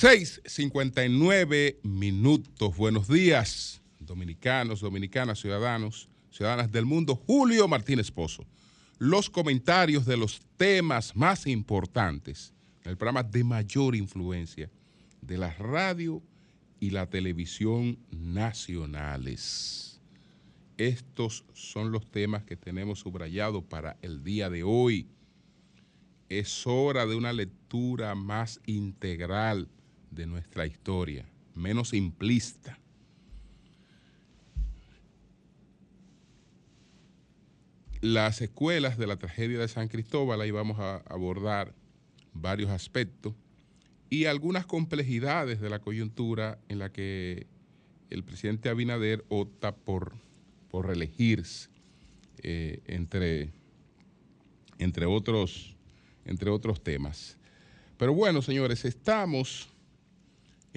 6:59 minutos. Buenos días, dominicanos, dominicanas, ciudadanos, ciudadanas del mundo. Julio Martínez Pozo. Los comentarios de los temas más importantes, el programa de mayor influencia de la radio y la televisión nacionales. Estos son los temas que tenemos subrayados para el día de hoy. Es hora de una lectura más integral de nuestra historia, menos simplista. Las escuelas de la tragedia de San Cristóbal, ahí vamos a abordar varios aspectos y algunas complejidades de la coyuntura en la que el presidente Abinader opta por, por reelegirse, eh, entre, entre, otros, entre otros temas. Pero bueno, señores, estamos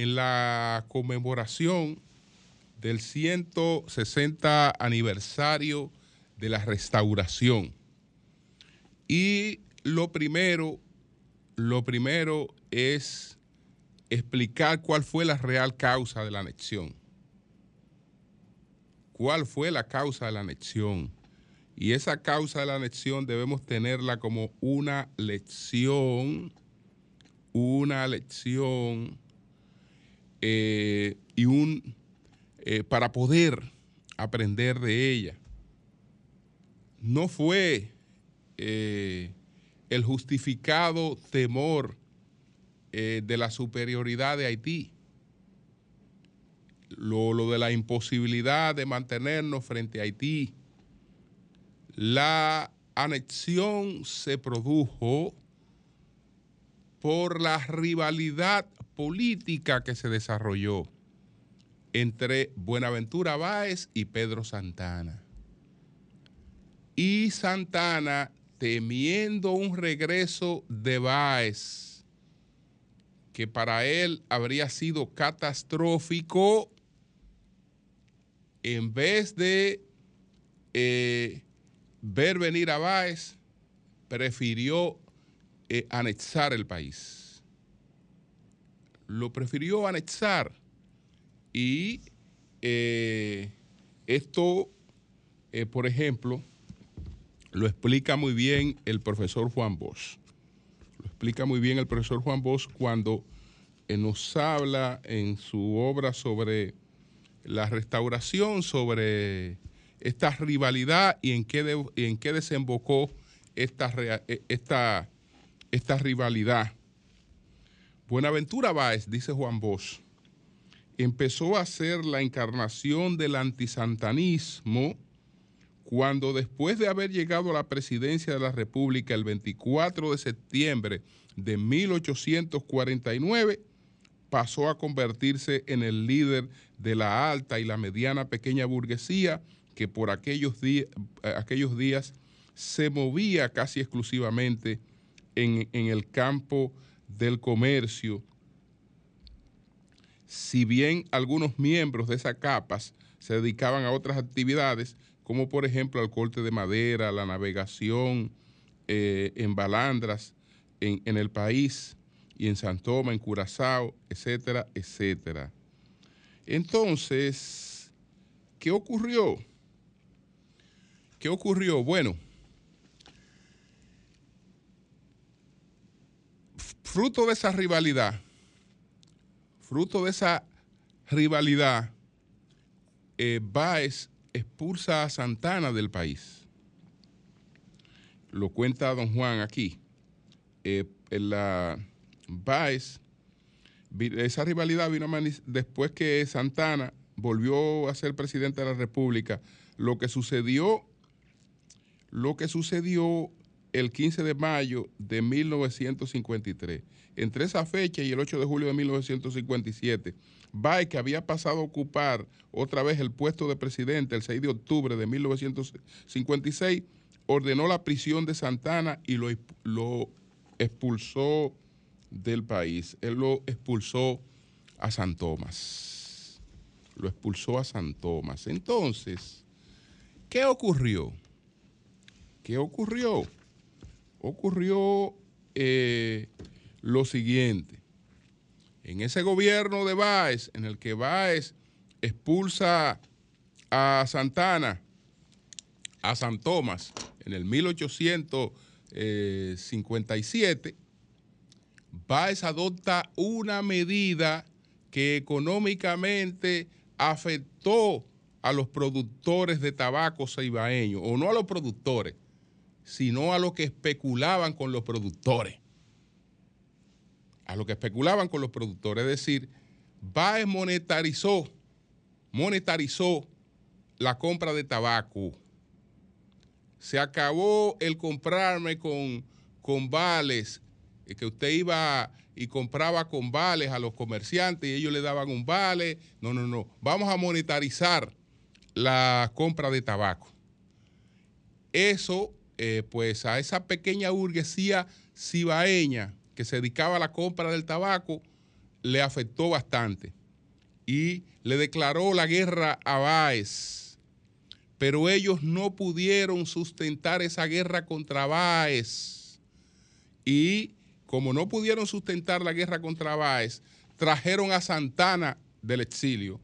en la conmemoración del 160 aniversario de la restauración. Y lo primero, lo primero es explicar cuál fue la real causa de la anexión. ¿Cuál fue la causa de la anexión? Y esa causa de la anexión debemos tenerla como una lección, una lección eh, y un eh, para poder aprender de ella. No fue eh, el justificado temor de la superioridad de Haití, lo, lo de la imposibilidad de mantenernos frente a Haití. La anexión se produjo por la rivalidad política que se desarrolló entre Buenaventura Báez y Pedro Santana. Y Santana, temiendo un regreso de Báez, que para él habría sido catastrófico, en vez de eh, ver venir a Báez, prefirió eh, anexar el país lo prefirió anexar y eh, esto, eh, por ejemplo, lo explica muy bien el profesor Juan Bosch. Lo explica muy bien el profesor Juan Bosch cuando eh, nos habla en su obra sobre la restauración, sobre esta rivalidad y en qué, en qué desembocó esta, esta, esta rivalidad Buenaventura Báez, dice Juan Bosch, empezó a ser la encarnación del antisantanismo cuando después de haber llegado a la presidencia de la República el 24 de septiembre de 1849, pasó a convertirse en el líder de la alta y la mediana pequeña burguesía que por aquellos, aquellos días se movía casi exclusivamente en, en el campo del comercio, si bien algunos miembros de esas capas se dedicaban a otras actividades, como por ejemplo al corte de madera, la navegación eh, en balandras en, el país y en San Tomás, en Curazao, etcétera, etcétera. Entonces, ¿qué ocurrió? ¿Qué ocurrió? Bueno, fruto de esa rivalidad, fruto de esa rivalidad, eh, Baez expulsa a Santana del país. Lo cuenta don Juan aquí. Eh, la Baez, esa rivalidad vino después que Santana volvió a ser presidente de la República. Lo que sucedió, lo que sucedió el 15 de mayo de 1953. Entre esa fecha y el 8 de julio de 1957, Baez, que había pasado a ocupar otra vez el puesto de presidente el 6 de octubre de 1956, ordenó la prisión de Santana y lo, lo expulsó del país. Él lo expulsó a San Tomás. Lo expulsó a San Tomás. Entonces, ¿qué ocurrió? ¿Qué ocurrió? Ocurrió eh, lo siguiente. En ese gobierno de Báez, en el que Báez expulsa a Santana, a San Tomás, en el 1857, Báez adopta una medida que económicamente afectó a los productores de tabaco ceibaeños, o no a los productores, sino a los que especulaban con los productores. A los que especulaban con los productores. Es decir, Baez monetarizó, monetarizó la compra de tabaco. Se acabó el comprarme con, con vales, eh, que usted iba y compraba con vales a los comerciantes y ellos le daban un vale. No, no, no. Vamos a monetarizar la compra de tabaco. Eso, eh, pues a esa pequeña burguesía cibaeña que se dedicaba a la compra del tabaco, le afectó bastante y le declaró la guerra a Báez. Pero ellos no pudieron sustentar esa guerra contra Báez. Y como no pudieron sustentar la guerra contra Báez, trajeron a Santana del exilio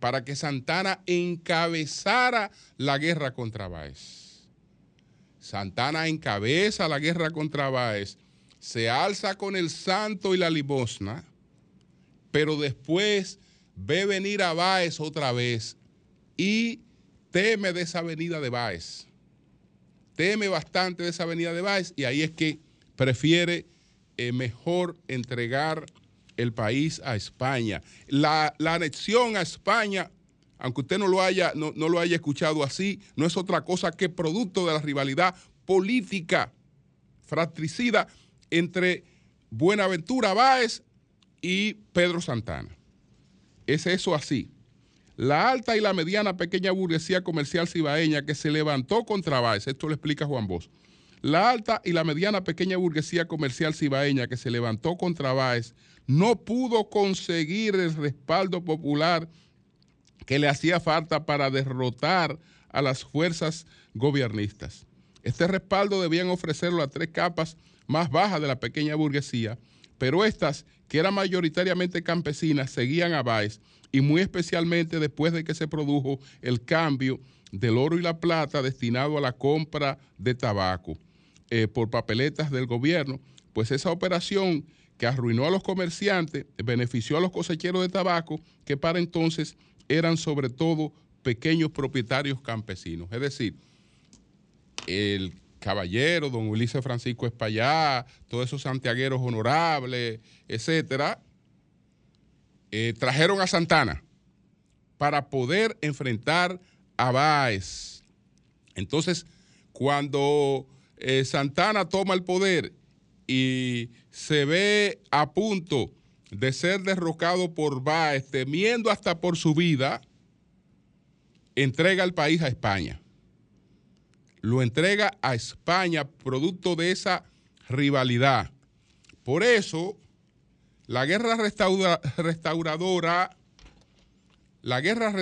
para que Santana encabezara la guerra contra Báez. Santana encabeza la guerra contra Báez, se alza con el santo y la limosna, pero después ve venir a Báez otra vez y teme de esa avenida de Báez. Teme bastante de esa avenida de Báez y ahí es que prefiere eh, mejor entregar el país a España. La, anexión a España, aunque usted no lo, haya, no, lo haya escuchado así, no es otra cosa que producto de la rivalidad política fratricida entre Buenaventura Báez y Pedro Santana. Es eso así. La alta y la mediana pequeña burguesía comercial cibaeña que se levantó contra Báez, esto lo explica Juan Bosch, la alta y la mediana pequeña burguesía comercial cibaeña que se levantó contra Báez no pudo conseguir el respaldo popular que le hacía falta para derrotar a las fuerzas gobiernistas. Este respaldo debían ofrecerlo a tres capas más bajas de la pequeña burguesía, pero estas, que eran mayoritariamente campesinas, seguían a Báez y muy especialmente después de que se produjo el cambio del oro y la plata destinado a la compra de tabaco eh, por papeletas del gobierno, pues esa operación que arruinó a los comerciantes, benefició a los cosecheros de tabaco, que para entonces eran sobre todo pequeños propietarios campesinos. Es decir, el caballero, don Ulises Francisco Espallá, todos esos santiagueros honorables, etcétera, eh, trajeron a Santana para poder enfrentar a Báez. Entonces, cuando eh, Santana toma el poder y se ve a punto de ser derrocado por Báez, temiendo hasta por su vida, entrega el país a España. Lo entrega a España producto de esa rivalidad. Por eso, la guerra restauradora, la guerra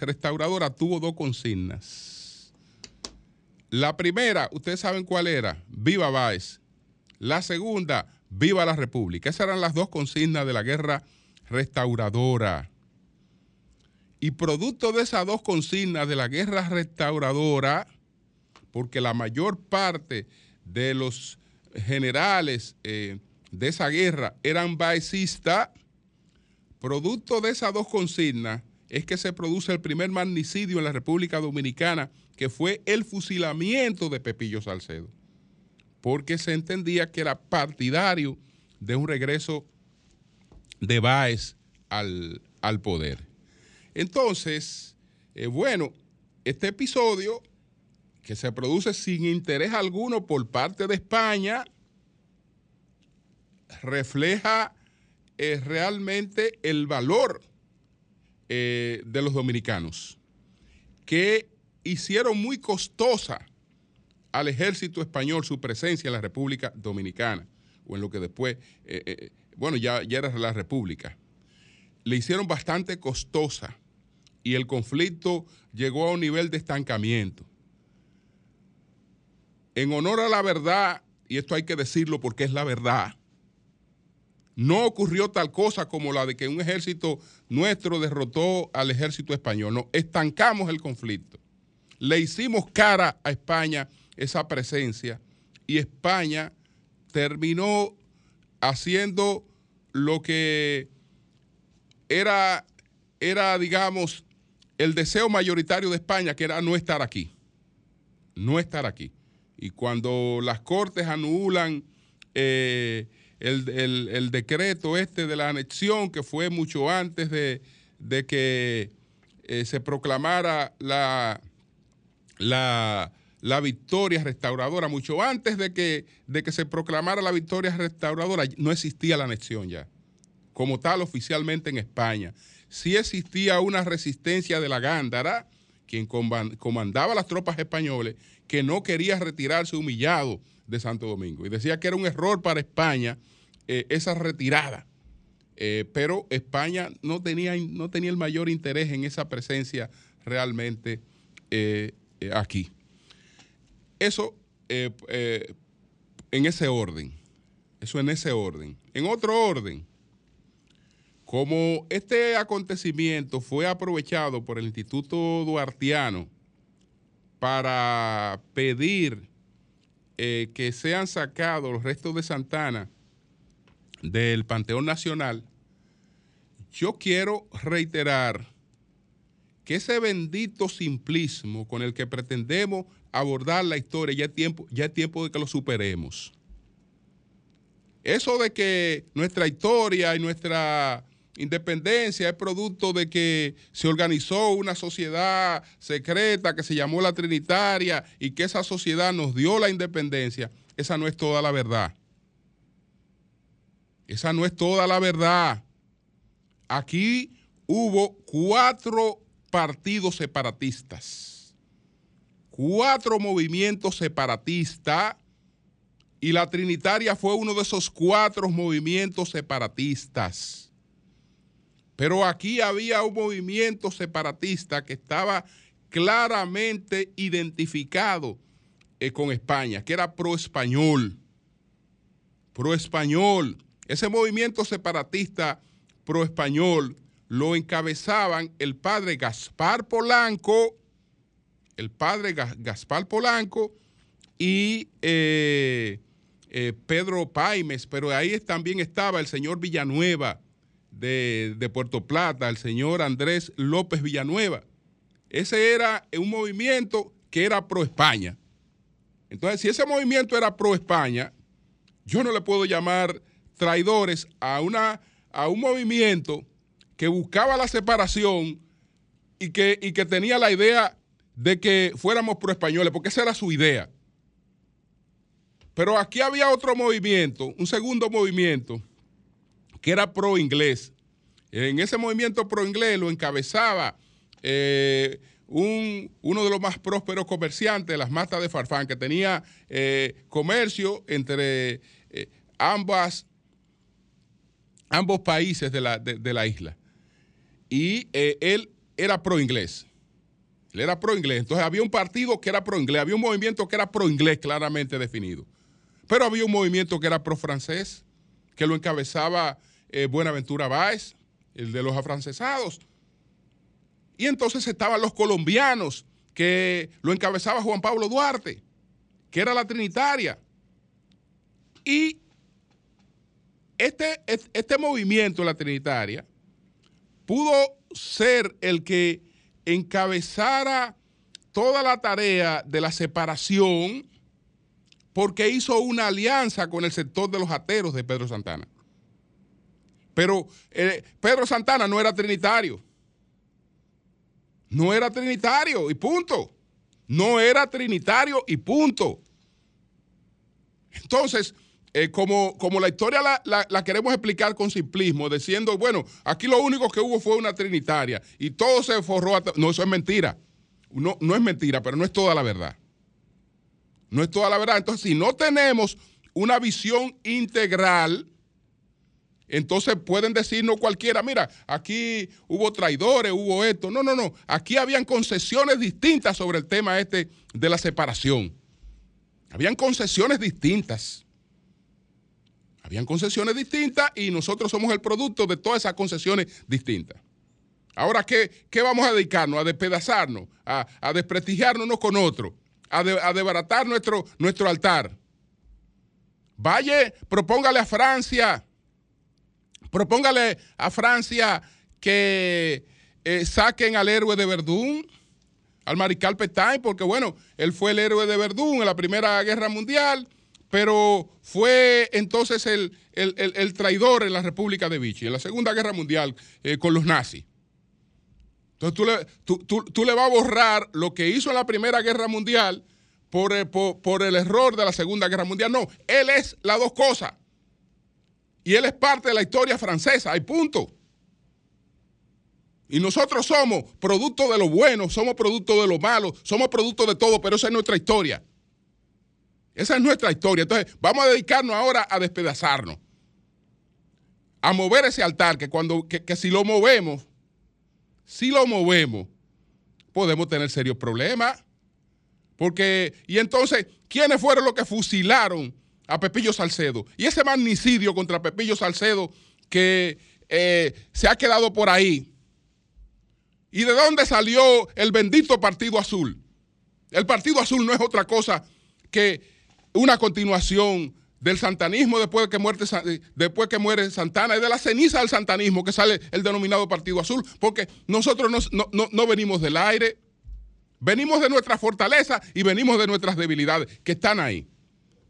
restauradora tuvo dos consignas. La primera, ustedes saben cuál era, viva Báez. La segunda, viva la República. Esas eran las dos consignas de la guerra restauradora. Y producto de esas dos consignas de la guerra restauradora, porque la mayor parte de los generales eh, de esa guerra eran baecistas, producto de esas dos consignas es que se produce el primer magnicidio en la República Dominicana, que fue el fusilamiento de Pepillo Salcedo porque se entendía que era partidario de un regreso de Báez al, poder. Entonces, eh, bueno, este episodio que se produce sin interés alguno por parte de España refleja eh, realmente el valor eh, de los dominicanos, que hicieron muy costosa al ejército español su presencia en la República Dominicana, o en lo que después, eh, eh, bueno, ya, ya era la República. Le hicieron bastante costosa y el conflicto llegó a un nivel de estancamiento. En honor a la verdad, y esto hay que decirlo porque es la verdad, no ocurrió tal cosa como la de que un ejército nuestro derrotó al ejército español. No, estancamos el conflicto. Le hicimos cara a España esa presencia y España terminó haciendo lo que era, era, digamos, el deseo mayoritario de España, que era no estar aquí. No estar aquí. Y cuando las cortes anulan eh, el, decreto este de la anexión, que fue mucho antes de, que eh, se proclamara la, la, la, victoria restauradora, mucho antes de que, de que se proclamara la victoria restauradora, no existía la anexión ya, como tal oficialmente en España. Sí existía una resistencia de la Gándara, quien comandaba las tropas españoles, que no quería retirarse humillado de Santo Domingo. Y decía que era un error para España eh, esa retirada. Eh, pero España no tenía, no tenía el mayor interés en esa presencia realmente eh, aquí. Eso en ese orden. Eso en ese orden. En otro orden, como este acontecimiento fue aprovechado por el Instituto Duartiano para pedir eh, que sean sacados los restos de Santana del Panteón Nacional, yo quiero reiterar que ese bendito simplismo con el que pretendemos abordar la historia ya tiempo, ya es tiempo de que lo superemos. Eso de que nuestra historia y nuestra independencia es producto de que se organizó una sociedad secreta que se llamó la Trinitaria y que esa sociedad nos dio la independencia. Esa no es toda la verdad. Esa no es toda la verdad. Aquí hubo cuatro partidos separatistas, cuatro movimientos separatistas y la Trinitaria fue uno de esos cuatro movimientos separatistas. Pero aquí había un movimiento separatista que estaba claramente identificado eh, con España, que era pro-español. Pro-español. Ese movimiento separatista pro-español lo encabezaban el padre Gaspar Polanco, el padre Gaspar Polanco y eh, eh, Pedro Paimes, pero ahí también estaba el señor Villanueva de, Puerto Plata, el señor Andrés López Villanueva. Ese era un movimiento que era pro España. Entonces, si ese movimiento era pro España, yo no le puedo llamar traidores a, una, a un movimiento que buscaba la separación y que, y que tenía la idea de que fuéramos pro españoles, porque esa era su idea. Pero aquí había otro movimiento, un segundo movimiento, que era pro inglés. En ese movimiento pro inglés lo encabezaba eh, uno de los más prósperos comerciantes las matas de Farfán, que tenía eh, comercio entre eh, ambas, ambos países de la, de la isla. Y él era pro inglés. Era pro inglés. Entonces había un partido que era pro inglés, había un movimiento que era pro inglés claramente definido. Pero había un movimiento que era pro francés, que lo encabezaba eh, Buenaventura Báez, el de los afrancesados. Y entonces estaban los colombianos, que lo encabezaba Juan Pablo Duarte, que era la Trinitaria. Y este, este movimiento, la Trinitaria, pudo ser el que encabezara toda la tarea de la separación porque hizo una alianza con el sector de los ateros de Pedro Santana. Pero eh, Pedro Santana no era trinitario. No era trinitario y punto. No era trinitario y punto. Entonces, eh, como, como, la historia la, queremos explicar con simplismo, diciendo, bueno, aquí lo único que hubo fue una trinitaria y todo se forró. no, eso es mentira. No, no es mentira, pero no es toda la verdad. No es toda la verdad. Entonces, si no tenemos una visión integral, entonces pueden decirnos cualquiera, mira, aquí hubo traidores, hubo esto. No, no, no. Aquí habían concesiones distintas sobre el tema este de la separación. Habían concesiones distintas. Habían concesiones distintas y nosotros somos el producto de todas esas concesiones distintas. Ahora, ¿qué, qué vamos a dedicarnos? A despedazarnos, a, a desprestigiarnos unos con otros, a, a desbaratar nuestro, nuestro altar. Vaya, propóngale a Francia, propóngale a Francia que eh, saquen al héroe de Verdún, al mariscal Petain, porque bueno, él fue el héroe de Verdún en la Primera Guerra Mundial, pero fue entonces el, traidor en la República de Vichy, en la Segunda Guerra Mundial, eh, con los nazis. Entonces tú le, tú, le, vas a borrar lo que hizo en la Primera Guerra Mundial eh, por, por, el error de la Segunda Guerra Mundial. No, él es las dos cosas. Y él es parte de la historia francesa, hay punto. Y nosotros somos producto de lo bueno, somos producto de lo malo, somos producto de todo, pero esa es nuestra historia. Esa es nuestra historia. Entonces, vamos a dedicarnos ahora a despedazarnos. A mover ese altar, que cuando, que, si lo movemos, si lo movemos, podemos tener serios problemas. Porque, y entonces, ¿quiénes fueron los que fusilaron a Pepillo Salcedo? Y ese magnicidio contra Pepillo Salcedo que eh, se ha quedado por ahí. ¿Y de dónde salió el bendito Partido Azul? El Partido Azul no es otra cosa que una continuación del santanismo después de que, muerte, después que muere Santana y de la ceniza del santanismo que sale el denominado Partido Azul, porque nosotros no, no venimos del aire, venimos de nuestra fortaleza y venimos de nuestras debilidades que están ahí.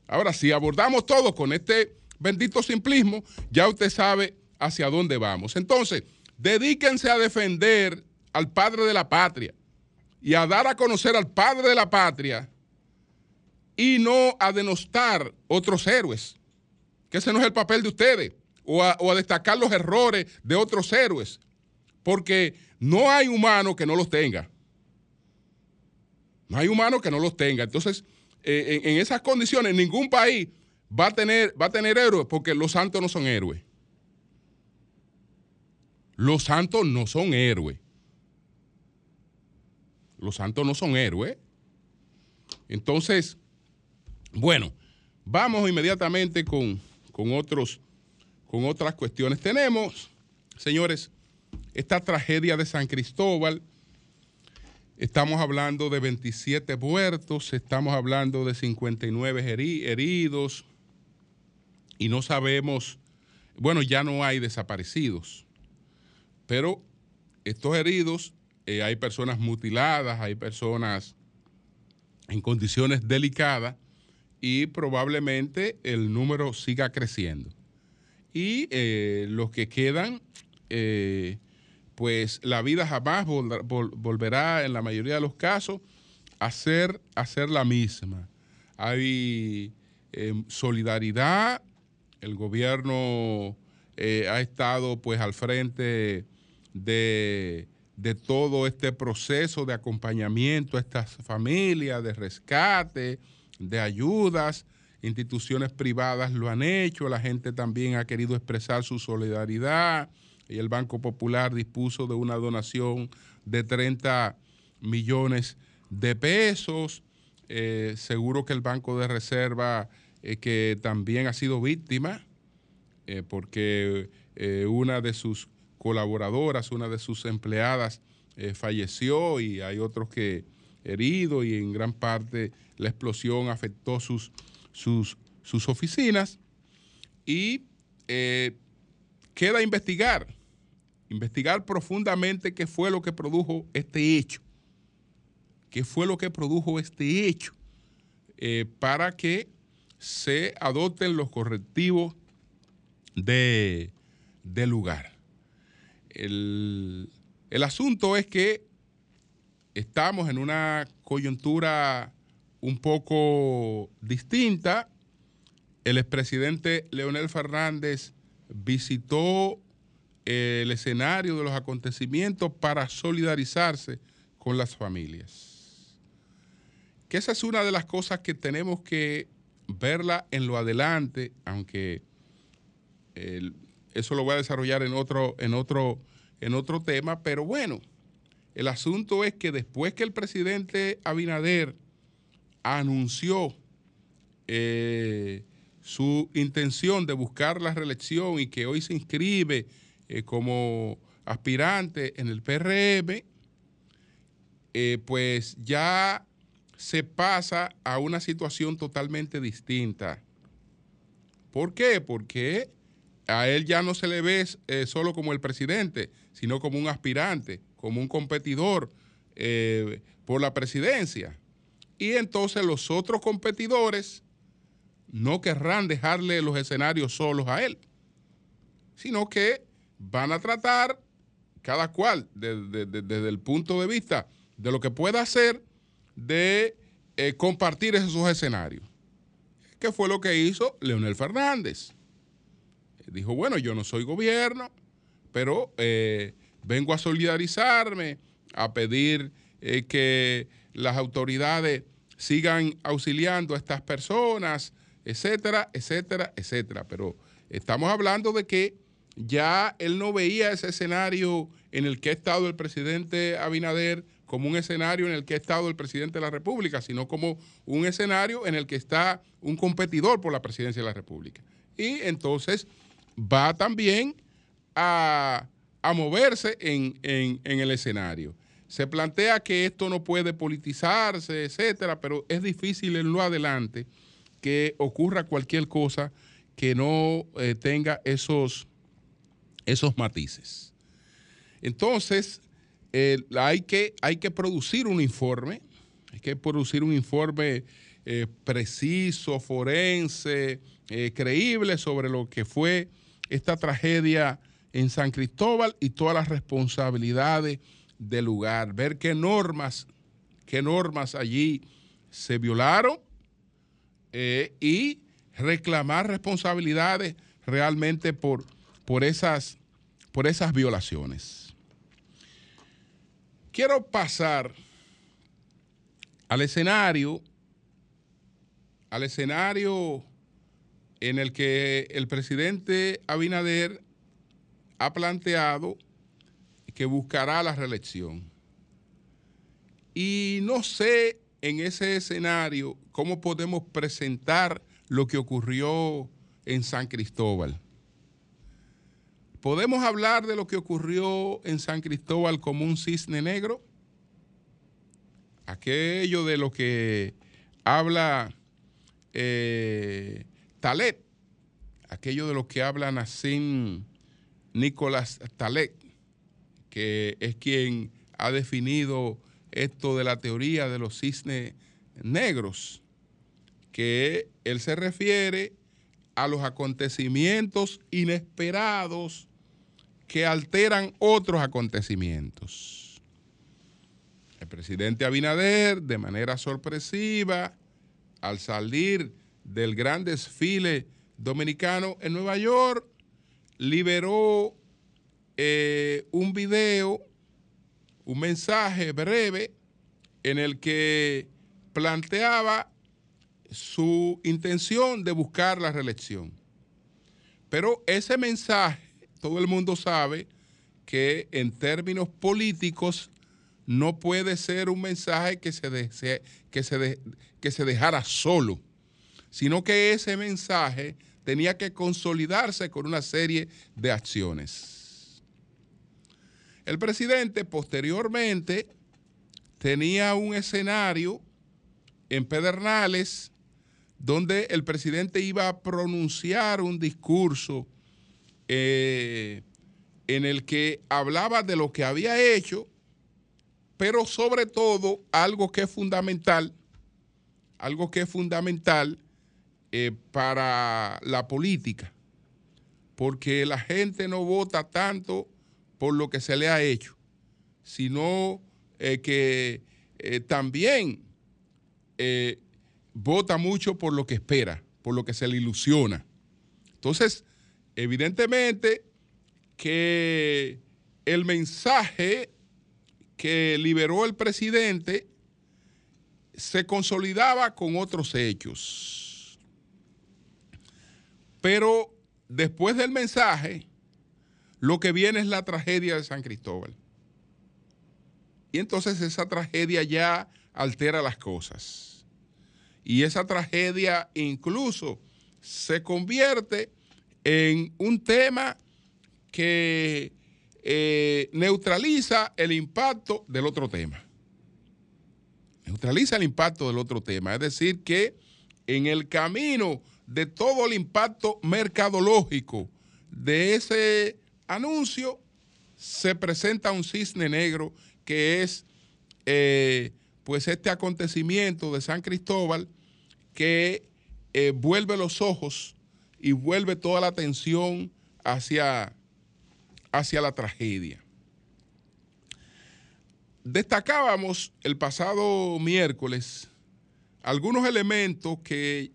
Ahora, si abordamos todo con este bendito simplismo, ya usted sabe hacia dónde vamos. Entonces, dedíquense a defender al padre de la patria y a dar a conocer al padre de la patria y no a denostar otros héroes, que ese no es el papel de ustedes, o a, destacar los errores de otros héroes, porque no hay humano que no los tenga. No hay humano que no los tenga. Entonces, eh, en, esas condiciones, ningún país va a, tener, va a tener héroes porque los santos no son héroes. Los santos no son héroes. Los santos no son héroes. Entonces, bueno, vamos inmediatamente con, otros, con otras cuestiones. Tenemos, señores, esta tragedia de San Cristóbal. Estamos hablando de 27 muertos, estamos hablando de 59 heridos y no sabemos, bueno, ya no hay desaparecidos, pero estos heridos, eh, hay personas mutiladas, hay personas en condiciones delicadas y probablemente el número siga creciendo. Y eh, los que quedan, eh, pues la vida jamás volverá en la mayoría de los casos a ser, a ser la misma. Hay em, solidaridad, el gobierno eh, ha estado pues al frente de, de todo este proceso de acompañamiento a estas familias, de rescate, de ayudas, instituciones privadas lo han hecho, la gente también ha querido expresar su solidaridad y el Banco Popular dispuso de una donación de 30 millones de pesos. Eh, seguro que el Banco de Reserva, eh, que también ha sido víctima, eh, porque una de sus colaboradoras, una de sus empleadas, falleció y hay otros que heridos y en gran parte la explosión afectó sus, sus, sus oficinas. Y eh, queda investigar, investigar profundamente qué fue lo que produjo este hecho, qué fue lo que produjo este hecho, eh, para que se adopten los correctivos de, lugar. El, el asunto es que estamos en una coyuntura un poco distinta. El expresidente Leonel Fernández visitó el escenario de los acontecimientos para solidarizarse con las familias. Que esa es una de las cosas que tenemos que verla en lo adelante, aunque eso lo voy a desarrollar en otro, en otro, en otro tema, pero bueno, el asunto es que después que el presidente Abinader anunció eh, su intención de buscar la reelección y que hoy se inscribe eh, como aspirante en el PRM, eh, pues ya se pasa a una situación totalmente distinta. ¿Por qué? Porque a él ya no se le ve solo como el presidente, sino como un aspirante, como un competidor por la presidencia. Y entonces los otros competidores no querrán dejarle los escenarios solos a él, sino que van a tratar cada cual desde, el punto de vista de lo que pueda hacer de eh, compartir esos escenarios. ¿Qué fue lo que hizo Leonel Fernández? Dijo, bueno, yo no soy gobierno, pero eh, vengo a solidarizarme, a pedir eh, que las autoridades sigan auxiliando a estas personas, etcétera, etcétera, etcétera. Pero estamos hablando de que ya él no veía ese escenario en el que ha estado el presidente Abinader como un escenario en el que ha estado el presidente de la República, sino como un escenario en el que está un competidor por la presidencia de la República. Y entonces va también a, moverse en, en el escenario. Se plantea que esto no puede politizarse, etcétera, pero es difícil en lo adelante que ocurra cualquier cosa que no eh, tenga esos, esos matices. Entonces, hay, que, hay que producir un informe, hay que producir un informe eh, preciso, forense, eh, creíble sobre lo que fue esta tragedia en San Cristóbal y todas las responsabilidades del lugar, ver qué normas, qué normas allí se violaron eh, y reclamar responsabilidades realmente por, por, esas, por esas violaciones. Quiero pasar al escenario, al escenario en el que el presidente Abinader ha planteado que buscará la reelección. Y no sé en ese escenario, ¿cómo podemos presentar lo que ocurrió en San Cristóbal? ¿Podemos hablar de lo que ocurrió en San Cristóbal como un cisne negro? Aquello de lo que habla eh, Talet, aquello de lo que habla Nassim Nicolás Talet, que es quien ha definido esto de la teoría de los cisnes negros, que él se refiere a los acontecimientos inesperados que alteran otros acontecimientos. El presidente Abinader, de manera sorpresiva, al salir del gran desfile dominicano en Nueva York, liberó eh, un video un mensaje breve en el que planteaba su intención de buscar la reelección. Pero ese mensaje, todo el mundo sabe que en términos políticos no puede ser un mensaje que se, que se, que se dejara solo, sino que ese mensaje tenía que consolidarse con una serie de acciones. El presidente posteriormente tenía un escenario en Pedernales donde el presidente iba a pronunciar un discurso eh, en el que hablaba de lo que había hecho, pero sobre todo algo que es fundamental, algo que es fundamental eh, para la política, porque la gente no vota tanto por lo que se le ha hecho, sino eh, que eh, también vota mucho por lo que espera, por lo que se le ilusiona. Entonces, evidentemente que el mensaje que liberó el presidente se consolidaba con otros hechos. Pero después del mensaje, lo que viene es la tragedia de San Cristóbal. Y entonces esa tragedia ya altera las cosas. Y esa tragedia incluso se convierte en un tema que eh, neutraliza el impacto del otro tema. Neutraliza el impacto del otro tema. Es decir, que en el camino de todo el impacto mercadológico de ese anuncio, se presenta un cisne negro que es eh, pues este acontecimiento de San Cristóbal que eh, vuelve los ojos y vuelve toda la atención hacia, hacia la tragedia. Destacábamos el pasado miércoles algunos elementos que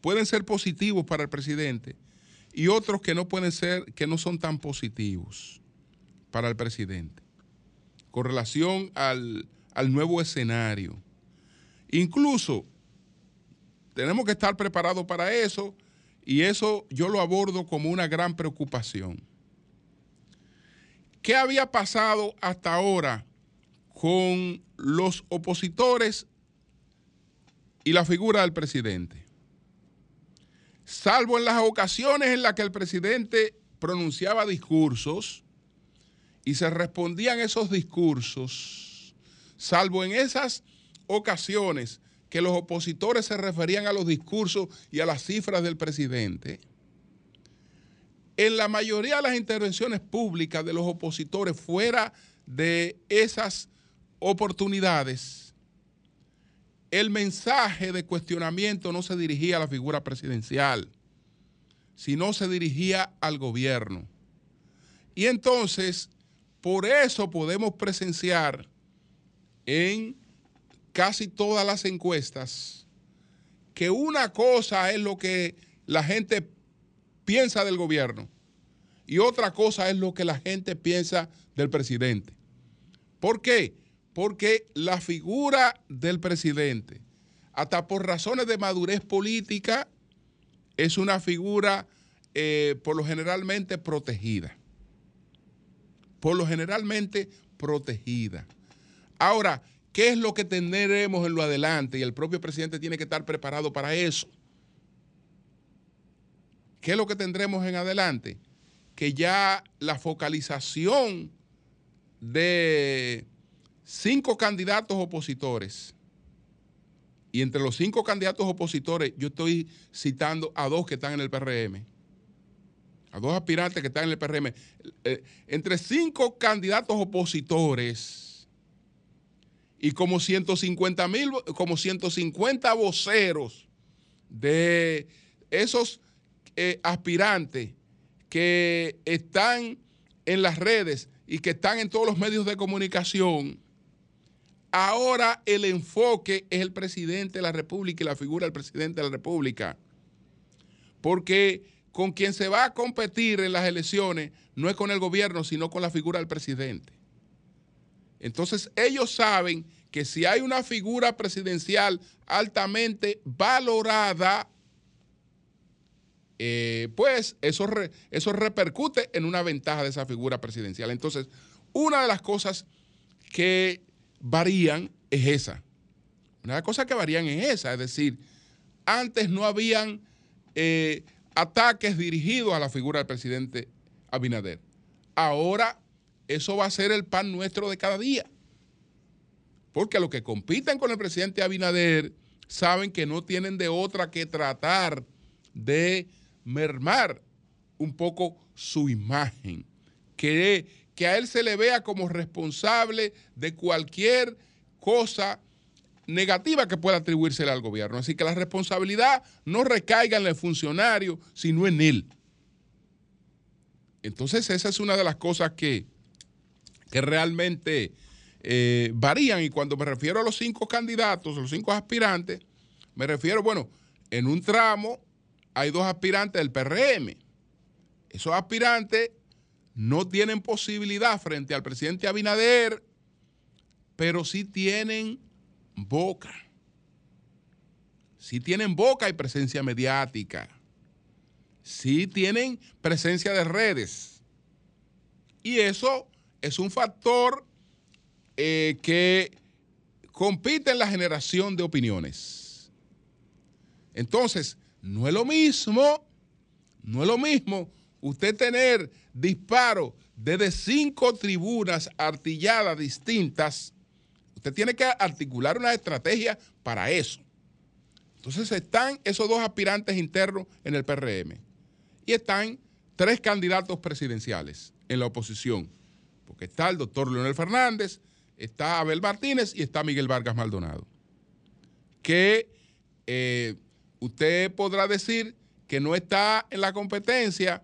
pueden ser positivos para el presidente y otros que no pueden ser, que no son tan positivos para el presidente, con relación al, al nuevo escenario. Incluso tenemos que estar preparados para eso y eso yo lo abordo como una gran preocupación. ¿Qué había pasado hasta ahora con los opositores y la figura del presidente? Salvo en las ocasiones en las que el presidente pronunciaba discursos y se respondían esos discursos, salvo en esas ocasiones que los opositores se referían a los discursos y a las cifras del presidente, en la mayoría de las intervenciones públicas de los opositores fuera de esas oportunidades, el mensaje de cuestionamiento no se dirigía a la figura presidencial, sino se dirigía al gobierno. Y entonces, por eso podemos presenciar en casi todas las encuestas que una cosa es lo que la gente piensa del gobierno y otra cosa es lo que la gente piensa del presidente. ¿Por qué? Porque la figura del presidente, hasta por razones de madurez política, es una figura eh, por lo generalmente protegida. Por lo generalmente protegida. Ahora, ¿qué es lo que tendremos en lo adelante? Y el propio presidente tiene que estar preparado para eso. ¿Qué es lo que tendremos en adelante? Que ya la focalización de cinco candidatos opositores. Y entre los cinco candidatos opositores, yo estoy citando a dos que están en el PRM. A dos aspirantes que están en el PRM. Eh, entre cinco candidatos opositores y como 150 mil, como 150 voceros de esos eh, aspirantes que están en las redes y que están en todos los medios de comunicación Ahora el enfoque es el presidente de la República y la figura del presidente de la República. Porque con quien se va a competir en las elecciones no es con el gobierno, sino con la figura del presidente. Entonces ellos saben que si hay una figura presidencial altamente valorada, eh, pues eso, eso repercute en una ventaja de esa figura presidencial. Entonces, una de las cosas que varían es esa. Una de las cosas que varían es esa, es decir, antes no habían eh, ataques dirigidos a la figura del presidente Abinader. Ahora eso va a ser el pan nuestro de cada día. Porque los que compiten con el presidente Abinader saben que no tienen de otra que tratar de mermar un poco su imagen, que que a él se le vea como responsable de cualquier cosa negativa que pueda atribuírsele al gobierno. Así que la responsabilidad no recaiga en el funcionario, sino en él. Entonces esa es una de las cosas que, que realmente eh, varían. Y cuando me refiero a los cinco candidatos, los cinco aspirantes, me refiero, bueno, en un tramo hay dos aspirantes del PRM. Esos aspirantes no tienen posibilidad frente al presidente Abinader, pero sí tienen boca. Sí tienen boca y presencia mediática. Sí tienen presencia de redes. Y eso es un factor eh, que compite en la generación de opiniones. Entonces, No es lo mismo, no es lo mismo usted tener disparos desde cinco tribunas artilladas distintas. Usted tiene que articular una estrategia para eso. Entonces están esos dos aspirantes internos en el PRM y están tres candidatos presidenciales en la oposición, porque está el doctor Leonel Fernández, está Abel Martínez y está Miguel Vargas Maldonado. Que eh, usted podrá decir que no está en la competencia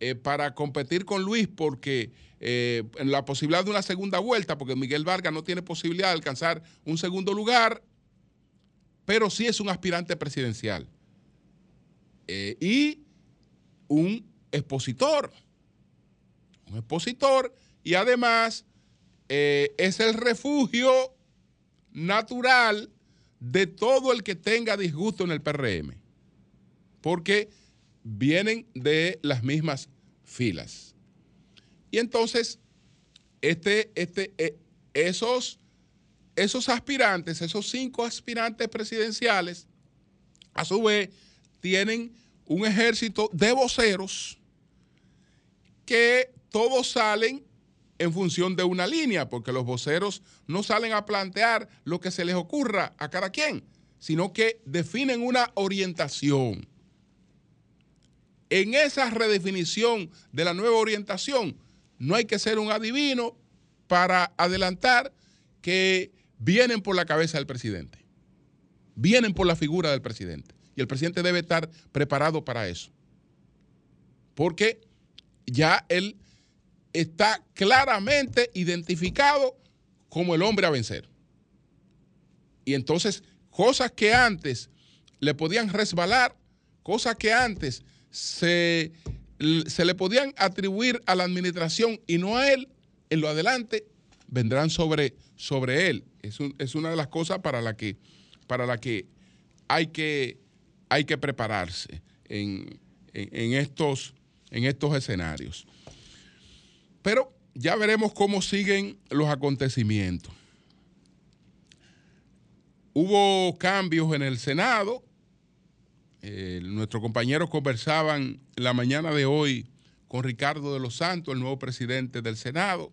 eh, para competir con Luis porque eh, en la posibilidad de una segunda vuelta, porque Miguel Vargas no tiene posibilidad de alcanzar un segundo lugar, pero sí es un aspirante presidencial. y un expositor. Un expositor y además eh, es el refugio natural de todo el que tenga disgusto en el PRM. Porque vienen de las mismas filas. Y entonces, este, este, eh, esos, esos aspirantes, esos cinco aspirantes presidenciales, a su vez, tienen un ejército de voceros que todos salen en función de una línea, porque los voceros no salen a plantear lo que se les ocurra a cada quien, sino que definen una orientación. En esa redefinición de la nueva orientación, no hay que ser un adivino para adelantar que vienen por la cabeza del presidente, vienen por la figura del presidente. Y el presidente debe estar preparado para eso. Porque ya él está claramente identificado como el hombre a vencer. Y entonces, cosas que antes le podían resbalar, cosas que antes se, se le podían atribuir a la administración y no a él, en lo adelante vendrán sobre, sobre él. Es, es una de las cosas para la que, para la que hay que hay que prepararse en, estos, en estos escenarios. Pero ya veremos cómo siguen los acontecimientos. Hubo cambios en el Senado. Eh, nuestros compañeros conversaban la mañana de hoy con Ricardo de los Santos, el nuevo presidente del Senado.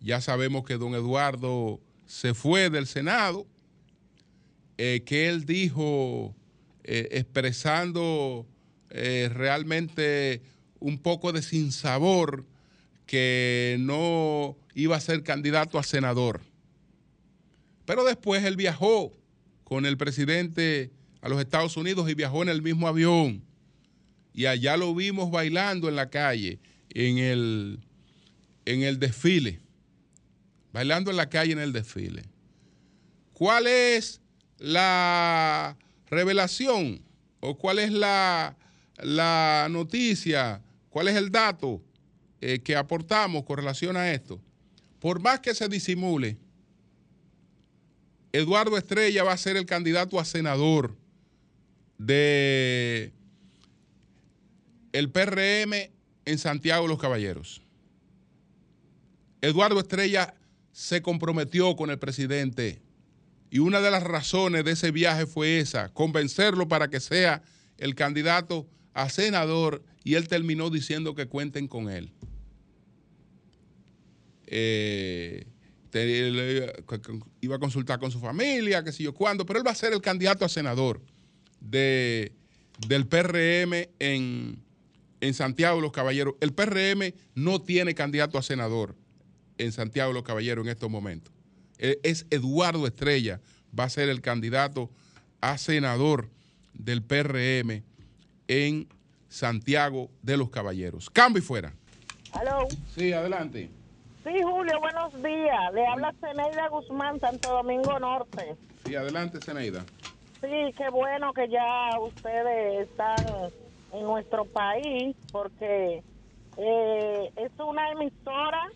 Ya sabemos que don Eduardo se fue del Senado, eh, que él dijo eh, expresando realmente un poco de sinsabor que no iba a ser candidato a senador. Pero después él viajó con el presidente a los Estados Unidos y viajó en el mismo avión. Y allá lo vimos bailando en la calle, en el, en el desfile. Bailando en la calle en el desfile. ¿Cuál es la revelación o cuál es la, noticia, cuál es el dato eh, que aportamos con relación a esto. Por más que se disimule, Eduardo Estrella va a ser el candidato a senador de el PRM en Santiago los Caballeros. Eduardo Estrella se comprometió con el presidente y una de las razones de ese viaje fue esa, convencerlo para que sea el candidato a senador y él terminó diciendo que cuenten con él. Eh, iba a consultar con su familia, qué sé yo cuándo, pero él va a ser el candidato a senador de, del PRM en, en Santiago de los Caballeros. El PRM no tiene candidato a senador en Santiago de los Caballeros en estos momentos. Eh, es Eduardo Estrella, va a ser el candidato a senador del PRM en Santiago de los Caballeros. Cambio y fuera. ¿Aló? Sí, adelante. Sí, Julio, buenos días. Le habla Zeneida Guzmán, Santo Domingo Norte. Sí, adelante, Zeneida. Sí, qué bueno que ya ustedes están en nuestro país, porque eh, es una emisora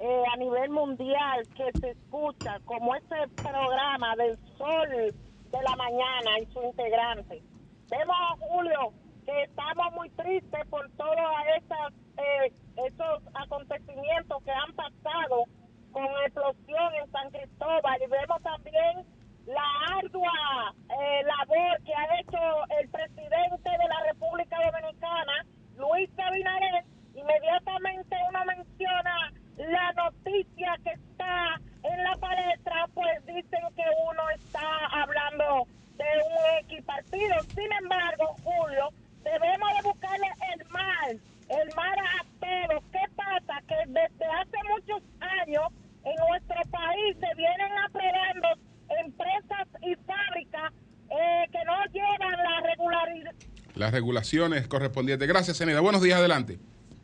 eh, a nivel mundial que se escucha como ese programa del sol de la mañana y su integrante. Vemos, Julio, que estamos muy tristes por todos eh, esos acontecimientos que han pasado con explosión en San Cristóbal y vemos también la ardua eh, labor que ha hecho el presidente de la República Dominicana, Luis Abinader, inmediatamente uno menciona la noticia que está en la palestra, pues dicen que uno está hablando de un equipartido. Sin embargo, Julio, debemos de buscarle el mal, el mal a todos. ¿Qué pasa? Que desde hace muchos años en nuestro país se vienen aprobando empresas y fábricas eh, que no llevan la regularidad. Las regulaciones correspondientes. Gracias, Senida. Buenos días, adelante.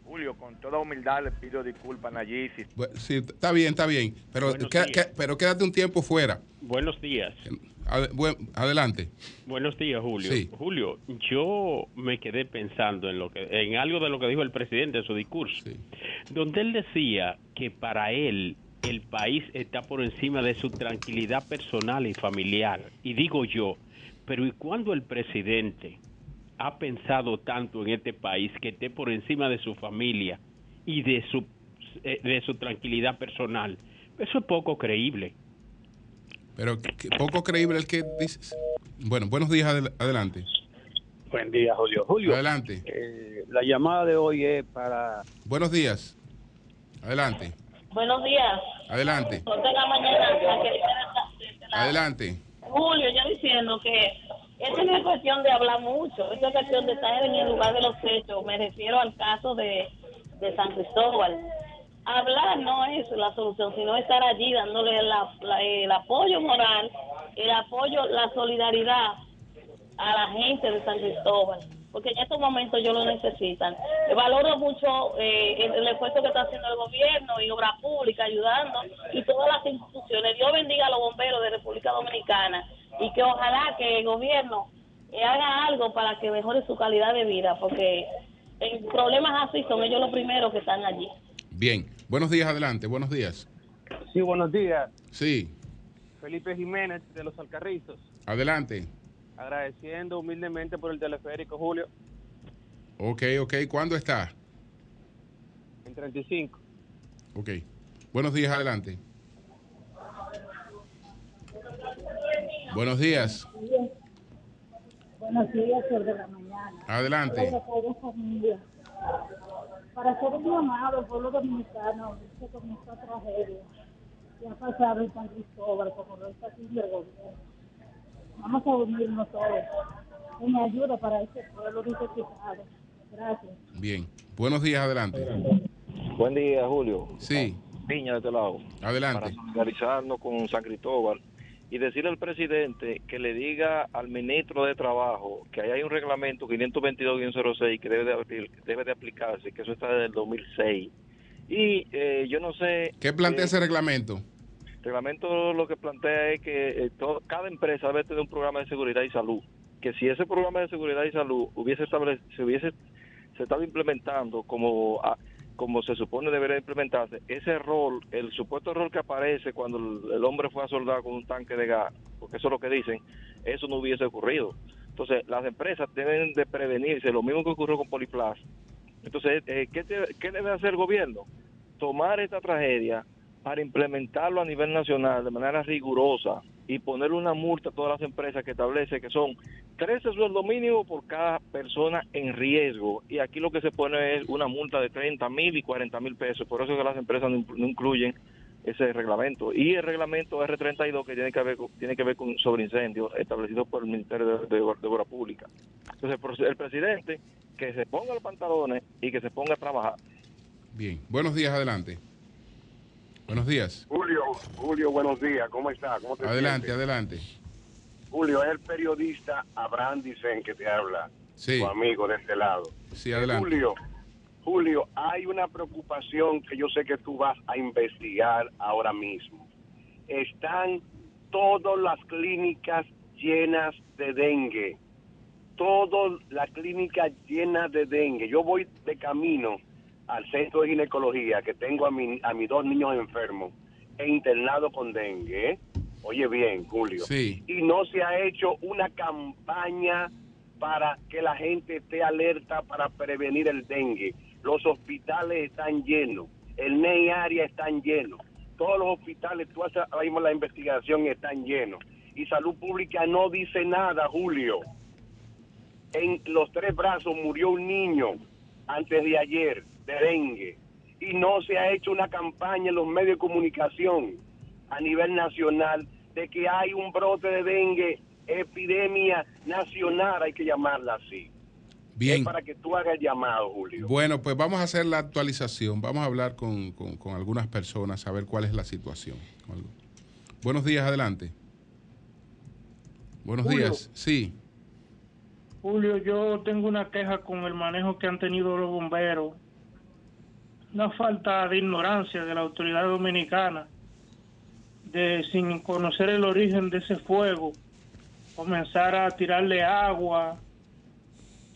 Julio, con toda humildad le pido disculpas allí. Si... Sí, está bien, está bien. Pero, pero quédate un tiempo fuera. Buenos días. adelante. Buenos días, Julio. Julio, yo me quedé pensando en lo que en algo de lo que dijo el presidente en su discurso, donde él decía que para él el país está por encima de su tranquilidad personal y familiar. Y digo yo, pero ¿y cuándo el presidente ha pensado tanto en este país que esté por encima de su familia y de su, eh, de su tranquilidad personal? Eso es poco creíble. Pero poco creíble el que dice... Bueno, buenos días, adelante. Buen día, Julio. Julio. Adelante. Eh, la llamada de hoy es para... Buenos días. Adelante. Buenos días. Adelante. Adelante. Julio, ya diciendo que esta no es cuestión de hablar mucho, es cuestión de estar en el lugar de los hechos. Me refiero al caso de, de San Cristóbal. Hablar no es la solución, sino estar allí dándole el apoyo moral, el apoyo, la solidaridad a la gente de San Cristóbal porque en estos momentos ellos lo necesitan. Valoro mucho eh, el, esfuerzo que está haciendo el gobierno y obra pública ayudando y todas las instituciones. Dios bendiga a los bomberos de República Dominicana y que ojalá que el gobierno haga algo para que mejore su calidad de vida, porque en problemas así son ellos los primeros que están allí. Bien, buenos días, adelante, buenos días. Sí, buenos días. Sí. Felipe Jiménez de Los Alcarrizos. Adelante agradeciendo humildemente por el teleférico, Julio. Ok, ok. ¿Cuándo está? En 35. Ok. Buenos días, adelante. Buenos días. Buenos días, por de la mañana. Adelante. Para un llamado al pueblo dominicano, con esta tragedia que ha pasado en San Cristóbal, como lo está haciendo el gobierno Vamos a unirnos todos en ayuda para este pueblo necesitado. Gracias. Bien. Buenos días, adelante. Buen día, Julio. Sí. Piña de este lado. Adelante. Para solidarizarnos con San Cristóbal y decirle al presidente que le diga al ministro de Trabajo que ahí hay un reglamento 522-06 que debe de, debe de aplicarse, que eso está desde el 2006. Y eh, yo no sé... ¿Qué plantea ese reglamento? Reglamento lo que plantea es que eh, cada empresa debe tener un programa de seguridad y salud. Que si ese programa de seguridad y salud hubiese se hubiese se estado implementando como como se supone debería implementarse, ese rol, el supuesto rol que aparece cuando el, hombre fue a soldar con un tanque de gas, porque eso es lo que dicen, eso no hubiese ocurrido. Entonces, las empresas deben de prevenirse, lo mismo que ocurrió con Poliplas. Entonces, eh, ¿qué, ¿qué debe hacer el gobierno? Tomar esta tragedia, para implementarlo a nivel nacional de manera rigurosa y poner una multa a todas las empresas que establece que son 13 sueldos mínimos por cada persona en riesgo. Y aquí lo que se pone es una multa de 30 mil y 40 mil pesos. Por eso es que las empresas no, incluyen ese reglamento. Y el reglamento R32 que tiene que ver, tiene que ver con sobre incendios establecido por el Ministerio de, de, Obra Pública. Entonces, el presidente que se ponga los pantalones y que se ponga a trabajar. Bien, buenos días, adelante. Buenos días. Julio, Julio, buenos días. ¿Cómo está? ¿Cómo te adelante, adelante. Julio, es el periodista Abraham Dicen que te habla. Sí. Tu amigo de este lado. Sí, adelante. Julio, Julio, hay una preocupación que yo sé que tú vas a investigar ahora mismo. Están todas las clínicas llenas de dengue. Todas las clínicas llenas de dengue. Yo voy de camino al centro de ginecología que tengo a, mi, a mis dos niños enfermos e internado con dengue. ¿eh? Oye bien, Julio. Sí. Y no se ha hecho una campaña para que la gente esté alerta para prevenir el dengue. Los hospitales están llenos, el NEI área están llenos, todos los hospitales, tú haces ahora mismo la investigación, están llenos. y salud pública no dice nada, Julio. En los tres brazos murió un niño antes de ayer de dengue y no se ha hecho una campaña en los medios de comunicación a nivel nacional de que hay un brote de dengue, epidemia nacional, hay que llamarla así. Bien. para que tú hagas el llamado, Julio. Bueno, pues vamos a hacer la actualización. Vamos a hablar con, con, algunas personas a ver cuál es la situación. Buenos días, adelante. Buenos días, sí. Julio, yo tengo una queja con el manejo que han tenido los bomberos. Una falta de ignorancia de la autoridad dominicana, de sin conocer el origen de ese fuego, comenzar a tirarle agua,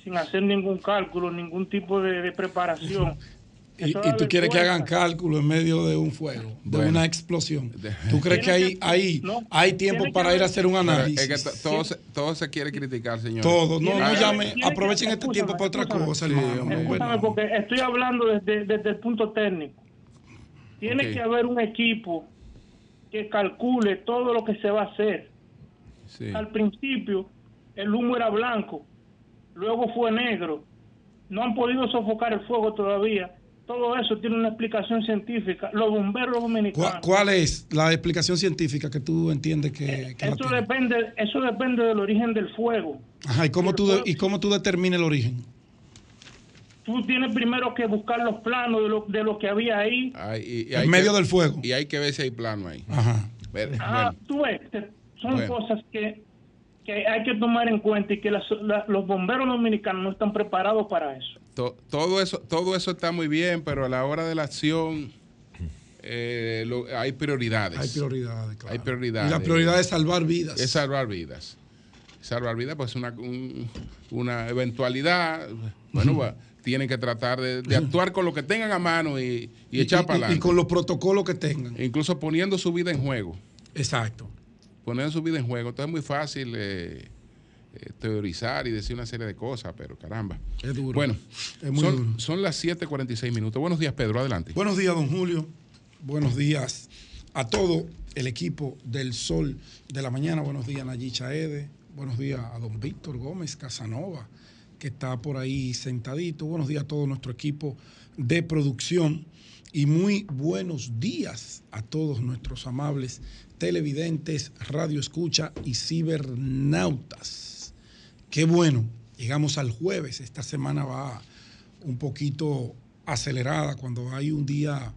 sin hacer ningún cálculo, ningún tipo de, preparación. Y, tú quieres que hagan cálculo en medio de un fuego, de una explosión. ¿Tú crees que hay, hay, hay tiempo para ir a hacer un análisis? Es que todo, se, todo se quiere criticar, señor. Todo. No, no llame. Aprovechen este tiempo para otra cosa, hermano. porque estoy hablando desde, desde el punto técnico. Tiene que haber un equipo que calcule todo lo que se va a hacer. Al principio, el humo era blanco luego fue negro. No han podido sofocar el fuego todavía. Todo eso tiene una explicación científica. Los bomberos dominicanos. ¿Cuál, es la explicación científica que tú entiendes que, eso depende Eso depende del origen del fuego. Ajá, ¿y cómo, tú, ¿y cómo tú determinas el origen? Tú tienes primero que buscar los planos de lo, de lo que había ahí. en medio del fuego. Y hay que ver si hay plano ahí. Ajá. ah, tú ves, son cosas que que hay que tomar en cuenta y que los bomberos dominicanos no están preparados para eso. Todo eso todo eso está muy bien, pero a la hora de la acción eh, hay prioridades. Hay prioridades, claro. Hay prioridades. Y la prioridad es salvar vidas. Es salvar vidas. Salvar vidas, pues una, una eventualidad. Bueno, tienen que tratar de, actuar con lo que tengan a mano y, echar para adelante. Y con los protocolos que tengan. Incluso poniendo su vida en juego. Exacto poner su vida en juego. Entonces es muy fácil eh, eh, teorizar y decir una serie de cosas, pero caramba. Es duro. Bueno, son, son las 7:46 minutos. Buenos días, Pedro, adelante. Buenos días, don Julio. Buenos días a todo el equipo del Sol de la Mañana. Buenos días, Nayi Chaede. Buenos días a don Víctor Gómez Casanova, que está por ahí sentadito. Buenos días a todo nuestro equipo de producción. Y muy buenos días a todos nuestros amables televidentes, radio escucha y cibernautas. Qué bueno, llegamos al jueves, esta semana va un poquito acelerada, cuando hay un día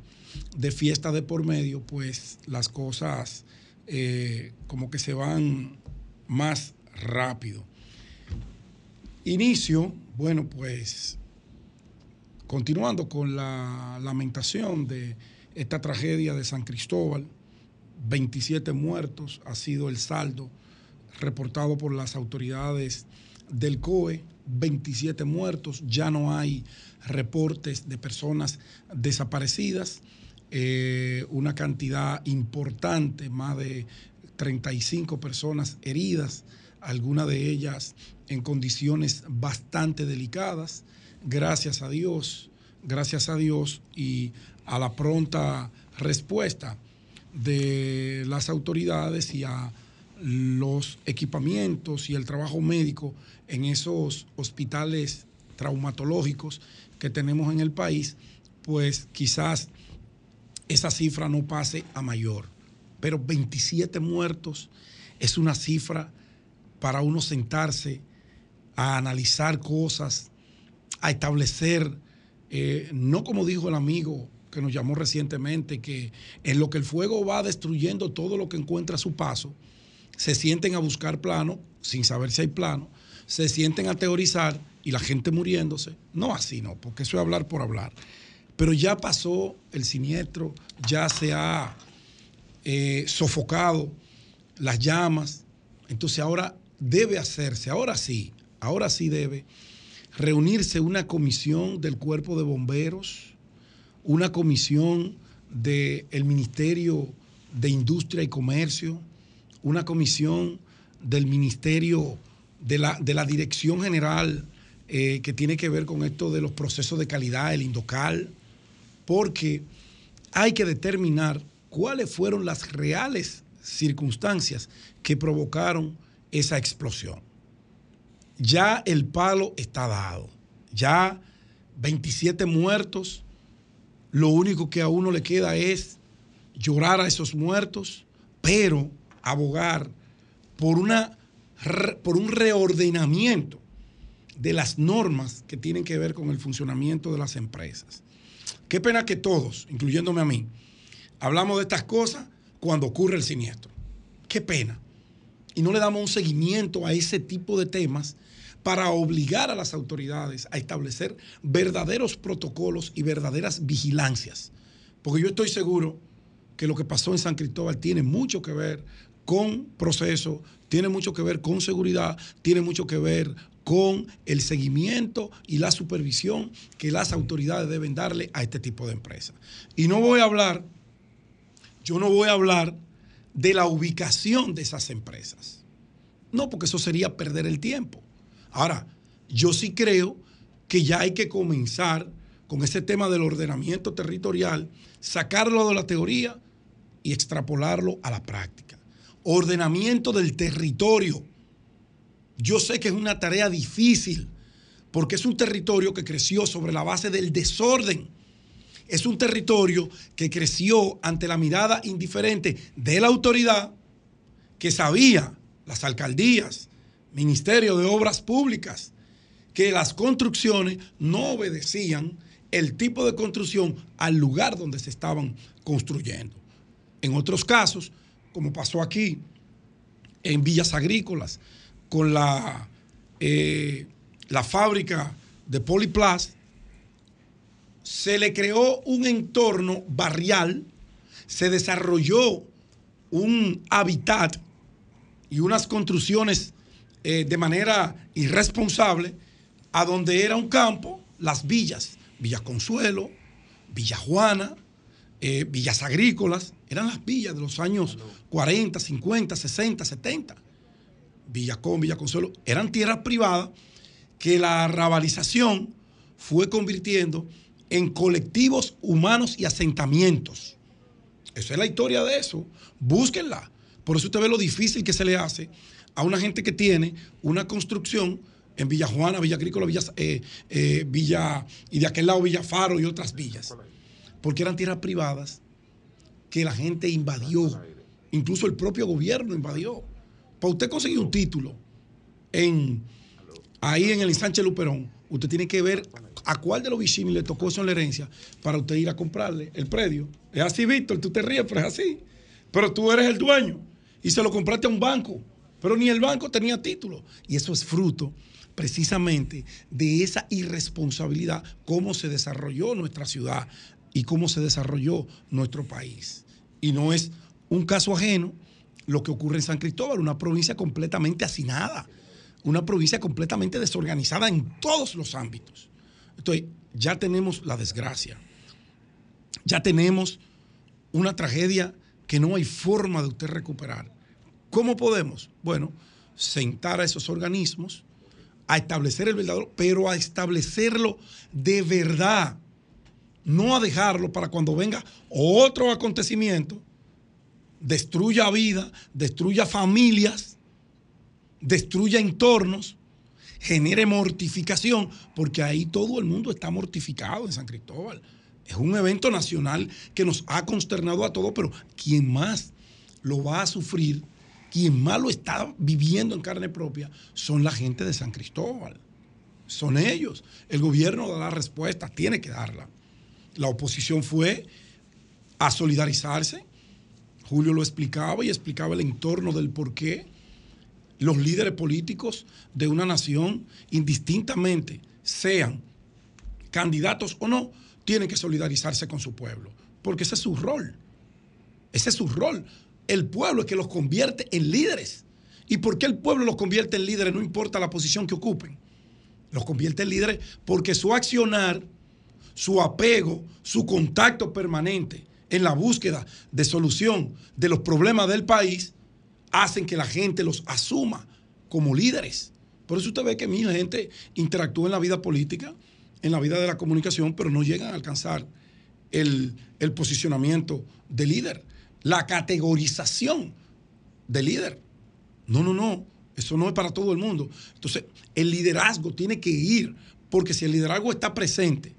de fiesta de por medio, pues las cosas eh, como que se van más rápido. Inicio, bueno, pues continuando con la lamentación de esta tragedia de San Cristóbal, 27 muertos ha sido el saldo reportado por las autoridades del COE, 27 muertos, ya no hay reportes de personas desaparecidas, eh, una cantidad importante, más de 35 personas heridas, algunas de ellas en condiciones bastante delicadas, gracias a Dios, gracias a Dios y a la pronta respuesta de las autoridades y a los equipamientos y el trabajo médico en esos hospitales traumatológicos que tenemos en el país, pues quizás esa cifra no pase a mayor. Pero 27 muertos es una cifra para uno sentarse a analizar cosas, a establecer, eh, no como dijo el amigo que nos llamó recientemente, que en lo que el fuego va destruyendo todo lo que encuentra a su paso, se sienten a buscar plano, sin saber si hay plano, se sienten a teorizar y la gente muriéndose. No así, no, porque eso es hablar por hablar. Pero ya pasó el siniestro, ya se ha eh, sofocado las llamas, entonces ahora debe hacerse, ahora sí, ahora sí debe reunirse una comisión del cuerpo de bomberos, una comisión del Ministerio de Industria y Comercio, una comisión del Ministerio de la, de la Dirección General eh, que tiene que ver con esto de los procesos de calidad, el Indocal, porque hay que determinar cuáles fueron las reales circunstancias que provocaron esa explosión. Ya el palo está dado. Ya 27 muertos. Lo único que a uno le queda es llorar a esos muertos, pero abogar por, una, por un reordenamiento de las normas que tienen que ver con el funcionamiento de las empresas. Qué pena que todos, incluyéndome a mí, hablamos de estas cosas cuando ocurre el siniestro. Qué pena. Y no le damos un seguimiento a ese tipo de temas para obligar a las autoridades a establecer verdaderos protocolos y verdaderas vigilancias. Porque yo estoy seguro que lo que pasó en San Cristóbal tiene mucho que ver con proceso, tiene mucho que ver con seguridad, tiene mucho que ver con el seguimiento y la supervisión que las autoridades deben darle a este tipo de empresas. Y no voy a hablar, yo no voy a hablar de la ubicación de esas empresas. No, porque eso sería perder el tiempo. Ahora, yo sí creo que ya hay que comenzar con ese tema del ordenamiento territorial, sacarlo de la teoría y extrapolarlo a la práctica. Ordenamiento del territorio. Yo sé que es una tarea difícil porque es un territorio que creció sobre la base del desorden. Es un territorio que creció ante la mirada indiferente de la autoridad que sabía, las alcaldías, Ministerio de Obras Públicas, que las construcciones no obedecían el tipo de construcción al lugar donde se estaban construyendo. En otros casos, como pasó aquí, en Villas Agrícolas, con la, eh, la fábrica de Poliplast, se le creó un entorno barrial, se desarrolló un hábitat y unas construcciones eh, de manera irresponsable a donde era un campo, las villas, Villa Consuelo, Villa Juana, eh, villas agrícolas, eran las villas de los años 40, 50, 60, 70. Villacón, Villa Consuelo, eran tierras privadas que la rabalización fue convirtiendo en colectivos humanos y asentamientos. Esa es la historia de eso. Búsquenla. Por eso usted ve lo difícil que se le hace a una gente que tiene una construcción en Villa Juana, Villa Agrícola, Villa, eh, eh, Villa y de aquel lado Villa Faro y otras villas. Porque eran tierras privadas que la gente invadió. Incluso el propio gobierno invadió. Para usted conseguir un título en, ahí en el Sánchez Luperón, usted tiene que ver a cuál de los vecinos le tocó eso en la herencia para usted ir a comprarle el predio. Es así, Víctor, tú te ríes, pero es así. Pero tú eres el dueño y se lo compraste a un banco pero ni el banco tenía título. Y eso es fruto precisamente de esa irresponsabilidad, cómo se desarrolló nuestra ciudad y cómo se desarrolló nuestro país. Y no es un caso ajeno lo que ocurre en San Cristóbal, una provincia completamente hacinada, una provincia completamente desorganizada en todos los ámbitos. Entonces, ya tenemos la desgracia, ya tenemos una tragedia que no hay forma de usted recuperar. ¿Cómo podemos? Bueno, sentar a esos organismos, a establecer el verdadero, pero a establecerlo de verdad, no a dejarlo para cuando venga otro acontecimiento, destruya vida, destruya familias, destruya entornos, genere mortificación, porque ahí todo el mundo está mortificado en San Cristóbal. Es un evento nacional que nos ha consternado a todos, pero quien más lo va a sufrir quien más lo está viviendo en carne propia son la gente de San Cristóbal. Son ellos. El gobierno da la respuesta, tiene que darla. La oposición fue a solidarizarse. Julio lo explicaba y explicaba el entorno del por qué los líderes políticos de una nación, indistintamente sean candidatos o no, tienen que solidarizarse con su pueblo, porque ese es su rol. Ese es su rol el pueblo es que los convierte en líderes. ¿Y por qué el pueblo los convierte en líderes? No importa la posición que ocupen. Los convierte en líderes porque su accionar, su apego, su contacto permanente en la búsqueda de solución de los problemas del país hacen que la gente los asuma como líderes. Por eso usted ve que mi gente interactúa en la vida política, en la vida de la comunicación, pero no llegan a alcanzar el, el posicionamiento de líder la categorización de líder. No, no, no. Eso no es para todo el mundo. Entonces, el liderazgo tiene que ir, porque si el liderazgo está presente,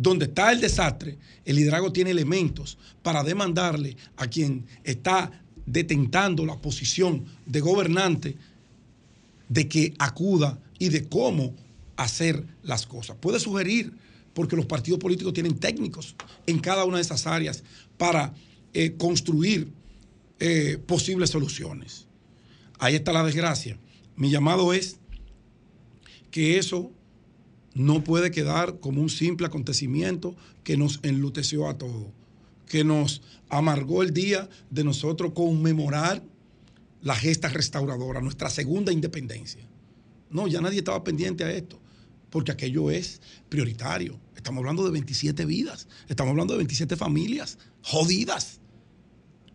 donde está el desastre, el liderazgo tiene elementos para demandarle a quien está detentando la posición de gobernante de que acuda y de cómo hacer las cosas. Puede sugerir, porque los partidos políticos tienen técnicos en cada una de esas áreas para eh, construir eh, posibles soluciones. Ahí está la desgracia. Mi llamado es que eso no puede quedar como un simple acontecimiento que nos enluteció a todos, que nos amargó el día de nosotros conmemorar la gesta restauradora, nuestra segunda independencia. No, ya nadie estaba pendiente a esto, porque aquello es prioritario. Estamos hablando de 27 vidas, estamos hablando de 27 familias jodidas.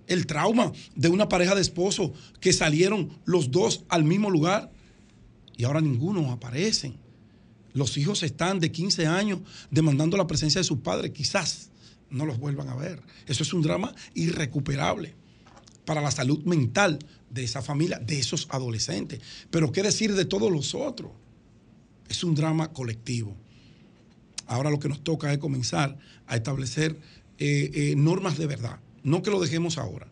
El trauma de una pareja de esposos que salieron los dos al mismo lugar y ahora ninguno aparecen. Los hijos están de 15 años demandando la presencia de sus padres, quizás no los vuelvan a ver. Eso es un drama irrecuperable para la salud mental de esa familia, de esos adolescentes. Pero qué decir de todos los otros. Es un drama colectivo. Ahora lo que nos toca es comenzar a establecer eh, eh, normas de verdad. No que lo dejemos ahora,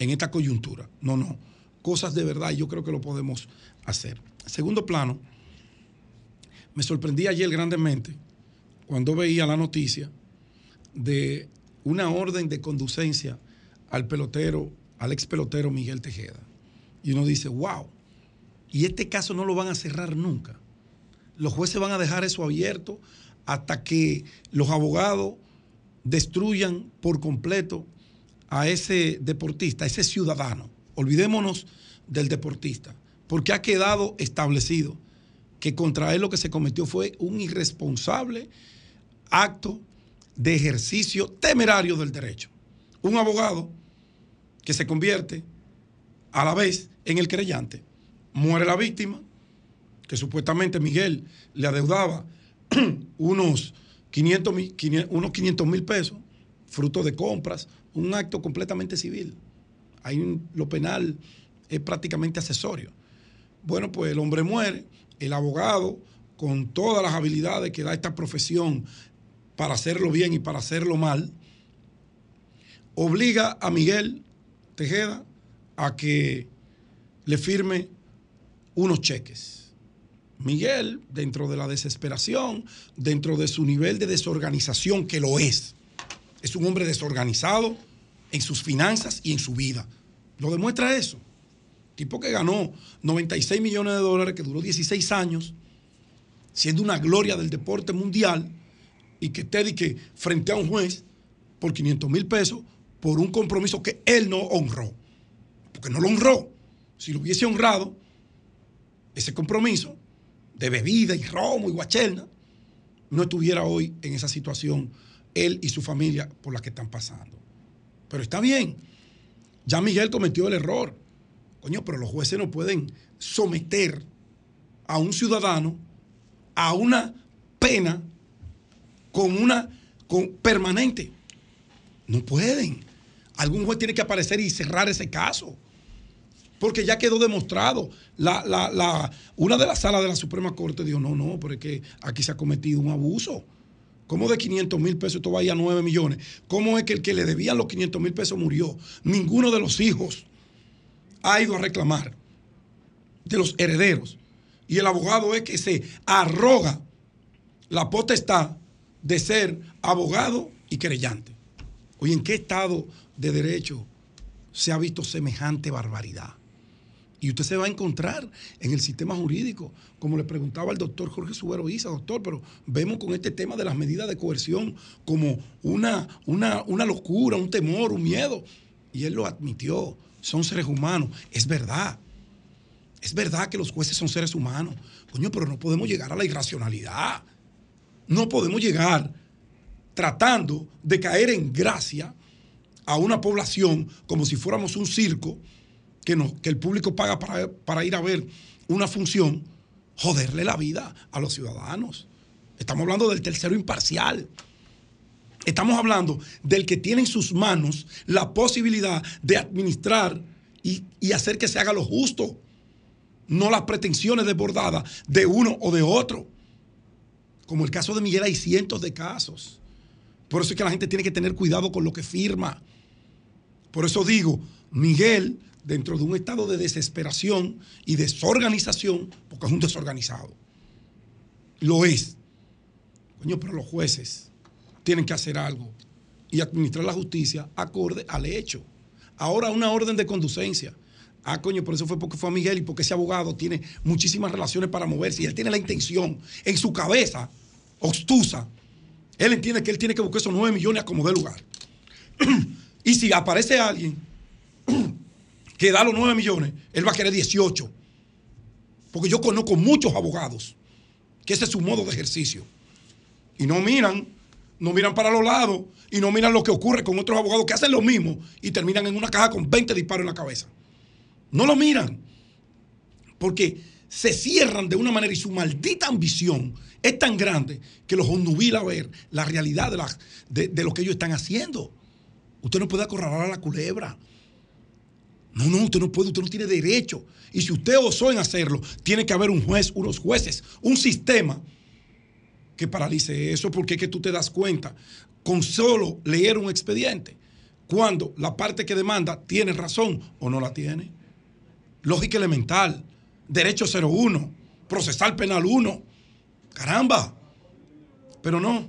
en esta coyuntura. No, no. Cosas de verdad yo creo que lo podemos hacer. Segundo plano, me sorprendí ayer grandemente cuando veía la noticia de una orden de conducencia al pelotero, al ex pelotero Miguel Tejeda. Y uno dice, wow, y este caso no lo van a cerrar nunca. Los jueces van a dejar eso abierto hasta que los abogados destruyan por completo a ese deportista, a ese ciudadano. Olvidémonos del deportista, porque ha quedado establecido que contra él lo que se cometió fue un irresponsable acto de ejercicio temerario del derecho. Un abogado que se convierte a la vez en el creyente. Muere la víctima, que supuestamente Miguel le adeudaba unos 500 mil pesos, fruto de compras, un acto completamente civil. Ahí lo penal es prácticamente accesorio. Bueno, pues el hombre muere, el abogado, con todas las habilidades que da esta profesión para hacerlo bien y para hacerlo mal, obliga a Miguel Tejeda a que le firme unos cheques. Miguel, dentro de la desesperación, dentro de su nivel de desorganización, que lo es, es un hombre desorganizado en sus finanzas y en su vida. Lo demuestra eso. Tipo que ganó 96 millones de dólares, que duró 16 años, siendo una gloria del deporte mundial, y que esté que frente a un juez por 500 mil pesos por un compromiso que él no honró. Porque no lo honró. Si lo hubiese honrado, ese compromiso de bebida y romo y guachelna, no estuviera hoy en esa situación él y su familia por la que están pasando. Pero está bien. Ya Miguel cometió el error. Coño, pero los jueces no pueden someter a un ciudadano a una pena con una con permanente. No pueden. Algún juez tiene que aparecer y cerrar ese caso. Porque ya quedó demostrado. La, una de las salas de la Suprema Corte dijo, no, no, porque aquí se ha cometido un abuso. ¿Cómo de 500 mil pesos esto vaya a 9 millones? ¿Cómo es que el que le debían los 500 mil pesos murió? Ninguno de los hijos ha ido a reclamar de los herederos. Y el abogado es que se arroga la potestad de ser abogado y querellante. Oye, ¿en qué estado de derecho se ha visto semejante barbaridad? Y usted se va a encontrar en el sistema jurídico, como le preguntaba el doctor Jorge Subero Isa, doctor, pero vemos con este tema de las medidas de coerción como una, una, una locura, un temor, un miedo. Y él lo admitió, son seres humanos, es verdad. Es verdad que los jueces son seres humanos, coño, pero no podemos llegar a la irracionalidad. No podemos llegar tratando de caer en gracia a una población como si fuéramos un circo que, que el público paga para, para ir a ver una función, joderle la vida a los ciudadanos. Estamos hablando del tercero imparcial. Estamos hablando del que tiene en sus manos la posibilidad de administrar y, y hacer que se haga lo justo, no las pretensiones desbordadas de uno o de otro. Como el caso de Miguel hay cientos de casos. Por eso es que la gente tiene que tener cuidado con lo que firma. Por eso digo, Miguel, dentro de un estado de desesperación y desorganización, porque es un desorganizado, lo es. Coño, pero los jueces tienen que hacer algo y administrar la justicia acorde al hecho. Ahora una orden de conducencia. Ah, coño, por eso fue porque fue a Miguel y porque ese abogado tiene muchísimas relaciones para moverse y él tiene la intención en su cabeza obstusa. Él entiende que él tiene que buscar esos 9 millones a como dé lugar. y si aparece alguien que da los 9 millones, él va a querer 18. Porque yo conozco muchos abogados que ese es su modo de ejercicio. Y no miran, no miran para los lados y no miran lo que ocurre con otros abogados que hacen lo mismo y terminan en una caja con 20 disparos en la cabeza. No lo miran. Porque se cierran de una manera y su maldita ambición es tan grande que los ondubila a ver la realidad de, de, lo que ellos están haciendo. Usted no puede acorralar a la culebra. No, no, usted no puede, usted no tiene derecho. Y si usted osó en hacerlo, tiene que haber un juez, unos jueces, un sistema que paralice eso, porque es que tú te das cuenta con solo leer un expediente cuando la parte que demanda tiene razón o no la tiene. Lógica elemental, derecho 01, procesal penal 1. Caramba. Pero no,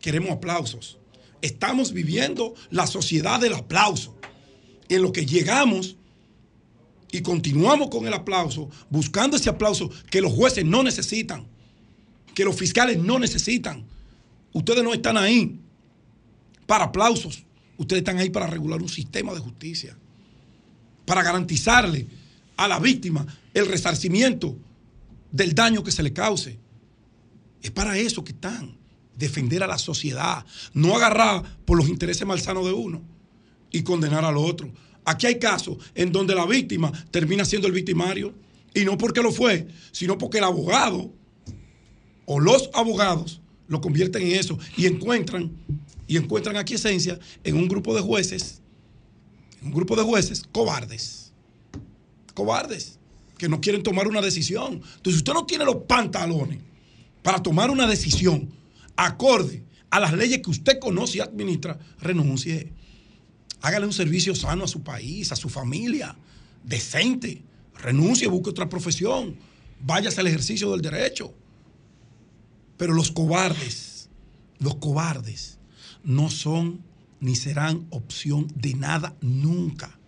queremos aplausos. Estamos viviendo la sociedad del aplauso, en lo que llegamos y continuamos con el aplauso, buscando ese aplauso que los jueces no necesitan, que los fiscales no necesitan. Ustedes no están ahí para aplausos, ustedes están ahí para regular un sistema de justicia, para garantizarle a la víctima el resarcimiento del daño que se le cause. Es para eso que están, defender a la sociedad, no agarrar por los intereses malsanos de uno y condenar al otro. Aquí hay casos en donde la víctima termina siendo el victimario y no porque lo fue, sino porque el abogado o los abogados lo convierten en eso y encuentran y encuentran aquí esencia en un grupo de jueces, un grupo de jueces cobardes, cobardes que no quieren tomar una decisión. Entonces, si usted no tiene los pantalones para tomar una decisión acorde a las leyes que usted conoce y administra, renuncie hágale un servicio sano a su país, a su familia, decente, renuncie, busque otra profesión, váyase al ejercicio del derecho. Pero los cobardes, los cobardes, no son ni serán opción de nada nunca.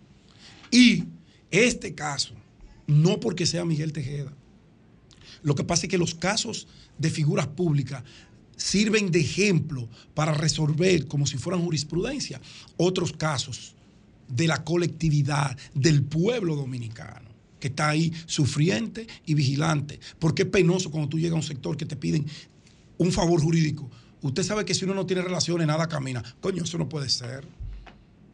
Y este caso, no porque sea Miguel Tejeda, lo que pasa es que los casos de figuras públicas sirven de ejemplo para resolver, como si fueran jurisprudencia, otros casos de la colectividad, del pueblo dominicano, que está ahí sufriente y vigilante. Porque es penoso cuando tú llegas a un sector que te piden un favor jurídico. Usted sabe que si uno no tiene relaciones, nada camina. Coño, eso no puede ser.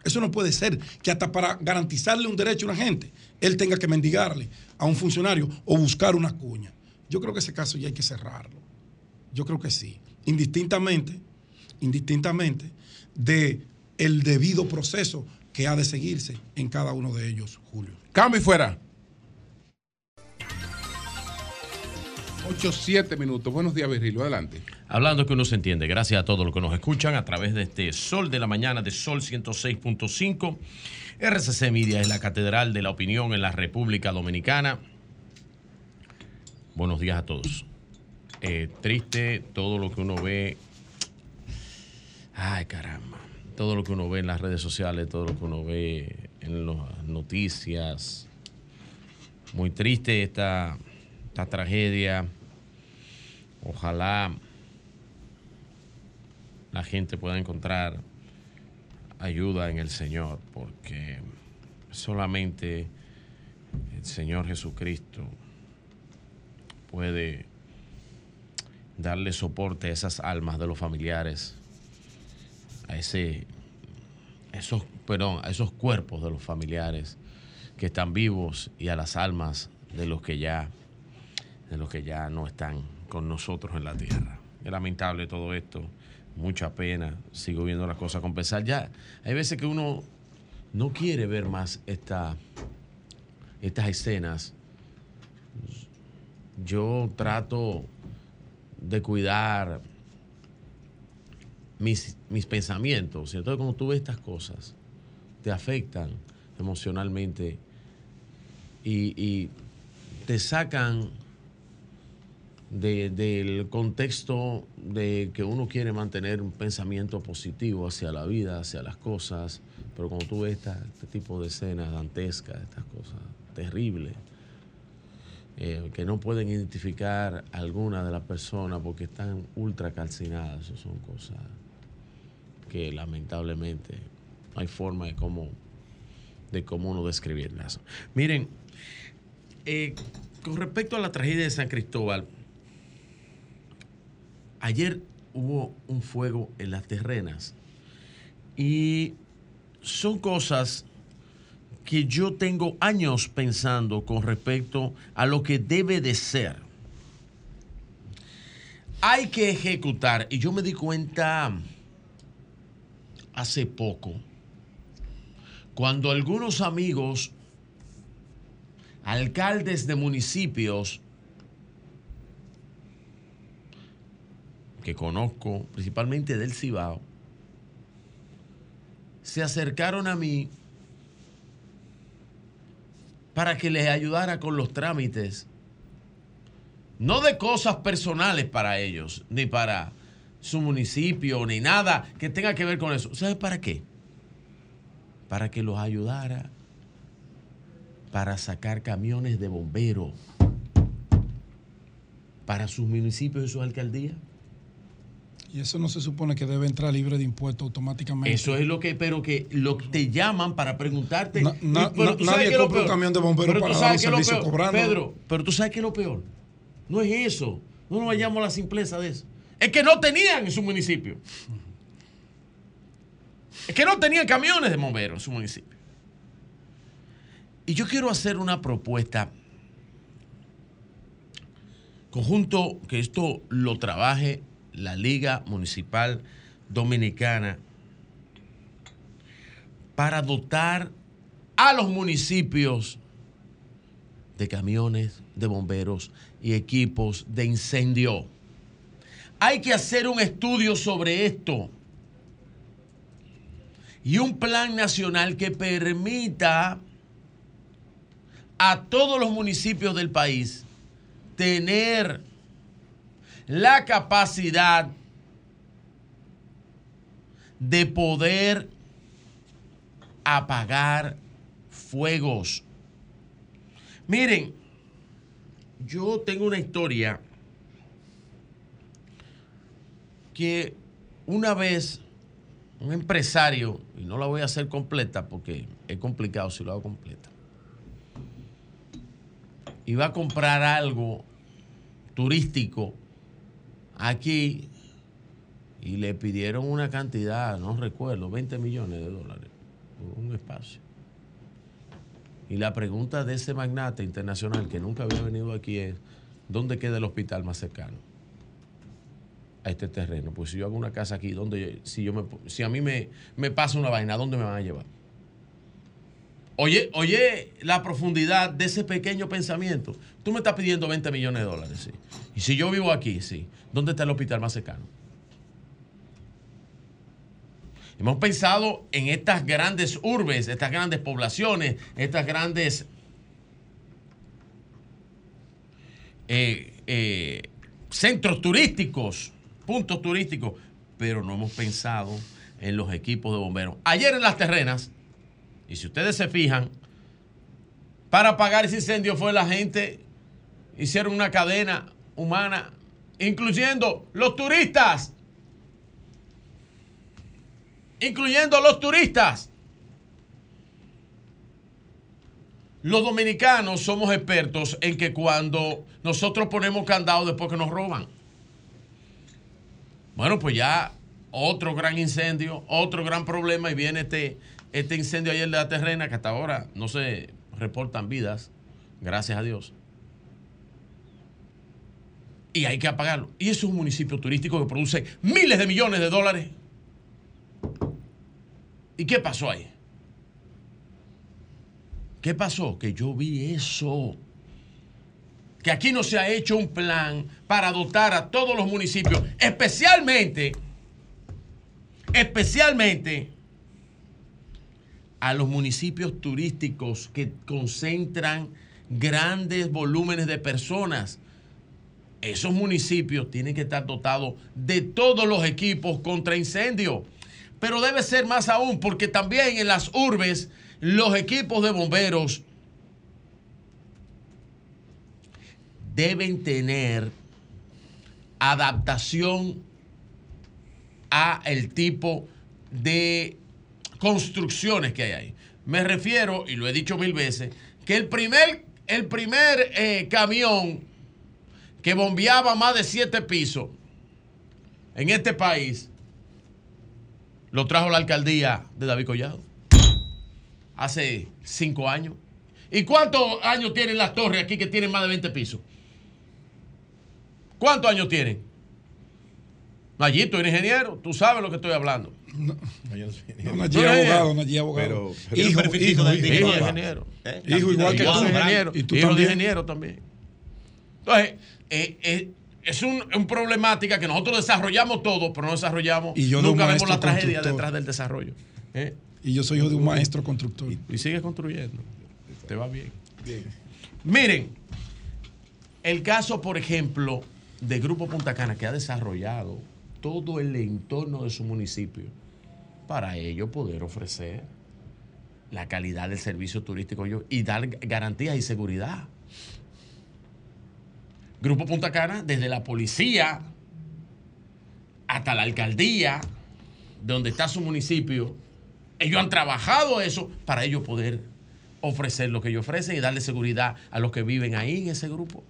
Eso no puede ser que hasta para garantizarle un derecho a una gente, él tenga que mendigarle a un funcionario o buscar una cuña. Yo creo que ese caso ya hay que cerrarlo. Yo creo que sí indistintamente, indistintamente de el debido proceso que ha de seguirse en cada uno de ellos, Julio. Cambio y fuera. 8, 7 minutos. Buenos días, Virgilio. Adelante. Hablando que uno se entiende. Gracias a todos los que nos escuchan a través de este Sol de la Mañana de Sol 106.5. RCC Media es la catedral de la opinión en la República Dominicana. Buenos días a todos. Eh, triste todo lo que uno ve. Ay, caramba. Todo lo que uno ve en las redes sociales, todo lo que uno ve en las noticias. Muy triste esta, esta tragedia. Ojalá la gente pueda encontrar ayuda en el Señor, porque solamente el Señor Jesucristo puede darle soporte a esas almas de los familiares, a ese, esos, perdón, a esos cuerpos de los familiares que están vivos y a las almas de los que ya, de los que ya no están con nosotros en la tierra. Es lamentable todo esto, mucha pena, sigo viendo las cosas con pesar. Ya, hay veces que uno no quiere ver más esta, estas escenas, yo trato de cuidar mis, mis pensamientos. Entonces, cuando tú ves estas cosas, te afectan emocionalmente y, te sacan del contexto de que uno quiere mantener un pensamiento positivo hacia la vida, hacia las cosas, pero cuando tú ves este tipo de escenas dantescas, estas cosas terribles, eh, que no pueden identificar alguna de las personas porque están ultra calcinadas, eso son cosas que lamentablemente no hay forma de cómo, de cómo uno describirlas. Miren, eh, con respecto a la tragedia de San Cristóbal, ayer hubo un fuego en las terrenas y son cosas que yo tengo años pensando con respecto a lo que debe de ser. Hay que ejecutar, y yo me di cuenta hace poco, cuando algunos amigos, alcaldes de municipios, que conozco, principalmente del Cibao, se acercaron a mí para que les ayudara con los trámites, no de cosas personales para ellos, ni para su municipio, ni nada que tenga que ver con eso. ¿Sabes para qué? Para que los ayudara para sacar camiones de bomberos para sus municipios y sus alcaldías. Y eso no se supone que debe entrar libre de impuestos automáticamente. Eso es lo que, pero que lo que te llaman para preguntarte. nadie compra un camión de bomberos para dar un servicio cobrando. Pedro, pero tú sabes que es lo peor. No es eso. No nos vayamos a la simpleza de eso es que no tenían en su municipio. Es que no tenían camiones de bomberos en su municipio. Y yo quiero hacer una propuesta conjunto que esto lo trabaje la Liga Municipal Dominicana para dotar a los municipios de camiones de bomberos y equipos de incendio. Hay que hacer un estudio sobre esto y un plan nacional que permita a todos los municipios del país tener la capacidad de poder apagar fuegos. Miren, yo tengo una historia que una vez un empresario, y no la voy a hacer completa porque es complicado si lo hago completa, iba a comprar algo turístico aquí y le pidieron una cantidad, no recuerdo, 20 millones de dólares por un espacio. Y la pregunta de ese magnate internacional que nunca había venido aquí es, ¿dónde queda el hospital más cercano? a este terreno. Pues si yo hago una casa aquí, donde si yo si a mí me, me pasa una vaina, ¿dónde me van a llevar? Oye, oye la profundidad de ese pequeño pensamiento. Tú me estás pidiendo 20 millones de dólares, sí. Y si yo vivo aquí, sí. ¿Dónde está el hospital más cercano? Hemos pensado en estas grandes urbes, estas grandes poblaciones, estas grandes eh, eh, centros turísticos puntos turísticos, pero no hemos pensado en los equipos de bomberos. Ayer en las terrenas, y si ustedes se fijan, para apagar ese incendio fue la gente, hicieron una cadena humana, incluyendo los turistas, incluyendo los turistas. Los dominicanos somos expertos en que cuando nosotros ponemos candado después que nos roban. Bueno, pues ya otro gran incendio, otro gran problema y viene este, este incendio ayer de la terrena que hasta ahora no se reportan vidas, gracias a Dios. Y hay que apagarlo. Y eso es un municipio turístico que produce miles de millones de dólares. ¿Y qué pasó ahí? ¿Qué pasó? Que yo vi eso. Que aquí no se ha hecho un plan para dotar a todos los municipios, especialmente, especialmente a los municipios turísticos que concentran grandes volúmenes de personas. Esos municipios tienen que estar dotados de todos los equipos contra incendio. Pero debe ser más aún porque también en las urbes los equipos de bomberos deben tener adaptación a el tipo de construcciones que hay ahí. Me refiero, y lo he dicho mil veces, que el primer, el primer eh, camión que bombeaba más de siete pisos en este país lo trajo la alcaldía de David Collado hace cinco años. ¿Y cuántos años tienen las torres aquí que tienen más de 20 pisos? ¿Cuántos años tienen? Allí tú eres ingeniero, tú sabes lo que estoy hablando. No, no, Nayí es abogado, Nayí abogado. Pero, hijo, hijo, hijo, de hijo de ingeniero. ¿Eh? Hijo igual que tú. Ingeniero, ¿Y tú hijo también? de ingeniero también. Entonces, eh, eh, es un, un, problemática que nosotros desarrollamos todo, pero no desarrollamos. Y yo nunca vemos la tragedia detrás del desarrollo. ¿eh? Y yo soy hijo de un maestro constructor. Y, y sigues construyendo. Te va bien. bien. Miren, el caso, por ejemplo, de Grupo Punta Cana, que ha desarrollado todo el entorno de su municipio para ello poder ofrecer la calidad del servicio turístico y dar garantías y seguridad. Grupo Punta Cana, desde la policía hasta la alcaldía, donde está su municipio, ellos han trabajado eso para ellos poder ofrecer lo que ellos ofrecen y darle seguridad a los que viven ahí en ese grupo.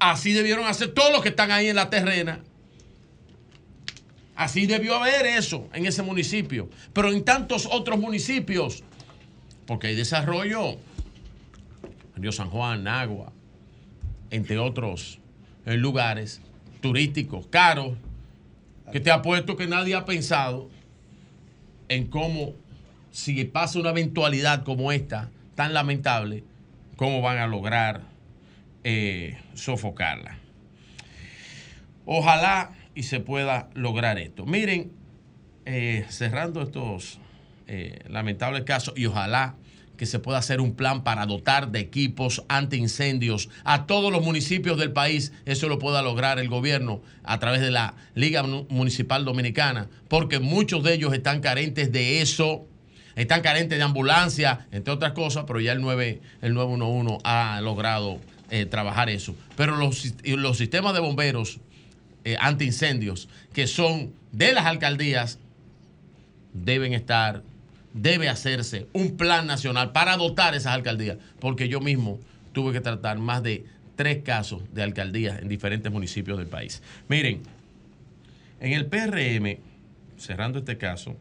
Así debieron hacer todos los que están ahí en la terrena Así debió haber eso en ese municipio. Pero en tantos otros municipios, porque hay desarrollo, Río San Juan, Nagua, entre otros lugares turísticos caros, que te apuesto que nadie ha pensado en cómo, si pasa una eventualidad como esta, tan lamentable, cómo van a lograr eh, sofocarla. Ojalá y se pueda lograr esto. Miren, eh, cerrando estos eh, lamentables casos y ojalá que se pueda hacer un plan para dotar de equipos antiincendios a todos los municipios del país. Eso lo pueda lograr el gobierno a través de la Liga Municipal Dominicana, porque muchos de ellos están carentes de eso, están carentes de ambulancia, entre otras cosas, pero ya el, 9, el 911 ha logrado eh, trabajar eso. Pero los, los sistemas de bomberos eh, antiincendios que son de las alcaldías deben estar, debe hacerse un plan nacional para dotar esas alcaldías, porque yo mismo tuve que tratar más de tres casos de alcaldías en diferentes municipios del país. Miren, en el PRM, cerrando este caso,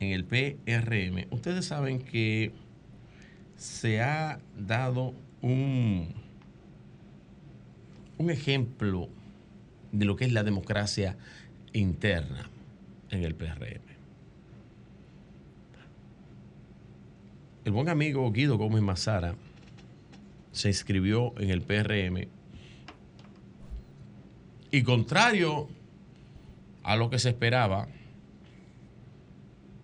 en el PRM, ustedes saben que se ha dado un un ejemplo de lo que es la democracia interna en el PRM. El buen amigo Guido Gómez Mazara se inscribió en el PRM y contrario a lo que se esperaba,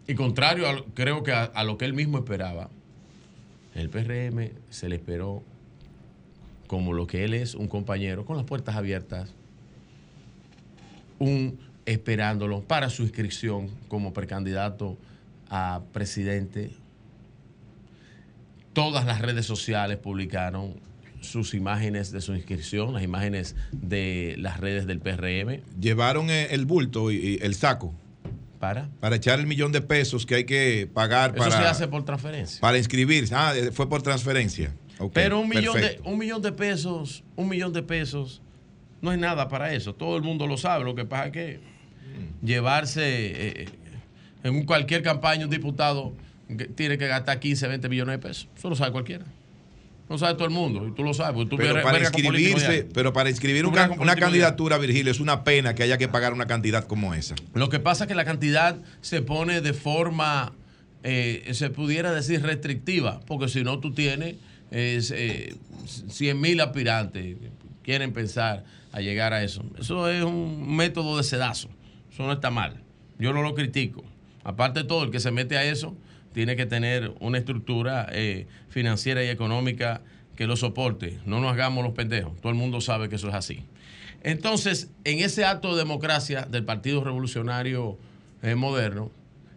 y contrario a, creo que a, a lo que él mismo esperaba, el PRM se le esperó como lo que él es, un compañero, con las puertas abiertas, un esperándolo para su inscripción como precandidato a presidente. Todas las redes sociales publicaron sus imágenes de su inscripción, las imágenes de las redes del PRM. Llevaron el bulto y el saco. ¿Para? Para echar el millón de pesos que hay que pagar Eso para. se hace por transferencia. Para inscribirse. Ah, fue por transferencia. Pero un millón, de, un millón de pesos, un millón de pesos no es nada para eso. Todo el mundo lo sabe. Lo que pasa es que llevarse eh, en cualquier campaña un diputado tiene que gastar 15, 20 millones de pesos. Eso lo sabe cualquiera. Lo sabe todo el mundo y tú lo sabes. pero, para inscribirse, pero para inscribir una, una candidatura, Virgilio, es una pena que haya que pagar una cantidad como esa. Lo que pasa es que la cantidad se pone de forma eh, se pudiera decir restrictiva, porque si no tú tienes eh, 100 mil aspirantes quieren pensar a llegar a eso. Eso es un método de sedazo, eso no está mal, yo no lo critico. Aparte de todo, el que se mete a eso tiene que tener una estructura eh, financiera y económica que lo soporte. No nos hagamos los pendejos. Todo el mundo sabe que eso es así. Entonces, en ese acto de democracia del Partido Revolucionario eh, Moderno,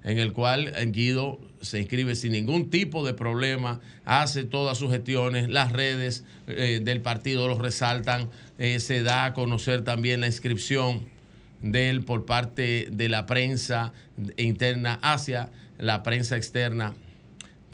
en el cual Guido se inscribe sin ningún tipo de problema, hace todas sus gestiones, las redes eh, del partido lo resaltan, se da a conocer también la inscripción de él por parte de la prensa interna hacia la prensa externa.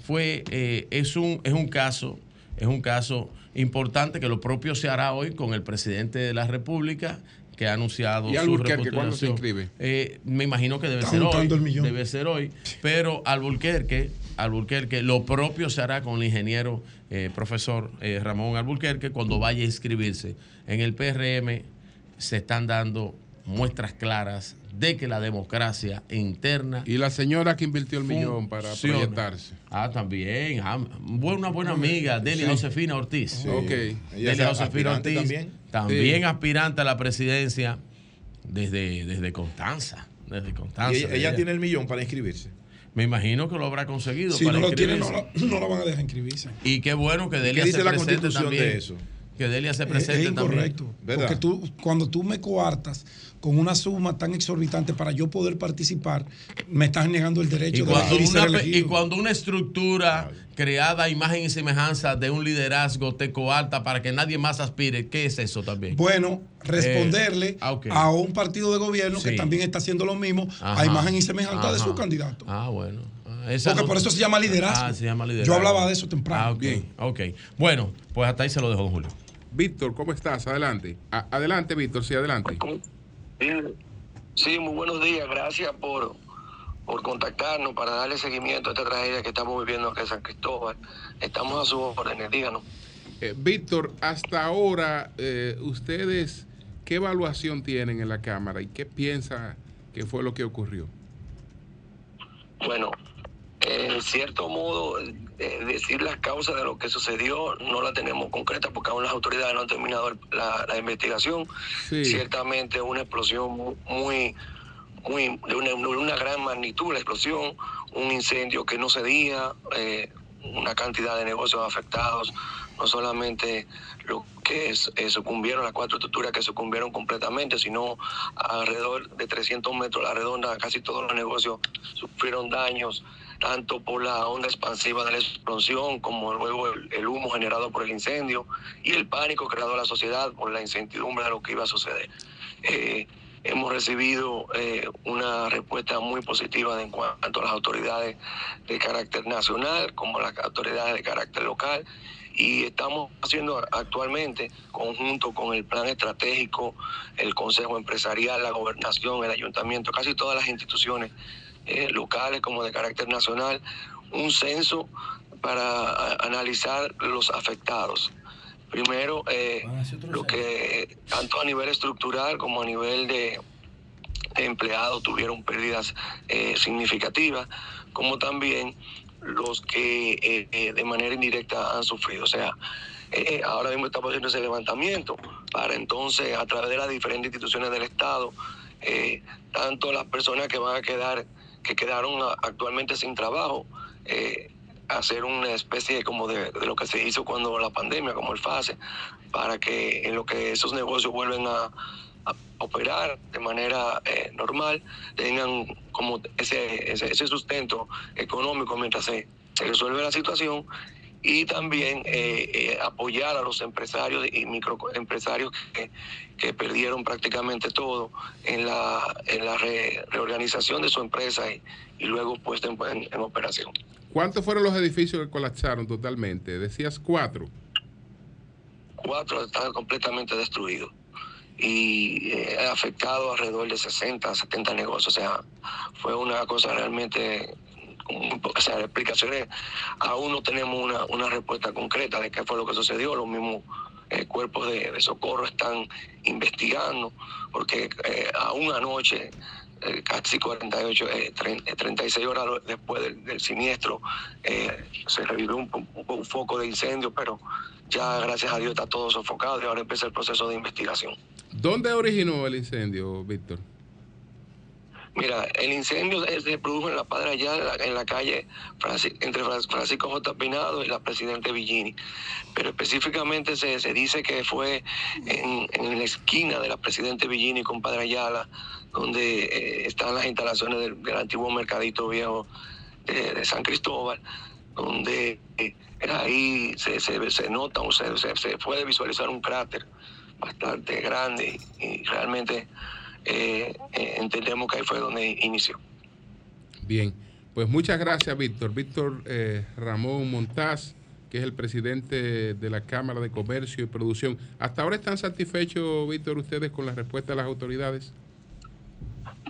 Fue, eh, es, un, es un caso, es un caso importante que lo propio se hará hoy con el presidente de la República que ha anunciado ¿Y Alburquerque cuándo se inscribe? Eh, me imagino que debe ser hoy. Debe ser hoy. Pero Alburquerque, Alburquerque, lo propio se hará con el ingeniero eh, profesor Ramón Alburquerque cuando vaya a inscribirse. En el PRM se están dando muestras claras de que la democracia interna. Y la señora que invirtió el millón para proyectarse. Ah, también. Ah, una buena amiga, Delia Josefina Ortiz. Ok. Delia Josefina Ortiz. También, también aspirante a la presidencia desde, desde Constanza. Desde Constanza. ¿Y ella, tiene el millón para inscribirse? Me imagino que lo habrá conseguido. Si no lo tiene, no, la van a dejar inscribirse. Y qué bueno que Delia ¿Qué dice la constitución de eso? Que Delia se presente es, incorrecto, Porque tú, cuando tú me coartas con una suma tan exorbitante para yo poder participar, me estás negando el derecho de una, Y cuando una estructura creada a imagen y semejanza de un liderazgo te coarta para que nadie más aspire, ¿qué es eso también? Bueno, responderle eh, ah, a un partido de gobierno que también está haciendo lo mismo a imagen y semejanza de su candidato. Ah, bueno. Ah, Porque por eso se llama liderazgo. Ah, se llama liderazgo. Yo hablaba de eso temprano. Ah, ok. Ok. Bueno, pues hasta ahí se lo dejo, don Julio. Víctor, ¿cómo estás? Adelante. adelante, Víctor, sí, adelante. Sí, muy buenos días. Gracias por, por contactarnos para darle seguimiento a esta tragedia que estamos viviendo aquí en San Cristóbal. Estamos a su orden, díganos. Eh, Víctor, hasta ahora, eh, ustedes, ¿qué evaluación tienen en la Cámara y qué piensa que fue lo que ocurrió? Bueno, en cierto modo, eh, decir las causas de lo que sucedió no la tenemos concreta porque aún las autoridades no han terminado la, investigación. Ciertamente una explosión muy, muy de una, gran magnitud, la explosión, un incendio que no cedía, eh, una cantidad de negocios afectados, no solamente lo que es, eh, sucumbieron, las cuatro estructuras que sucumbieron completamente, sino alrededor de 300 metros a la redonda, casi todos los negocios sufrieron daños tanto por la onda expansiva de la explosión como luego el, humo generado por el incendio y el pánico creado en la sociedad por la incertidumbre de lo que iba a suceder. Eh, hemos recibido eh, una respuesta muy positiva en cuanto a las autoridades de carácter nacional como las autoridades de carácter local y estamos haciendo actualmente, conjunto con el plan estratégico, el Consejo Empresarial, la Gobernación, el Ayuntamiento, casi todas las instituciones eh, locales como de carácter nacional, un censo para analizar los afectados. Primero, eh, lo que tanto a nivel estructural como a nivel de, empleados tuvieron pérdidas eh, significativas, como también los que de manera indirecta han sufrido. O sea, ahora mismo estamos haciendo ese levantamiento para entonces, a través de las diferentes instituciones del Estado, tanto las personas que van a quedar que quedaron actualmente sin trabajo, eh, hacer una especie como de, lo que se hizo cuando la pandemia, como el FASE, para que en lo que esos negocios vuelven a, operar de manera eh, normal, tengan como ese, ese, sustento económico mientras se, se resuelve la situación y también eh, eh, apoyar a los empresarios y microempresarios que, que perdieron prácticamente todo en la, en la reorganización de su empresa y, luego puesta en, operación. ¿Cuántos fueron los edificios que colapsaron totalmente? Decías cuatro. Cuatro están completamente destruidos y eh, ha afectado alrededor de 60, 70 negocios. O sea, fue una cosa realmente o sea, explicaciones, aún no tenemos una, una respuesta concreta de qué fue lo que sucedió. Los mismos eh, cuerpos de, socorro están investigando, porque eh, aún anoche eh, casi 48, 36 horas después del, siniestro, se revivió un, un, foco de incendio, pero ya gracias a Dios está todo sofocado y ahora empieza el proceso de investigación. ¿Dónde originó el incendio, Víctor? Mira, el incendio se produjo en la Padre allá, en la, calle entre Francisco J. Pinado y la Presidente Villini. Pero específicamente se, dice que fue en, la esquina de la Presidente Villini con Padre Ayala, donde eh, están las instalaciones del, antiguo mercadito viejo de, San Cristóbal, donde eh, ahí se, se, nota se, puede visualizar un cráter bastante grande y realmente entendemos que ahí fue donde inició. Bien, pues muchas gracias, Víctor. Víctor eh, Ramón Montaz, que es el presidente de la Cámara de Comercio y Producción. ¿Hasta ahora están satisfechos, Víctor, ustedes con la respuesta de las autoridades?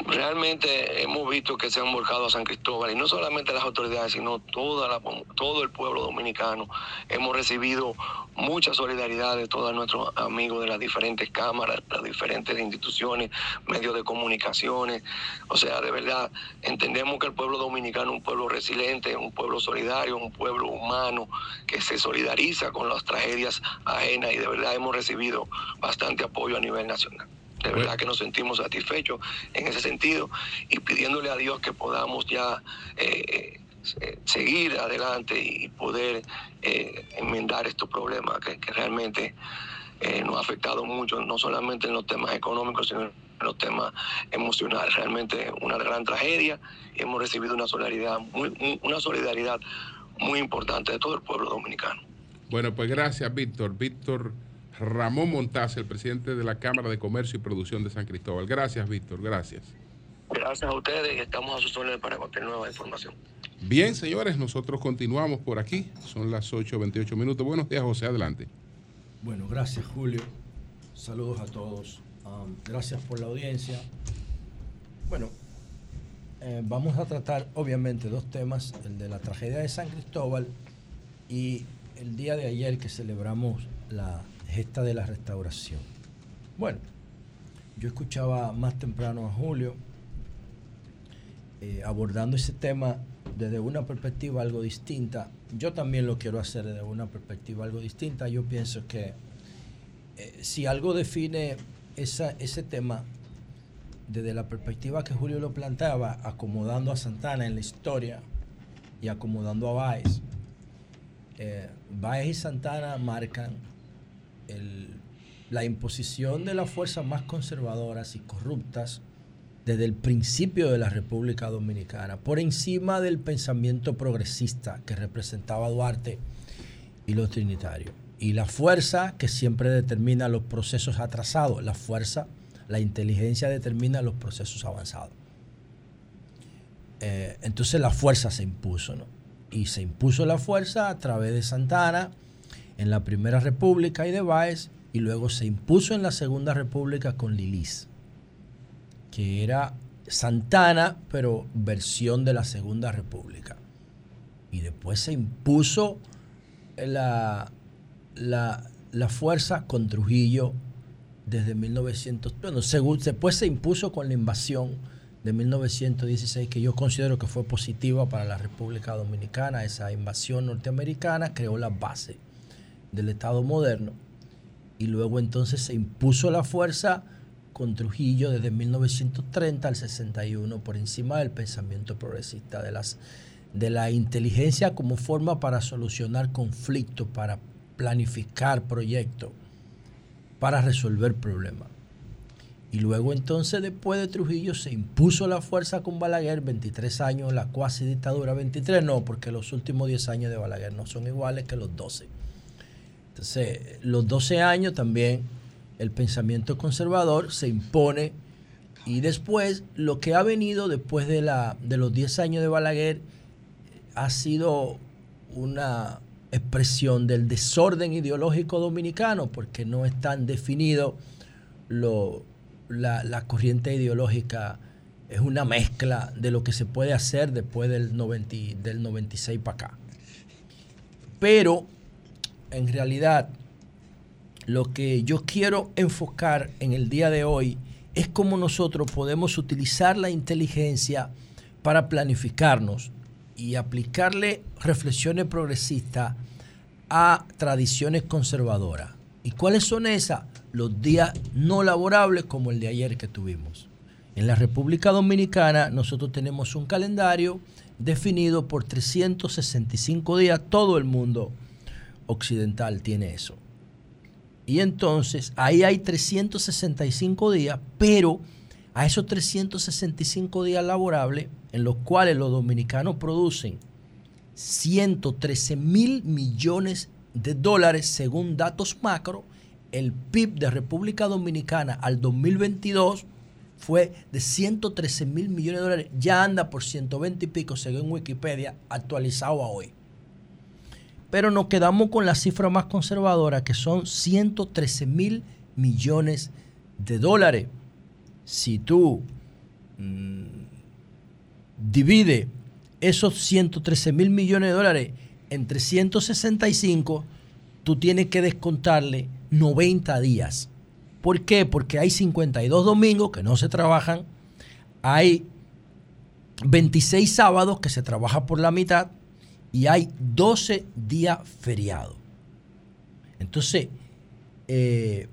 Realmente hemos visto que se han volcado a San Cristóbal y no solamente las autoridades, sino toda la, todo el pueblo dominicano. Hemos recibido mucha solidaridad de todos nuestros amigos de las diferentes cámaras, las diferentes instituciones, medios de comunicaciones. O sea, de verdad, entendemos que el pueblo dominicano es un pueblo resiliente, un pueblo solidario, un pueblo humano que se solidariza con las tragedias ajenas y de verdad hemos recibido bastante apoyo a nivel nacional. De verdad que nos sentimos satisfechos en ese sentido y pidiéndole a Dios que podamos ya eh, eh, seguir adelante y poder eh, enmendar estos problemas que, realmente nos ha afectado mucho, no solamente en los temas económicos, sino en los temas emocionales. Realmente una gran tragedia y hemos recibido una solidaridad muy, una solidaridad muy importante de todo el pueblo dominicano. Bueno, pues gracias, Víctor. Víctor. Ramón Montaz, el presidente de la Cámara de Comercio y Producción de San Cristóbal. Gracias, Víctor, gracias. Gracias a ustedes y estamos a sus órdenes para cualquier nueva información. Bien, señores, nosotros continuamos por aquí. Son las 8.28 minutos. Buenos días, José, adelante. Bueno, gracias, Julio. Saludos a todos. Um, gracias por la audiencia. Bueno, eh, vamos a tratar obviamente dos temas, el de la tragedia de San Cristóbal y el día de ayer que celebramos la gesta de la restauración. Bueno, yo escuchaba más temprano a Julio eh, abordando ese tema desde una perspectiva algo distinta. Yo también lo quiero hacer desde una perspectiva algo distinta. Yo pienso que eh, si algo define ese tema desde la perspectiva que Julio lo planteaba, acomodando a Santana en la historia y acomodando a Baez, eh, Baez y Santana marcan la imposición de las fuerzas más conservadoras y corruptas desde el principio de la República Dominicana, por encima del pensamiento progresista que representaba Duarte y los trinitarios. Y la fuerza que siempre determina los procesos atrasados, la fuerza, la inteligencia determina los procesos avanzados. Eh, entonces la fuerza se impuso, ¿no? Y se impuso la fuerza a través de Santana, en la Primera República y de Báez, y luego se impuso en la Segunda República con Lilis, que era Santana, pero versión de la Segunda República. Y después se impuso la, la, fuerza con Trujillo desde 1900. Bueno, después se impuso con la invasión de 1916, que yo considero que fue positiva para la República Dominicana. Esa invasión norteamericana creó la base del Estado moderno y luego entonces se impuso la fuerza con Trujillo desde 1930 al 61 por encima del pensamiento progresista de las de la inteligencia como forma para solucionar conflictos, para planificar proyectos, para resolver problemas. Y luego entonces después de Trujillo se impuso la fuerza con Balaguer, 23 años, la cuasi dictadura, 23 no, porque los últimos 10 años de Balaguer no son iguales que los 12. Entonces, los 12 años también el pensamiento conservador se impone y después lo que ha venido después de, la, de los 10 años de Balaguer ha sido una expresión del desorden ideológico dominicano porque no es tan definido lo, la, corriente ideológica es una mezcla de lo que se puede hacer después del, 90, del 96 para acá. Pero en realidad lo que yo quiero enfocar en el día de hoy es como nosotros podemos utilizar la inteligencia para planificarnos y aplicarle reflexiones progresistas a tradiciones conservadoras. ¿Y cuáles son esas? Los días no laborables como el de ayer que tuvimos. En la República Dominicana nosotros tenemos un calendario definido por 365 días. Todo el mundo occidental tiene eso. Y entonces ahí hay 365 días, pero a esos 365 días laborables, en los cuales los dominicanos producen 113 mil millones de dólares según datos macro, el PIB de República Dominicana al 2022 fue de 113 mil millones de dólares, ya anda por 120 y pico según Wikipedia, actualizado a hoy. Pero nos quedamos con la cifra más conservadora, que son 113 mil millones de dólares. Si tú mm, divide esos 113 mil millones de dólares entre 165, tú tienes que descontarle 90 días. ¿Por qué? Porque hay 52 domingos que no se trabajan, hay 26 sábados que se trabaja por la mitad y hay 12 días feriados. Entonces, eh,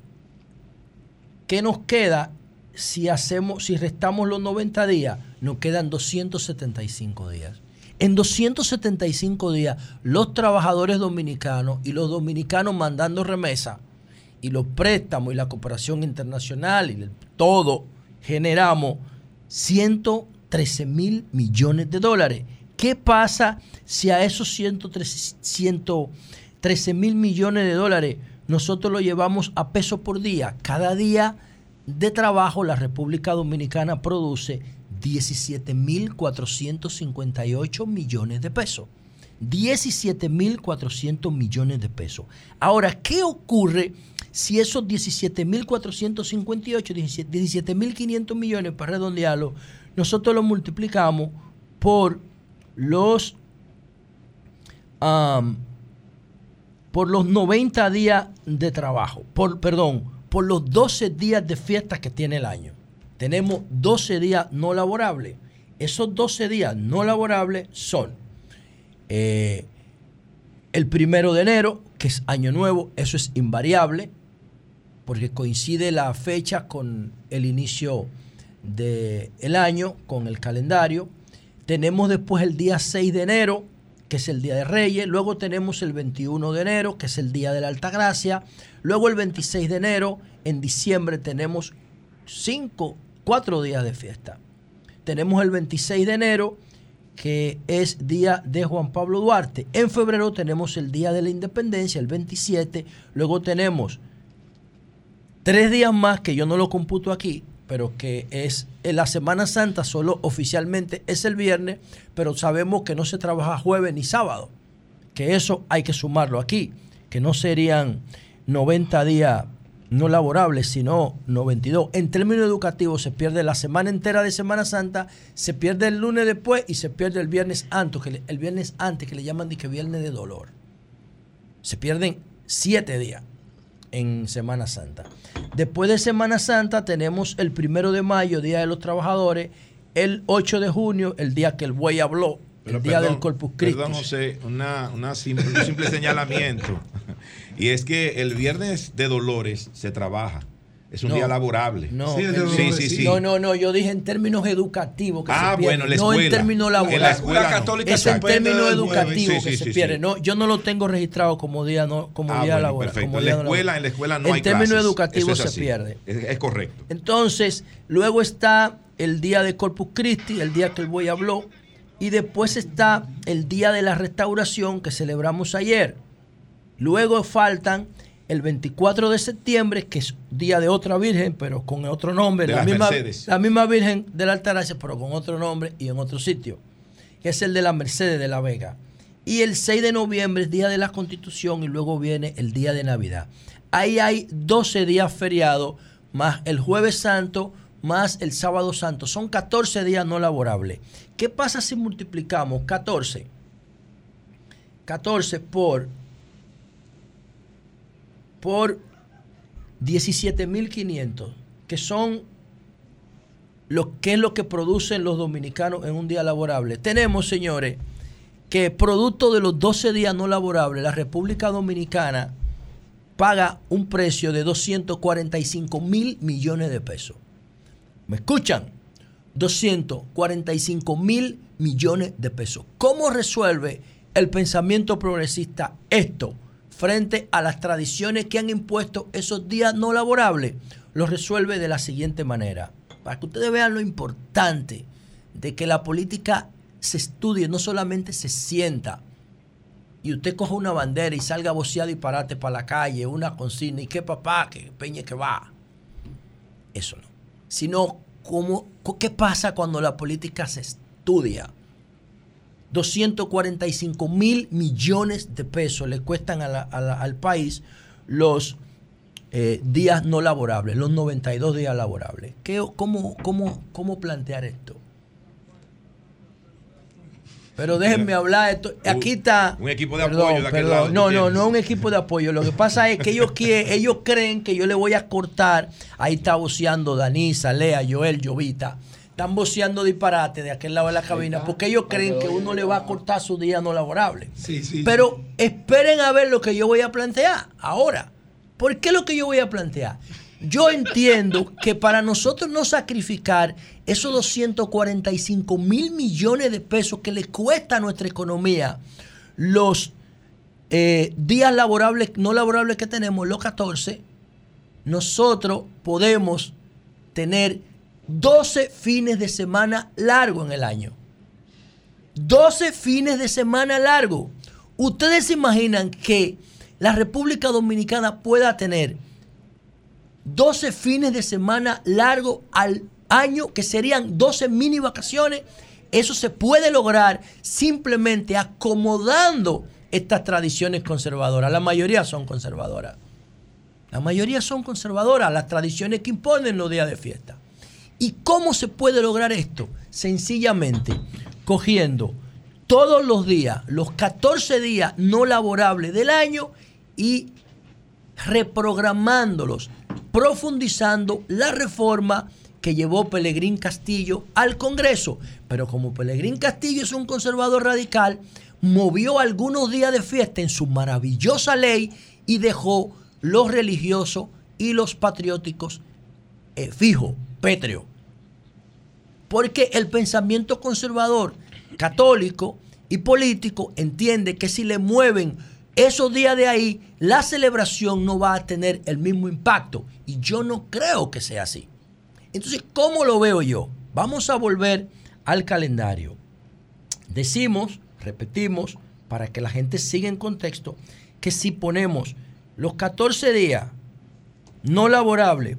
¿qué nos queda si hacemos, si restamos los 90 días? Nos quedan 275 días. En 275 días, los trabajadores dominicanos y los dominicanos mandando remesa y los préstamos y la cooperación internacional y todo, generamos 113 mil millones de dólares. ¿Qué pasa si a esos 113 mil millones de dólares nosotros lo llevamos a peso por día? Cada día de trabajo la República Dominicana produce 17.458 millones de pesos. 17.400 millones de pesos. Ahora, ¿qué ocurre si esos 17.458, 17.500 millones, para redondearlo, nosotros lo multiplicamos por los, por los 90 días de trabajo, por, perdón, por los 12 días de fiesta que tiene el año. Tenemos 12 días no laborables. Esos 12 días no laborables son eh, el primero de enero, que es año nuevo, eso es invariable, porque coincide la fecha con el inicio del año, con el calendario. Tenemos después el día 6 de enero, que es el Día de Reyes. Luego tenemos el 21 de enero, que es el Día de la Alta Gracia. Luego el 26 de enero, en diciembre tenemos cinco, cuatro días de fiesta. Tenemos el 26 de enero, que es Día de Juan Pablo Duarte. En febrero tenemos el Día de la Independencia, el 27. Luego tenemos tres días más que yo no lo computo aquí, pero que es en la Semana Santa, solo oficialmente es el viernes, pero sabemos que no se trabaja jueves ni sábado, que eso hay que sumarlo aquí, que no serían 90 días no laborables, sino 92. En términos educativos se pierde la semana entera de Semana Santa, se pierde el lunes después y se pierde el viernes antes, que el viernes antes que le llaman que viernes de dolor. Se pierden siete días en Semana Santa. Después de Semana Santa tenemos el primero de mayo, Día de los Trabajadores, el 8 de junio, el día que el buey habló, el día del Corpus Christi. Perdón, José, una, un simple señalamiento. Y es que el viernes de Dolores se trabaja. Es un día laborable. No, sí, sí, sí, no, no, no, yo dije en términos educativos que ah, se pierde. bueno, la escuela. No en términos laborales. En la escuela católica es en términos educativos que se pierde. No, yo no lo tengo registrado como día no como ah, día bueno, laboral. Perfecto. en la escuela, en la escuela no en hay En términos clases. educativos es se pierde. Es, es, correcto. Entonces, luego está el día de Corpus Christi, el día que el buey habló, y después está el día de la restauración que celebramos ayer. Luego faltan el 24 de septiembre, que es día de otra virgen, pero con otro nombre, de la misma, Mercedes. la misma virgen de la Altagracia, pero con otro nombre y en otro sitio, que es el de la Mercedes de la Vega. Y el 6 de noviembre es día de la Constitución y luego viene el día de Navidad. Ahí hay 12 días feriados, más el jueves santo, más el sábado santo. Son 14 días no laborables. ¿Qué pasa si multiplicamos 14? 14 por por 17.500, que son lo, qué es lo que producen los dominicanos en un día laborable. Tenemos, señores, que producto de los 12 días no laborables, la República Dominicana paga un precio de 245 mil millones de pesos. ¿Me escuchan? 245 mil millones de pesos. ¿Cómo resuelve el pensamiento progresista esto frente a las tradiciones que han impuesto esos días no laborables? Lo resuelve de la siguiente manera. Para que ustedes vean lo importante de que la política se estudie, no solamente se sienta y usted coja una bandera y salga a vocear disparate para la calle, una consigna, y qué papá, que peñe que va. Eso no. Sino, ¿cómo, ¿qué pasa cuando la política se estudia? 245 mil millones de pesos le cuestan al país los eh, días no laborables, los 92 días laborables. ¿Qué, cómo, cómo, ¿Cómo plantear esto? Pero déjenme hablar. Esto. Aquí está. Un equipo de apoyo de aquel lado, No, no, no es un equipo de apoyo. Lo que pasa es que ellos, quieren, ellos creen que yo le voy a cortar. Ahí está voceando Danisa, Lea, Joel, Jovita. Están voceando disparate de aquel lado de la cabina porque ellos creen que uno le va a cortar su día no laborable. Sí, sí, Pero esperen a ver lo que yo voy a plantear ahora. ¿Por qué lo que yo voy a plantear? Yo entiendo que para nosotros no sacrificar esos 245 mil millones de pesos que le cuesta a nuestra economía los eh, días laborables, no laborables que tenemos, los 14, nosotros podemos tener 12 fines de semana largo en el año. 12 fines de semana largo. Ustedes se imaginan que la República Dominicana pueda tener 12 fines de semana largo al año, que serían 12 mini vacaciones. Eso se puede lograr simplemente acomodando estas tradiciones conservadoras. La mayoría son conservadoras. La mayoría son conservadoras, las tradiciones que imponen los días de fiesta. ¿Y cómo se puede lograr esto? Sencillamente cogiendo todos los días, los 14 días no laborables del año y reprogramándolos profundizando la reforma que llevó Pelegrín Castillo al Congreso. Pero como Pelegrín Castillo es un conservador radical, movió algunos días de fiesta en su maravillosa ley y dejó los religiosos y los patrióticos eh, fijo, pétreo. Porque el pensamiento conservador, católico y político entiende que si le mueven esos días de ahí, la celebración no va a tener el mismo impacto. Y yo no creo que sea así. Entonces, ¿cómo lo veo yo? Vamos a volver al calendario. Decimos, repetimos, para que la gente siga en contexto, que si ponemos los 14 días no laborables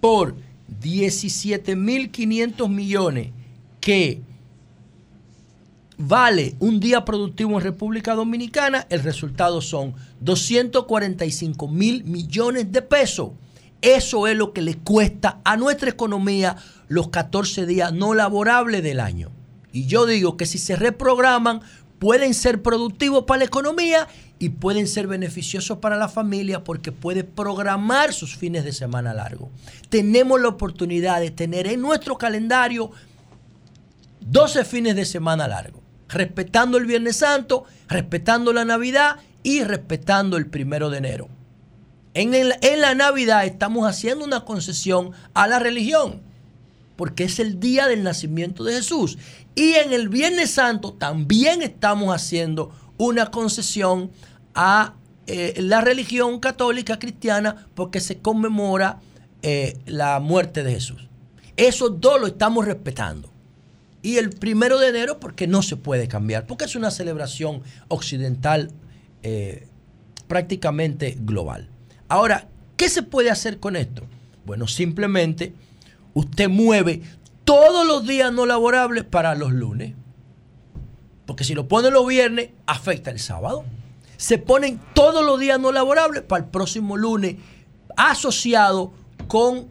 por 17.500 millones que vale un día productivo en República Dominicana, el resultado son 245 mil millones de pesos. Eso es lo que le cuesta a nuestra economía los 14 días no laborables del año. Y yo digo que si se reprograman, pueden ser productivos para la economía y pueden ser beneficiosos para la familia porque puede programar sus fines de semana largo. Tenemos la oportunidad de tener en nuestro calendario 12 fines de semana largo respetando el Viernes Santo, respetando la Navidad y respetando el primero de enero. En, en, la Navidad estamos haciendo una concesión a la religión, porque es el día del nacimiento de Jesús. Y en el Viernes Santo también estamos haciendo una concesión a eh, la religión católica cristiana, porque se conmemora eh, la muerte de Jesús. Esos dos lo estamos respetando y el primero de enero porque no se puede cambiar, porque es una celebración occidental eh, prácticamente global. Ahora, ¿qué se puede hacer con esto? Bueno, simplemente usted mueve todos los días no laborables para los lunes, porque si lo pone los viernes, afecta el sábado. Se ponen todos los días no laborables para el próximo lunes, asociado con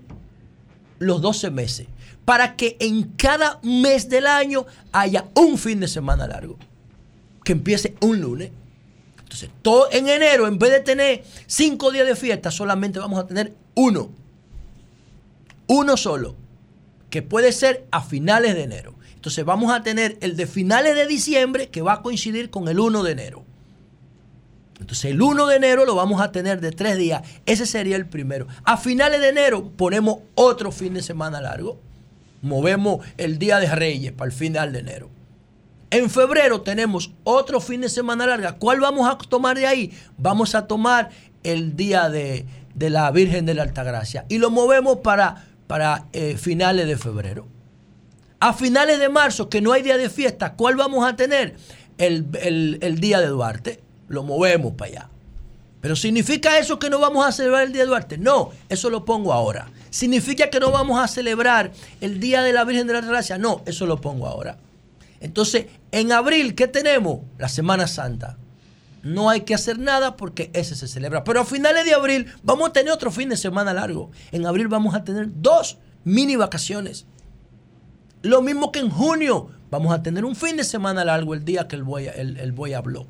los 12 meses para que en cada mes del año haya un fin de semana largo, que empiece un lunes. Entonces, todo en enero, en vez de tener cinco días de fiesta, solamente vamos a tener uno. Uno solo. que puede ser a finales de enero. Entonces vamos a tener el de finales de diciembre que va a coincidir con el 1 de enero. Entonces el 1 de enero lo vamos a tener de tres días. Ese sería el primero. A finales de enero ponemos otro fin de semana largo. Movemos el Día de Reyes para el final de enero. En febrero tenemos otro fin de semana larga. ¿Cuál vamos a tomar de ahí? Vamos a tomar el Día de, la Virgen de la Altagracia. Y lo movemos para, para eh, finales de febrero. A finales de marzo, que no hay día de fiesta, ¿cuál vamos a tener? El, el Día de Duarte lo movemos para allá. Pero ¿significa eso que no vamos a celebrar el Día de Duarte? No, eso lo pongo ahora. ¿Significa que no vamos a celebrar el Día de la Virgen de la Gracia? No, eso lo pongo ahora. Entonces, en abril, ¿qué tenemos? La Semana Santa. No hay que hacer nada porque ese se celebra. Pero a finales de abril vamos a tener otro fin de semana largo. En abril vamos a tener dos mini vacaciones. Lo mismo que en junio. Vamos a tener un fin de semana largo el día que el buey, el, el buey habló.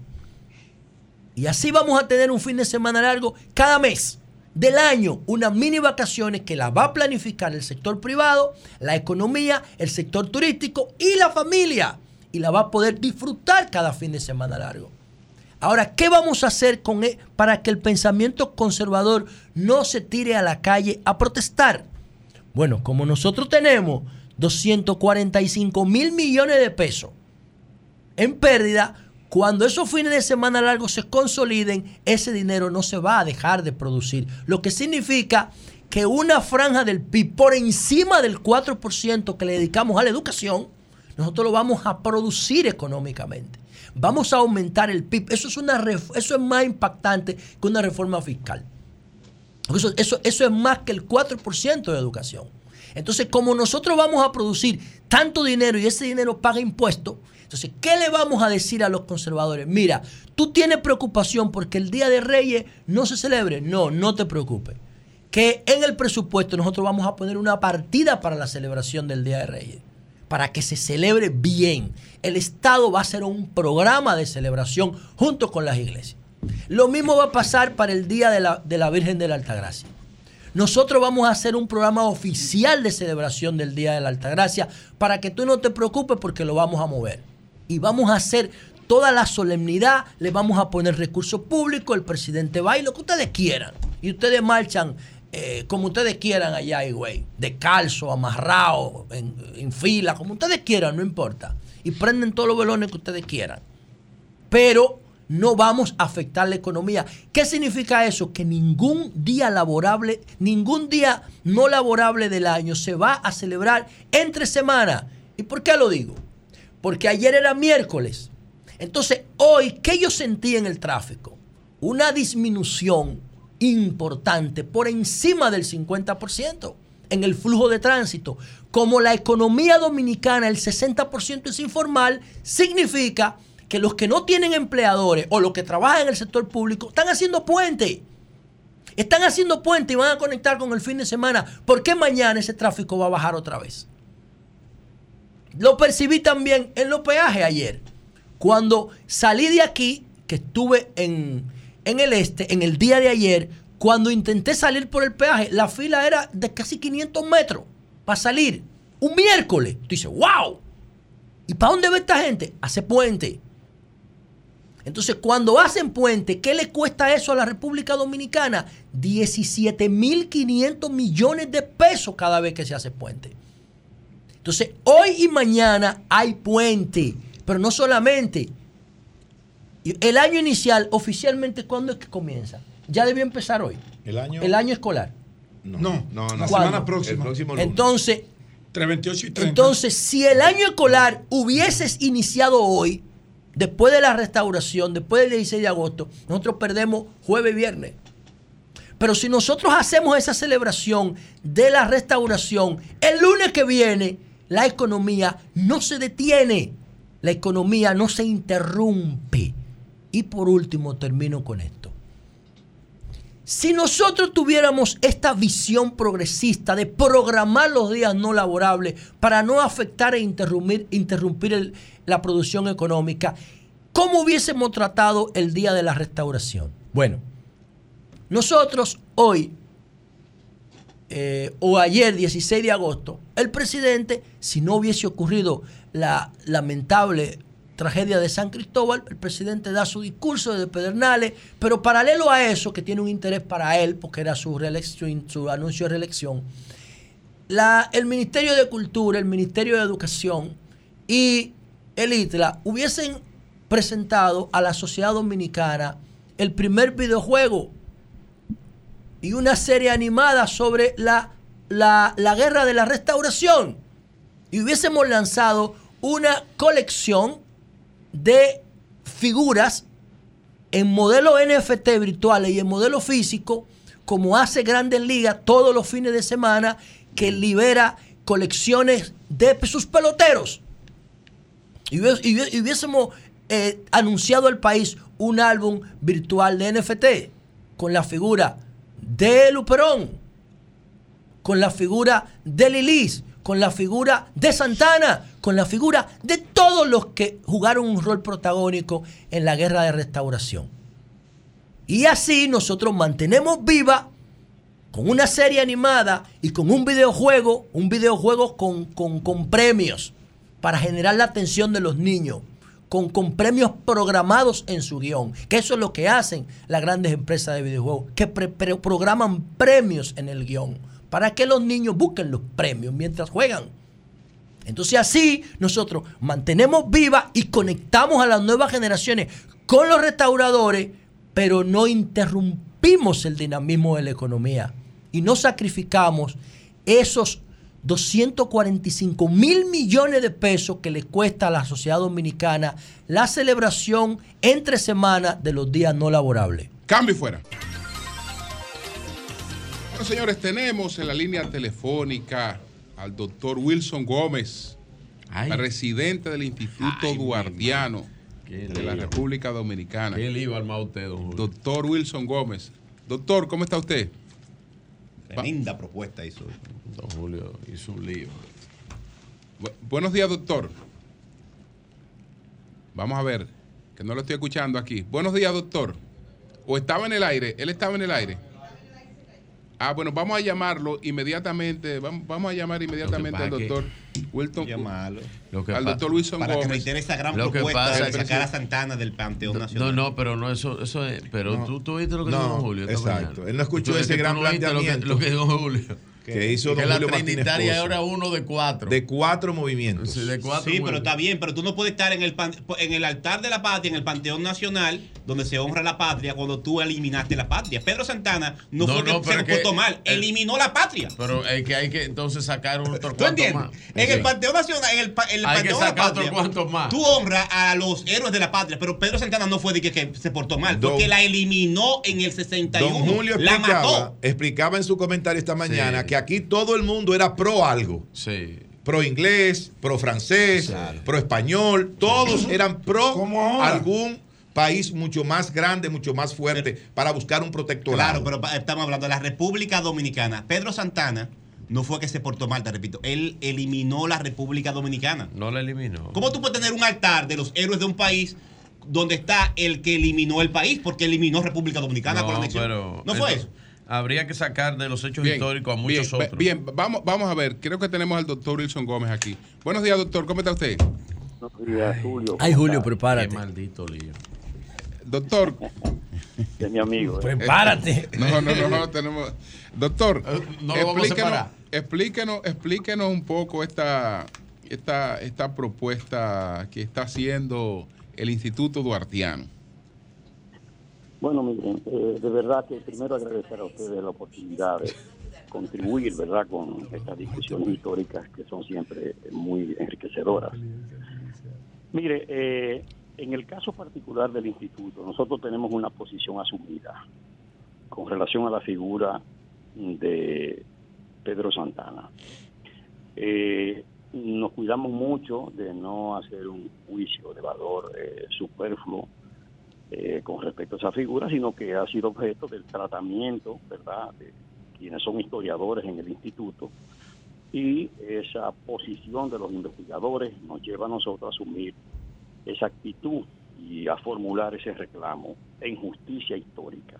Y así vamos a tener un fin de semana largo cada mes del año, unas mini vacaciones que la va a planificar el sector privado, la economía, el sector turístico y la familia. Y la va a poder disfrutar cada fin de semana largo. Ahora, ¿qué vamos a hacer e-, para que el pensamiento conservador no se tire a la calle a protestar? Bueno, como nosotros tenemos 245 mil millones de pesos en pérdida, cuando esos fines de semana largos se consoliden, ese dinero no se va a dejar de producir. Lo que significa que una franja del PIB por encima del 4% que le dedicamos a la educación, nosotros lo vamos a producir económicamente. Vamos a aumentar el PIB. Eso es, una, eso es más impactante que una reforma fiscal. Eso, eso, eso es más que el 4% de educación. Entonces, como nosotros vamos a producir tanto dinero y ese dinero paga impuestos, entonces, ¿qué le vamos a decir a los conservadores? Mira, tú tienes preocupación porque el Día de Reyes no se celebre. No, no te preocupes. Que en el presupuesto nosotros vamos a poner una partida para la celebración del Día de Reyes. Para que se celebre bien. El Estado va a hacer un programa de celebración junto con las iglesias. Lo mismo va a pasar para el Día de la, de la Virgen de la Altagracia. Nosotros vamos a hacer un programa oficial de celebración del Día de la Altagracia para que tú no te preocupes porque lo vamos a mover y vamos a hacer toda la solemnidad, le vamos a poner recursos públicos, el presidente va y lo que ustedes quieran. Y ustedes marchan eh, como ustedes quieran allá, güey, de calzo, amarrado, en, en, fila, como ustedes quieran, no importa. Y prenden todos los velones que ustedes quieran. Pero no vamos a afectar la economía. ¿Qué significa eso? Que ningún día laborable, ningún día no laborable del año se va a celebrar entre semana. ¿Y por qué lo digo? porque ayer era miércoles. Entonces, hoy, ¿qué yo sentí en el tráfico? Una disminución importante por encima del 50% en el flujo de tránsito. Como la economía dominicana, el 60% es informal, significa que los que no tienen empleadores o los que trabajan en el sector público están haciendo puente. Están haciendo puente y van a conectar con el fin de semana. ¿Por qué mañana ese tráfico va a bajar otra vez? Lo percibí también en los peajes ayer. Cuando salí de aquí, que estuve en, el este, en el día de ayer, cuando intenté salir por el peaje, la fila era de casi 500 metros para salir. Un miércoles. Dices, wow. ¿Y para dónde va esta gente? Hace puente. Entonces, cuando hacen puente, ¿qué le cuesta eso a la República Dominicana? 17.500 millones de pesos cada vez que se hace puente. Entonces, hoy y mañana hay puente, pero no solamente. El año inicial, oficialmente, ¿cuándo es que comienza? Ya debió empezar hoy. El año, el año escolar. No, no, la semana próxima. Entonces, 28 y 30. entonces, si el año escolar hubieses iniciado hoy, después de la restauración, después del 16 de agosto, nosotros perdemos jueves y viernes. Pero si nosotros hacemos esa celebración de la restauración el lunes que viene, la economía no se detiene, la economía no se interrumpe. Y por último, termino con esto. Si nosotros tuviéramos esta visión progresista de programar los días no laborables para no afectar e interrumpir, interrumpir la producción económica, ¿cómo hubiésemos tratado el día de la restauración? Bueno, nosotros hoy eh, o ayer, 16 de agosto, el presidente, si no hubiese ocurrido la lamentable tragedia de San Cristóbal, el presidente da su discurso de Pedernales, pero paralelo a eso, que tiene un interés para él, porque era su, reelección, su anuncio de reelección, el Ministerio de Cultura, el Ministerio de Educación y el ITLA hubiesen presentado a la sociedad dominicana el primer videojuego y una serie animada sobre la, la, la guerra de la restauración. Y hubiésemos lanzado una colección de figuras en modelo NFT virtuales y en modelo físico, como hace Grandes Ligas todos los fines de semana, que libera colecciones de sus peloteros. Y, hubiésemos eh, anunciado al país un álbum virtual de NFT con la figura de Luperón, con la figura de Lilis, con la figura de Santana, con la figura de todos los que jugaron un rol protagónico en la guerra de restauración. Y así nosotros mantenemos viva con una serie animada y con un videojuego, un videojuego con, con premios para generar la atención de los niños con, con, premios programados en su guion. Que eso es lo que hacen las grandes empresas de videojuegos, que programan premios en el guion para que los niños busquen los premios mientras juegan. Entonces así nosotros mantenemos viva y conectamos a las nuevas generaciones con los restauradores, pero no interrumpimos el dinamismo de la economía y no sacrificamos esos 245 mil millones de pesos que le cuesta a la sociedad dominicana la celebración entre semanas de los días no laborables. Cambio fuera. Bueno, señores, tenemos en la línea telefónica al doctor Wilson Gómez, presidente del Instituto Duardiano de la República Dominicana. ¿Qué lío armado usted, don Doctor Wilson Gómez. Doctor, ¿cómo está usted? Tremenda propuesta hizo. Don Julio hizo un lío. buenos días, doctor. Vamos a ver, que no lo estoy escuchando aquí. Buenos días, doctor. ¿O estaba en el aire? ¿Él estaba en el aire? Ah, bueno, vamos a llamarlo inmediatamente. Vamos, a llamar inmediatamente al doctor Wilton. Llamarlo. al doctor Wilson Para que reitere esa gran propuesta de sacar a Santana del Panteón Nacional. No, no, pero no, eso, eso es. Pero tú, tú viste lo que dijo Julio. Exacto. Él no escuchó ese gran planteamiento. Lo que, lo que dijo Julio que hizo que la Trinitaria era uno de cuatro. De cuatro movimientos. Sí, de cuatro sí pero está bien, pero tú no puedes estar en el, en el altar de la patria, en el Panteón Nacional, donde se honra la patria, cuando tú eliminaste la patria. Pedro Santana no, fue que se comportó mal, eliminó la patria. Pero es que hay que entonces sacar otro ¿Tú entiendes? Más. En el Panteón Nacional, en el, en el hay Panteón que sacar de la patria, más. tú honras a los héroes de la patria, pero Pedro Santana no fue de que, se portó mal, porque la eliminó en el 61. Don Julio la mató. explicaba en su comentario esta mañana que aquí todo el mundo era pro algo. Sí. Pro inglés, pro francés, pro español, todos eran pro algún país mucho más grande, mucho más fuerte para buscar un protectorado. Claro, pero estamos hablando de la República Dominicana. Pedro Santana no fue que se portó mal, te repito, él eliminó la República Dominicana. No la eliminó. ¿Cómo tú puedes tener un altar de los héroes de un país donde está el que eliminó el país? Porque eliminó República Dominicana con la anexión. no fue eso habría que sacar de los hechos históricos a muchos bien, otros. Bien, vamos, vamos a ver. Creo que tenemos al doctor Wilson Gómez aquí. Buenos días, doctor. ¿Cómo está usted? Buenos días, Julio. Ay, Julio, prepárate. Qué maldito lío. Doctor. De mi amigo. ¿eh? Prepárate. No, no, no, no, tenemos. Doctor, eh, no explíquenos, explíquenos, explíquenos un poco esta, esta, esta propuesta que está haciendo el Instituto Duartiano. Bueno, miren, eh, de verdad que primero agradecer a ustedes la oportunidad de contribuir, ¿verdad?, con estas discusiones históricas que son siempre muy enriquecedoras. Mire, eh, en el caso particular del instituto, nosotros tenemos una posición asumida con relación a la figura de Pedro Santana. Eh, nos cuidamos mucho de no hacer un juicio de valor superfluo eh, con respecto a esa figura, sino que ha sido objeto del tratamiento, ¿verdad?, de quienes son historiadores en el instituto. Y esa posición de los investigadores nos lleva a nosotros a asumir esa actitud y a formular ese reclamo en justicia histórica.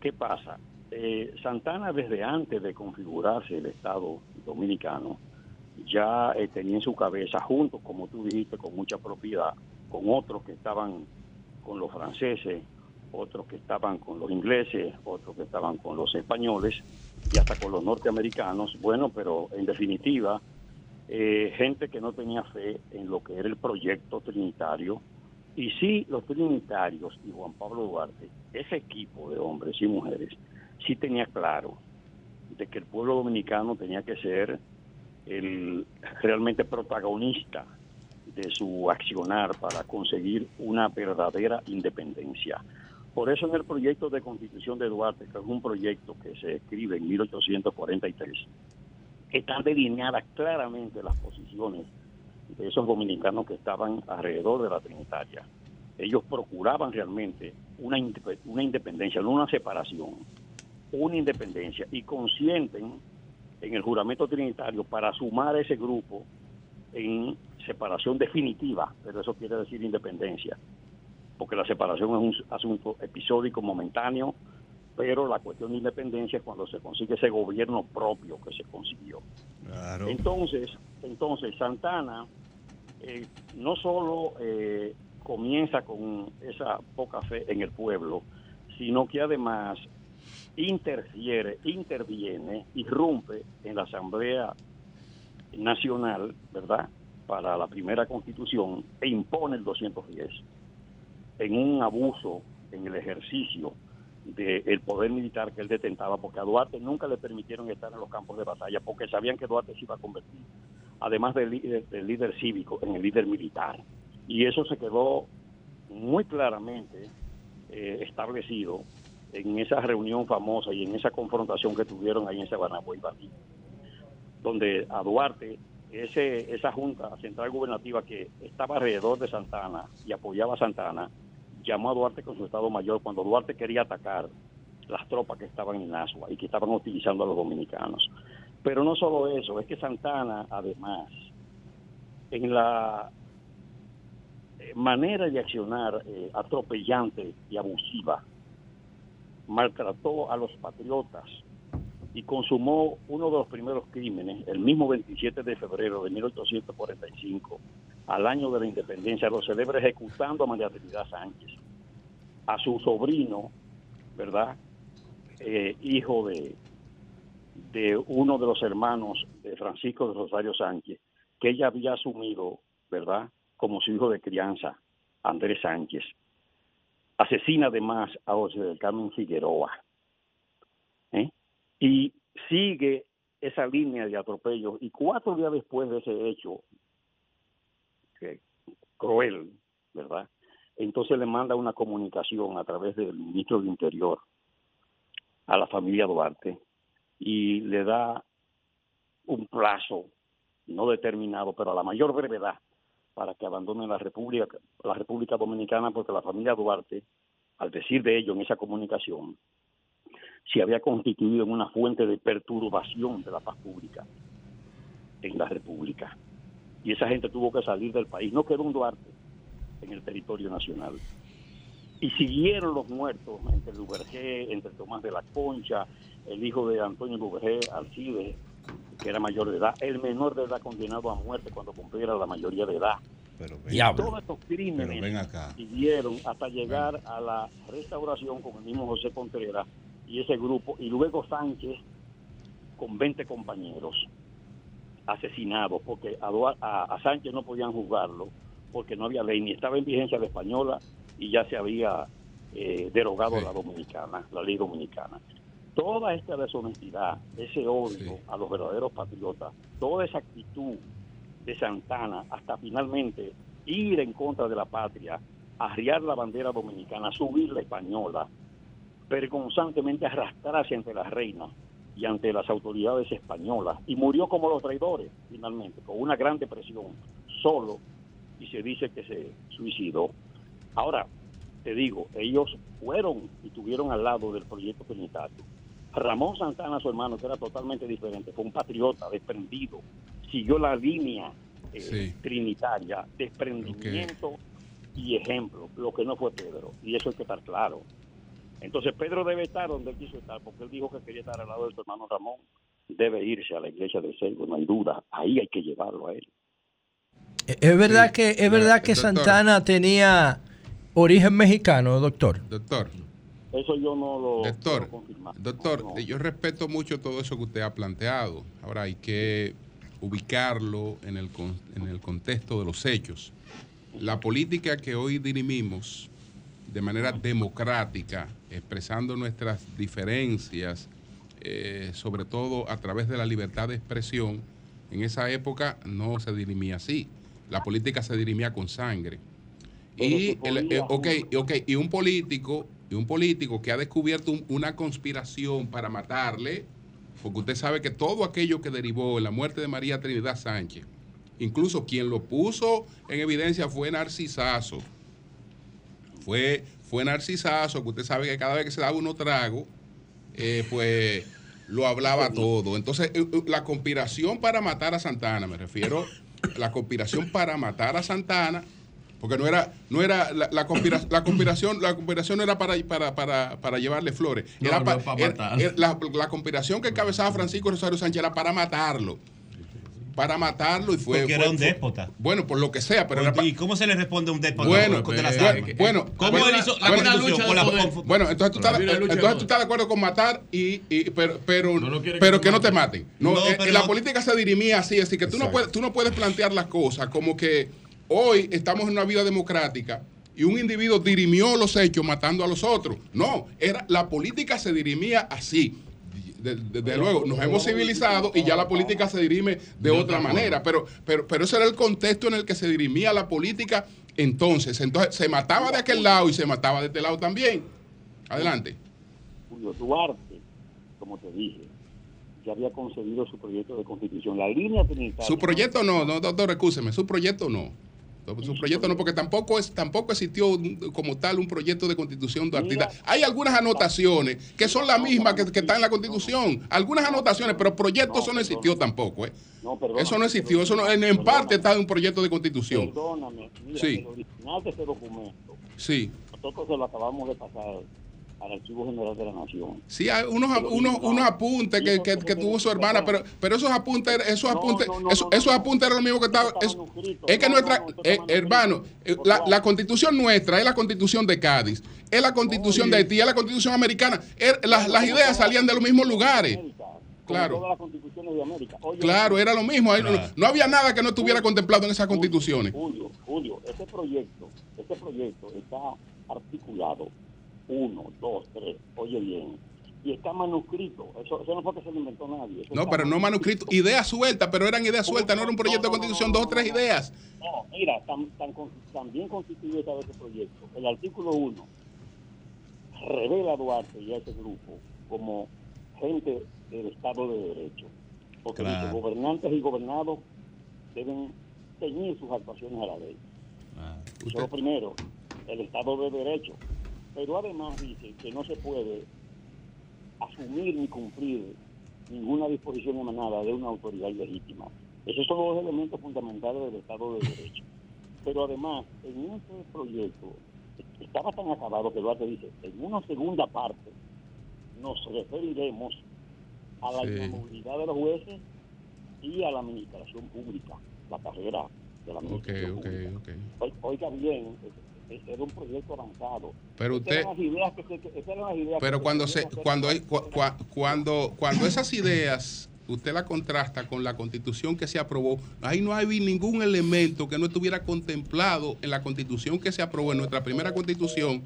¿Qué pasa? eh, Santana desde antes de configurarse el Estado dominicano ya eh, tenía en su cabeza, junto, como tú dijiste, con mucha propiedad, con otros que estaban con los franceses, otros que estaban con los ingleses, otros que estaban con los españoles y hasta con los norteamericanos. Bueno, pero en definitiva, eh, gente que no tenía fe en lo que era el proyecto trinitario. Y sí, los trinitarios y Juan Pablo Duarte, ese equipo de hombres y mujeres, sí tenía claro de que el pueblo dominicano tenía que ser el realmente protagonista de su accionar para conseguir una verdadera independencia. Por eso en el proyecto de constitución de Duarte, que es un proyecto que se escribe en 1843, están delineadas claramente las posiciones de esos dominicanos que estaban alrededor de la Trinitaria. Ellos procuraban realmente una, una independencia, no una separación, una independencia y consienten en el juramento trinitario para sumar ese grupo en separación definitiva, pero eso quiere decir independencia, porque la separación es un asunto episódico, momentáneo, pero la cuestión de independencia es cuando se consigue ese gobierno propio que se consiguió. Entonces, entonces Santana eh, no solo eh, comienza con esa poca fe en el pueblo, sino que además interfiere, interviene, irrumpe en la Asamblea Nacional, ¿verdad? Para la primera constitución e impone el 210 en un abuso en el ejercicio del poder militar que él detentaba, porque a Duarte nunca le permitieron estar en los campos de batalla, porque sabían que Duarte se iba a convertir, además del líder, cívico, en el líder militar. Y eso se quedó muy claramente eh, establecido en esa reunión famosa y en esa confrontación que tuvieron ahí en Sabanapo y donde a Duarte, esa junta central gubernativa que estaba alrededor de Santana y apoyaba a Santana, llamó a Duarte con su Estado Mayor cuando Duarte quería atacar las tropas que estaban en Asua y que estaban utilizando a los dominicanos. Pero no solo eso, es que Santana, además, en la eh, manera de accionar eh, atropellante y abusiva, maltrató a los patriotas y consumó uno de los primeros crímenes, el mismo 27 de febrero de 1845, al año de la independencia, lo celebra ejecutando a María Trinidad Sánchez, a su sobrino, ¿verdad? Eh, hijo de, de uno de los hermanos de Francisco de Rosario Sánchez, que ella había asumido, ¿verdad?, como su hijo de crianza, Andrés Sánchez. Asesina además a José del Carmen Figueroa. ¿eh? Y sigue esa línea de atropellos y cuatro días después de ese hecho, que cruel, ¿verdad? Entonces le manda una comunicación a través del ministro de Interior a la familia Duarte y le da un plazo no determinado, pero a la mayor brevedad para que abandonen la República, la República Dominicana, porque la familia Duarte, al decir de ello en esa comunicación, se había constituido en una fuente de perturbación de la paz pública en la República y esa gente tuvo que salir del país. No quedó un Duarte en el territorio nacional. Y siguieron los muertos entre Duvergé, entre Tomás de la Concha, el hijo de Antonio Duvergé, Alcides, que era mayor de edad, el menor de edad condenado a muerte cuando cumpliera la mayoría de edad. Pero y todos estos crímenes siguieron hasta llegar a la restauración con el mismo José Contreras y ese grupo, y luego Sánchez con 20 compañeros asesinado porque a, Sánchez no podían juzgarlo porque no había ley, ni estaba en vigencia la española y ya se había eh, derogado la dominicana, la ley dominicana. Toda esta deshonestidad, ese odio a los verdaderos patriotas, toda esa actitud de Santana hasta finalmente ir en contra de la patria, arriar la bandera dominicana, subir la española, vergonzantemente arrastrarse entre las reinas y ante las autoridades españolas y murió como los traidores finalmente, con una gran depresión, solo, y se dice que se suicidó. Ahora, te digo, ellos fueron y tuvieron al lado del proyecto trinitario. Ramón Santana, su hermano, que era totalmente diferente, fue un patriota desprendido, siguió la línea eh, trinitaria, desprendimiento y ejemplo, lo que no fue Pedro, y eso hay que estar claro. Entonces Pedro debe estar donde él quiso estar, porque él dijo que quería estar al lado de su hermano Ramón. Debe irse a la iglesia del Seibo, no hay duda. Ahí hay que llevarlo a él. Es verdad que es verdad que doctor. Santana tenía origen mexicano, doctor. Doctor. Eso yo no lo Doctor, puedo confirmar. doctor, eh, yo respeto mucho todo eso que usted ha planteado. Ahora hay que ubicarlo en el, con- en el contexto de los hechos. La política que hoy dirimimos de manera democrática, expresando nuestras diferencias, eh, sobre todo a través de la libertad de expresión, en esa época no se dirimía así. La política se dirimía con sangre. Y, el- eh, y un político, y un político que ha descubierto un- una conspiración para matarle, porque usted sabe que todo aquello que derivó en la muerte de María Trinidad Sánchez, incluso quien lo puso en evidencia fue Narcisazo. Fue, fue Narcisazo, que usted sabe que cada vez que se daba uno trago, eh, pues lo hablaba todo. Entonces, eh, eh, la conspiración para matar a Santana, me refiero, la conspiración para matar a Santana, porque no era, no era la, la conspira- la conspiración, la conspiración no era para, para, para, para llevarle flores. No, Era no es para era- la, la conspiración que encabezaba Francisco Rosario Sánchez era para matarlo. Para matarlo y fue. Porque fue- era un déspota. Bueno, por lo que sea, pero era ¿Y cómo se le responde a un déspota? bueno, con- de las bueno, armas? bueno, ¿Cómo bueno, él hizo la constitución? Con la- con- bueno, entonces tú, estás, lucha entonces de tú estás de acuerdo con matar y, y- pero pero, pero que, que no te te maten. No, No, eh, pero eh, la política se dirimía así, así que tú no puedes tú no puedes plantear las cosas como que hoy estamos en una vida democrática y un individuo dirimió los hechos matando a los otros. No, era la política se dirimía así. De- de- Desde luego, nos hemos civilizado y ya la política se dirime de otra manera, pero, pero, pero ese era el contexto en el que se dirimía la política entonces. Entonces se mataba de aquel lado y se mataba de este lado también. Adelante. Julio Duarte, como te dije, ya había concebido su proyecto de constitución. La línea trinitaria. Su proyecto no, no, doctor, excúseme, su proyecto no. Su proyecto no, porque tampoco es tampoco existió un- como tal un proyecto de constitución duartista. Hay algunas anotaciones que son las mismas que, que están en la constitución. Algunas anotaciones, pero proyecto eso no existió tampoco. ¿eh? Eso no existió, eso no, en, en parte está en un proyecto de constitución. Perdóname, mira, Sí. el original de ese documento, Sí. nosotros se lo acabamos de pasar al Archivo General de la Nación. Sí, hay unos, unos, unos apuntes que, que- que tuvo su hermana, pero, pero esos apuntes, esos apuntes, esos, esos apuntes eran lo mismo que estaba. Es, es que nuestra, eh, hermano, eh, la, la constitución nuestra es la constitución de Cádiz, es la constitución de Haití, es la constitución americana. Er- las, las ideas salían de los mismos lugares. Como Claro. todas las constituciones de América. Oye, Claro, era lo mismo. No, había nada que no estuviera contemplado en esas constituciones. Julio, Julio, este proyecto, este proyecto está articulado, uno, dos, tres, oye bien, y está manuscrito, eso, eso no fue que se lo inventó nadie. eso No, pero no manuscrito. Ideas sueltas, pero eran ideas sueltas, no era un proyecto de constitución, dos o tres ideas. No, mira, tan, tan, tan bien constituido estaba ese proyecto. El artículo 1 revela a Duarte y a ese grupo como gente del Estado de Derecho. Porque Claro. dice, gobernantes y gobernados deben ceñir sus actuaciones a la ley. Eso es lo primero, el Estado de Derecho. Pero además dice que no se puede asumir ni cumplir ninguna disposición emanada de una autoridad ilegítima. Esos son los elementos fundamentales del Estado de Derecho. Pero además, en este proyecto estaba tan acabado que Duarte dice, en una segunda parte nos referiremos a la Sí. inamovilidad de los jueces y a la administración pública, la carrera de la administración ok, pública. ok. Oi- Oiga bien, era un proyecto avanzado. Pero Esas eran usted- las ideas que se- que- esas eran las ideas Pero que cuando se, cuando, hay- cu- cua- cuando, cuando esas ideas usted la contrasta con la constitución que se aprobó, ahí no hay ningún elemento que no estuviera contemplado en la constitución que se aprobó, en nuestra primera constitución,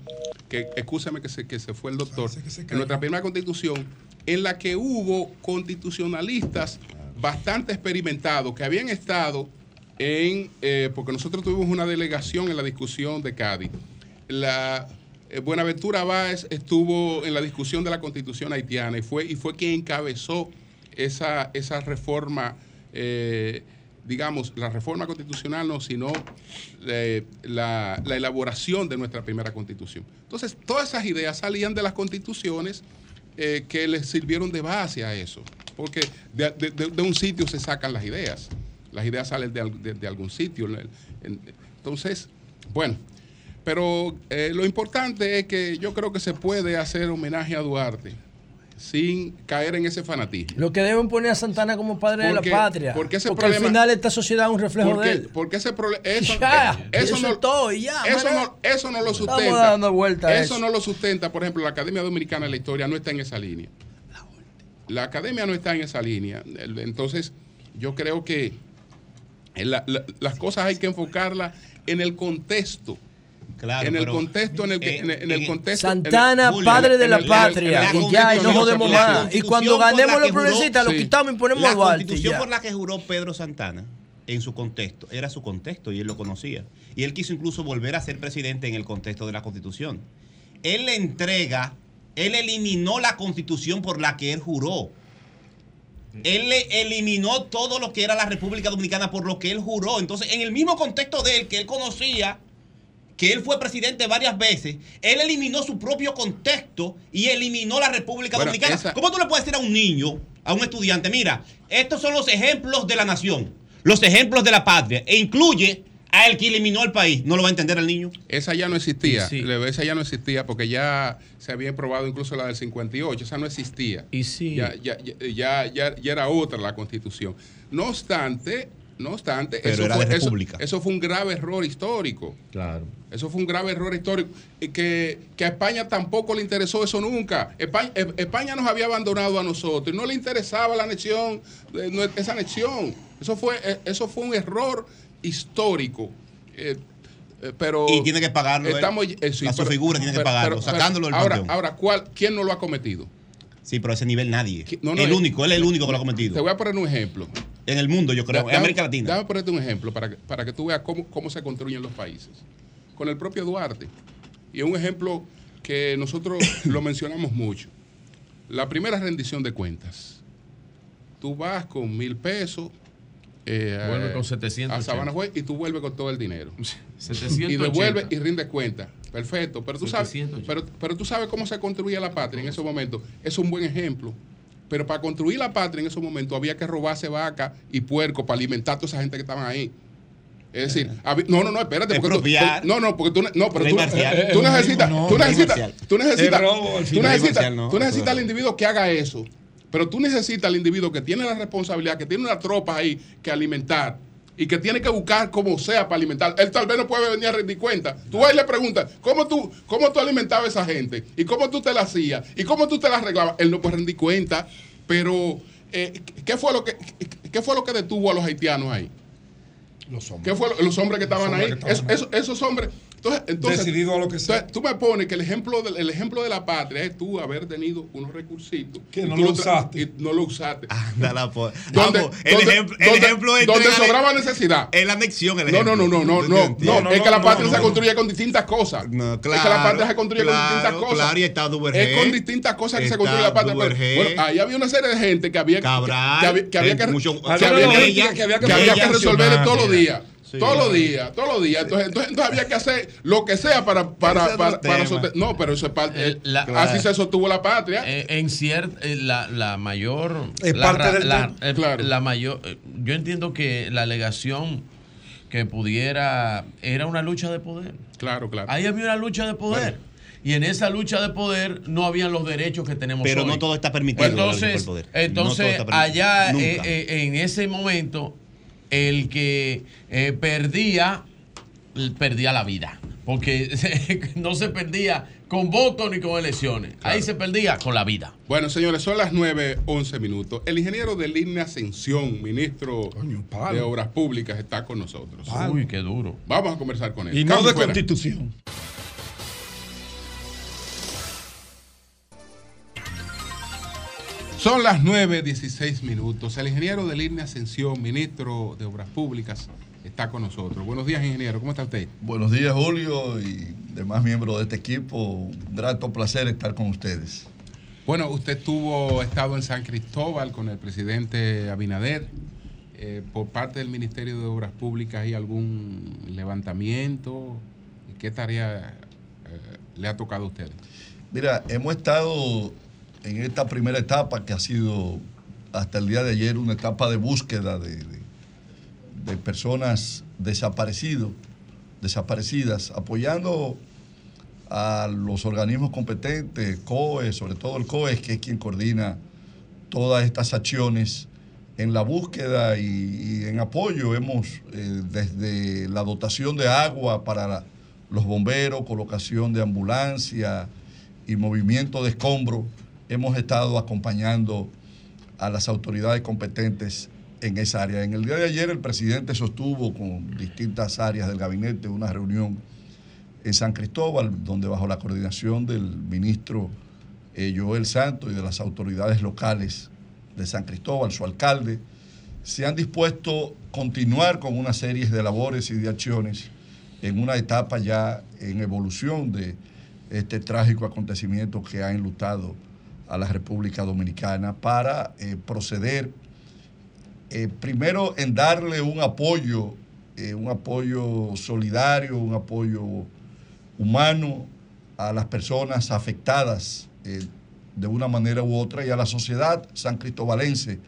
que excúseme que se, que se fue el doctor, en nuestra primera constitución, en la que hubo constitucionalistas bastante experimentados que habían estado eh, porque nosotros tuvimos una delegación en la discusión de Cádiz. La, eh, Buenaventura Báez estuvo en la discusión de la constitución haitiana y fue, y fue quien encabezó esa, esa reforma, eh, digamos, la reforma constitucional no, sino la, la elaboración de nuestra primera constitución. Entonces, todas esas ideas salían de las constituciones que les sirvieron de base a eso, porque de un sitio se sacan las ideas, las ideas salen de, de- de algún sitio. En- en- Entonces, bueno, pero eh, lo importante es que yo creo que se puede hacer homenaje a Duarte sin caer en ese fanatismo. Lo que deben poner a Santana como padre de la Porque- patria. porque ese al problema- final esta sociedad es un reflejo porque, de él. porque ese problema eso, Ya, eh, eso, eso no, todo ya, eso, no, eso no lo sustenta dando vuelta a eso eso. no lo sustenta por ejemplo la Academia Dominicana de la Historia no está en esa línea la Academia no está en esa línea entonces yo creo que la- la- las cosas hay que enfocarlas en el contexto Claro, en el pero, contexto en el, que- eh, en el- en el en- contexto Santana, en el- padre de en la el- en el- patria. y ya, y no jodemos más. Y cuando ganemos los progresistas, lo Sí. quitamos y ponemos La constitución ya. por la que juró Pedro Santana en su contexto era su contexto y él lo conocía. Y él quiso incluso volver a ser presidente en el contexto de la constitución. Él le entrega, él eliminó la constitución por la que él juró. Él le eliminó todo lo que era la República Dominicana por lo que él juró. Entonces, en el mismo contexto de él, que él conocía, que él fue presidente varias veces, él eliminó su propio contexto y eliminó la República Bueno, Dominicana. esa- ¿Cómo tú le puedes decir a un niño, a un estudiante, mira, estos son los ejemplos de la nación, los ejemplos de la patria, e incluye a el que eliminó el país? ¿No lo va a entender el niño? Esa ya no existía. Sí, sí. Le- Esa ya no existía porque ya se había probado incluso la del 58. Esa no existía. Y sí. Ya, ya, ya, ya, ya- ya era otra la constitución. No obstante, no obstante, Pero eso, era fue, de eso- república. eso fue un grave error histórico. Claro. Eso fue un grave error histórico. Y que, que a España tampoco le interesó eso nunca. España, eh, España nos había abandonado a nosotros y no le interesaba la anexión, eh, esa anexión. Eso fue, eh, eso fue un error histórico. Eh, eh, pero Y tiene que pagarlo. Estamos, eh, sí, A su figura tiene que pagarlo, sacándolo del ahora, ahora ¿cuál, ¿quién no lo ha cometido? Sí, pero a ese nivel nadie. no, no, el único, él es el único que lo ha cometido. Te voy a poner un ejemplo. En el mundo, yo creo, en América Latina. Déjame ponerte un ejemplo para que, para que tú veas cómo, cómo se construyen los países. Con el propio Duarte. Y es un ejemplo que nosotros lo mencionamos mucho. La primera rendición de cuentas. Tú vas con mil pesos. Eh, Vuelve con a 780. Sabana Juez y tú vuelves con todo el dinero. 780. Y devuelves y rindes cuenta. Perfecto. Pero tú, sabes, 780. pero, pero tú sabes cómo se construía la patria en esos momentos. Es un buen ejemplo. Pero para construir la patria en esos momentos había que robarse vaca y puerco para alimentar a toda esa gente que estaban ahí. Es decir, había- no, no, no, espérate. Porque tú, no, no, porque tú, no, pero tú, necesitas, tú necesitas, tú necesitas, tú necesitas, tú necesitas es al individuo que haga eso. Pero tú necesitas al individuo que tiene la responsabilidad, que tiene una tropa ahí que alimentar y que tiene que buscar como sea para alimentar. Él tal vez no puede venir a rendir cuenta. Tú y le preguntas, ¿cómo tú, cómo tú alimentabas a esa gente? ¿Y cómo tú te la hacías? ¿Y cómo tú te la arreglabas? Él no puede rendir cuenta, pero eh, ¿qué, fue lo que, ¿qué fue lo que detuvo a los haitianos ahí? Los hombres. ¿Qué fue lo- los hombres que estaban hombres ahí? que estaban ahí. esos hombres. Entonces, entonces, Decidido a lo que sea. entonces, tú me pones que el ejemplo, del, el ejemplo de la patria es tú haber tenido unos recursitos. Que no lo usaste. Y no lo usaste. Anda la po- Donde- Vamos, el ejemplo, el donde- ejemplo es donde entregar- sobraba necesidad. Es la anexión, el No, no, ejemplo. no, no, no, no, entiendo. no, es que la no, patria no, se no. construye con distintas cosas. No, es que la claro, patria se construye con claro, distintas cosas. claro, y está Duvergé. Es con distintas cosas que se construye la patria. Duvergé. bueno, ahí había una serie de gente que había, Cabral, que, había, que había que, resolver todos los días. Sí. todos los días, todos los días. Entonces, entonces, entonces había que hacer lo que sea para, para, para, sostener- No, pero eso es parte. El- la- así se sostuvo la patria. Eh, en cierta la, la mayor Es la, parte del eh, Claro. la mayor eh, yo entiendo que la alegación que pudiera era una lucha de poder claro, claro. ahí había una lucha de poder y en esa lucha de poder no habían los derechos que tenemos Pero hoy. no todo está permitido. entonces. No entonces está permitido. allá eh, eh, en ese momento el que eh, perdía perdía la vida porque no se perdía con votos ni con elecciones ahí se perdía con la vida Bueno, señores, son las 9, 11 minutos. El ingeniero de Línea Ascensión, ministro Coño, de Obras Públicas, está con nosotros. Palo. uy qué duro Vamos a conversar con él. Y no Cambio de fuera. constitución. Son las 9, 16 minutos. El ingeniero de Línea Ascensión, ministro de Obras Públicas, está con nosotros. Buenos días, ingeniero. ¿Cómo está usted? Buenos días, Julio, y demás miembros de este equipo. Un grato placer estar con ustedes. Bueno, usted tuvo estado en San Cristóbal con el presidente Abinader. Eh, por parte del Ministerio de Obras Públicas, ¿hay algún levantamiento? ¿Qué tarea eh, le ha tocado a usted? Mira, hemos estado en esta primera etapa que ha sido hasta el día de ayer una etapa de búsqueda de, personas desaparecidas desaparecidas, apoyando a los organismos competentes, COE, sobre todo el COE, que es quien coordina todas estas acciones en la búsqueda y, en apoyo. Hemos, eh, desde la dotación de agua para los bomberos, colocación de ambulancia y movimiento de escombro, hemos estado acompañando a las autoridades competentes en esa área. En el día de ayer el presidente sostuvo con distintas áreas del gabinete una reunión en San Cristóbal, donde bajo la coordinación del ministro eh, Joel Santos y de las autoridades locales de San Cristóbal, su alcalde, se han dispuesto a continuar con una serie de labores y de acciones en una etapa ya en evolución de este trágico acontecimiento que ha enlutado a la República Dominicana para eh, proceder eh, primero en darle un apoyo, eh, un apoyo solidario, un apoyo humano a las personas afectadas de una manera u otra y a la sociedad san cristobalense,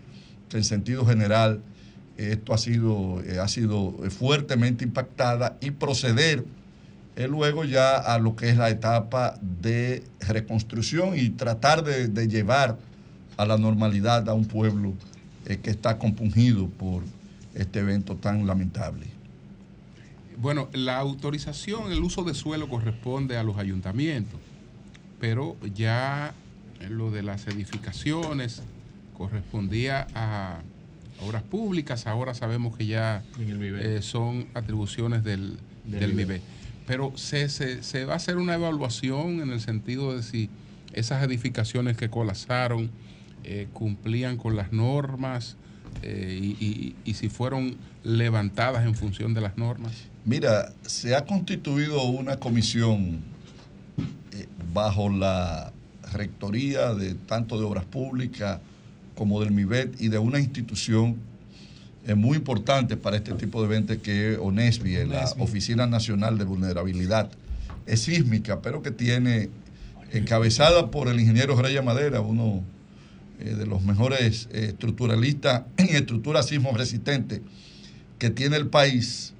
que en sentido general esto ha sido, ha sido fuertemente impactada y proceder luego ya a lo que es la etapa de reconstrucción y tratar de, llevar a la normalidad a un pueblo eh, que está compungido por este evento tan lamentable. Bueno, la autorización, el uso de suelo corresponde a los ayuntamientos, pero ya lo de las edificaciones correspondía a obras públicas, ahora sabemos que ya eh, son atribuciones del, del, pero se, se, va a hacer una evaluación en el sentido de si esas edificaciones que colapsaron eh, cumplían con las normas eh, y, si fueron levantadas en función de las normas. Mira, se ha constituido una comisión eh, bajo la rectoría de tanto de obras públicas como del MIBET y de una institución es muy importante para este tipo de eventos que es ONESBI, la Oficina Nacional de Vulnerabilidad. Es sísmica, pero que tiene, encabezada por el ingeniero Reyes Madera, uno eh, de los mejores eh, estructuralistas en estructura sismo resistente que tiene el país,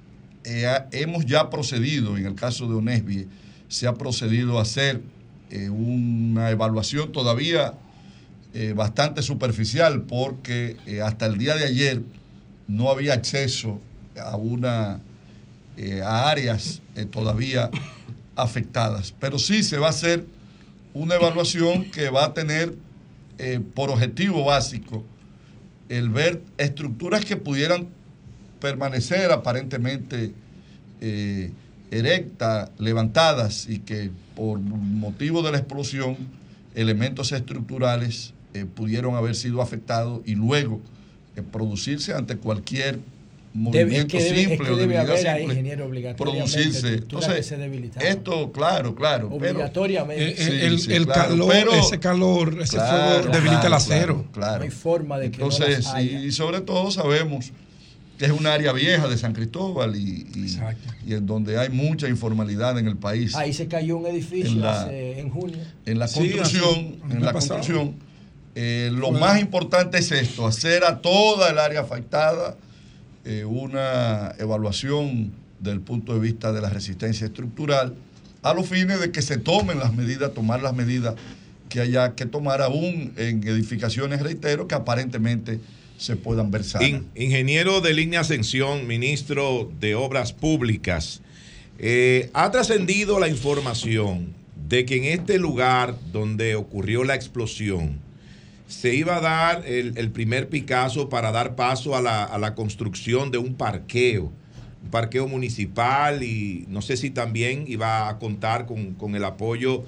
eh, hemos ya procedido, en el caso de ONESBI, se ha procedido a hacer una evaluación todavía bastante superficial porque hasta el día de ayer no había acceso a una eh, a áreas eh, todavía afectadas. Pero sí se va a hacer una evaluación que va a tener eh, por objetivo básico el ver estructuras que pudieran permanecer aparentemente erectas, levantadas y que por motivo de la explosión elementos estructurales pudieron haber sido afectados y luego producirse ante cualquier movimiento simple o debilidad ingeniero, producirse. Entonces, esto, claro, claro. Obligatoriamente. Eh, el, calor, ese calor, ese fuego debilita el acero. Claro, No hay forma de que Entonces, y, sobre todo sabemos que es un área vieja de San Cristóbal y, y, en donde hay mucha informalidad en el país. Ahí se cayó un edificio en, junio. En la construcción, en la construcción eh, lo más importante es esto, hacer a toda el área afectada eh, una evaluación del punto de vista de la resistencia estructural a los fines de que se tomen las medidas, tomar las medidas que haya que tomar aún en edificaciones, reitero, que aparentemente se puedan versar. ingeniero de línea Ascensión, ministro de Obras Públicas, eh, ha trascendido la información de que en este lugar donde ocurrió la explosión, se iba a dar el, primer Picasso para dar paso a la, construcción de un parqueo, un parqueo municipal y no sé si también iba a contar con, el apoyo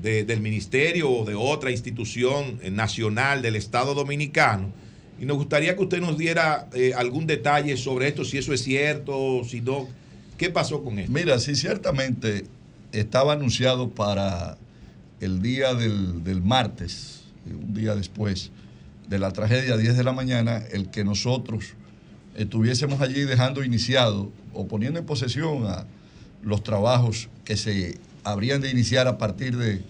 del ministerio o de otra institución nacional del Estado Dominicano. Y nos gustaría que usted nos diera eh, algún detalle sobre esto, si eso es cierto, si no. ¿Qué pasó con esto? Mira, sí, ciertamente estaba anunciado para el día del, del martes, un día después de la tragedia, 10 de la mañana, el que nosotros estuviésemos allí dejando iniciado o poniendo en posesión a los trabajos que se habrían de iniciar a partir de,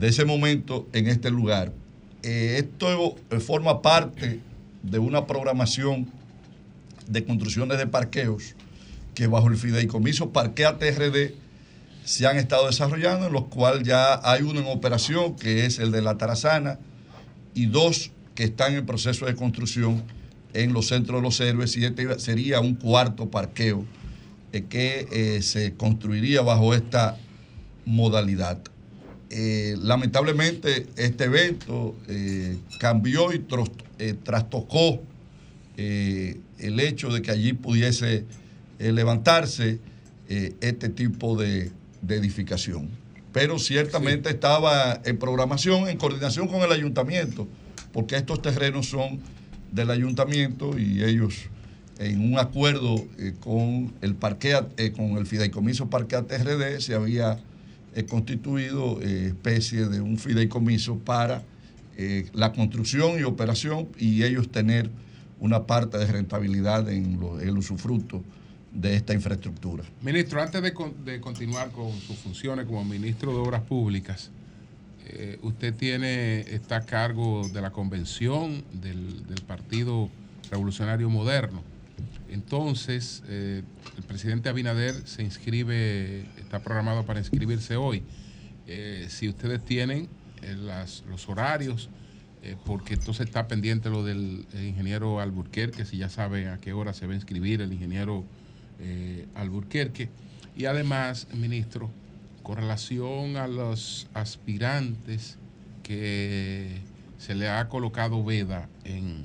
ese momento en este lugar. Eh, esto forma parte de una programación de construcciones de parqueos que bajo el fideicomiso Parquea TRD se han estado desarrollando, en los cuales ya hay uno en operación, que es el de la Tarazana, y dos que están en proceso de construcción en los centros de los héroes, y este sería un cuarto parqueo eh, que eh, se construiría bajo esta modalidad. Eh, lamentablemente este evento cambió y trastocó el hecho de que allí pudiese levantarse este tipo de, de edificación. Pero ciertamente estaba en programación, en coordinación con el ayuntamiento, porque estos terrenos son del ayuntamiento y ellos en un acuerdo eh, con el parquea, eh, con el fideicomiso Parquea TRD se había eh, constituido especie de un fideicomiso para la construcción y operación y ellos tener una parte de rentabilidad en lo- el usufructo de esta infraestructura. Ministro, antes de, con- de continuar con sus funciones como ministro de Obras Públicas, eh, usted tiene está a cargo de la convención del, Partido Revolucionario Moderno. Entonces, eh, el presidente Abinader se inscribe, está programado para inscribirse hoy. Eh, si ustedes tienen los horarios, porque entonces está pendiente lo del ingeniero Alburquerque, si ya sabe a qué hora se va a inscribir el ingeniero eh, Alburquerque. Y además, ministro, con relación a los aspirantes que se le ha colocado veda en,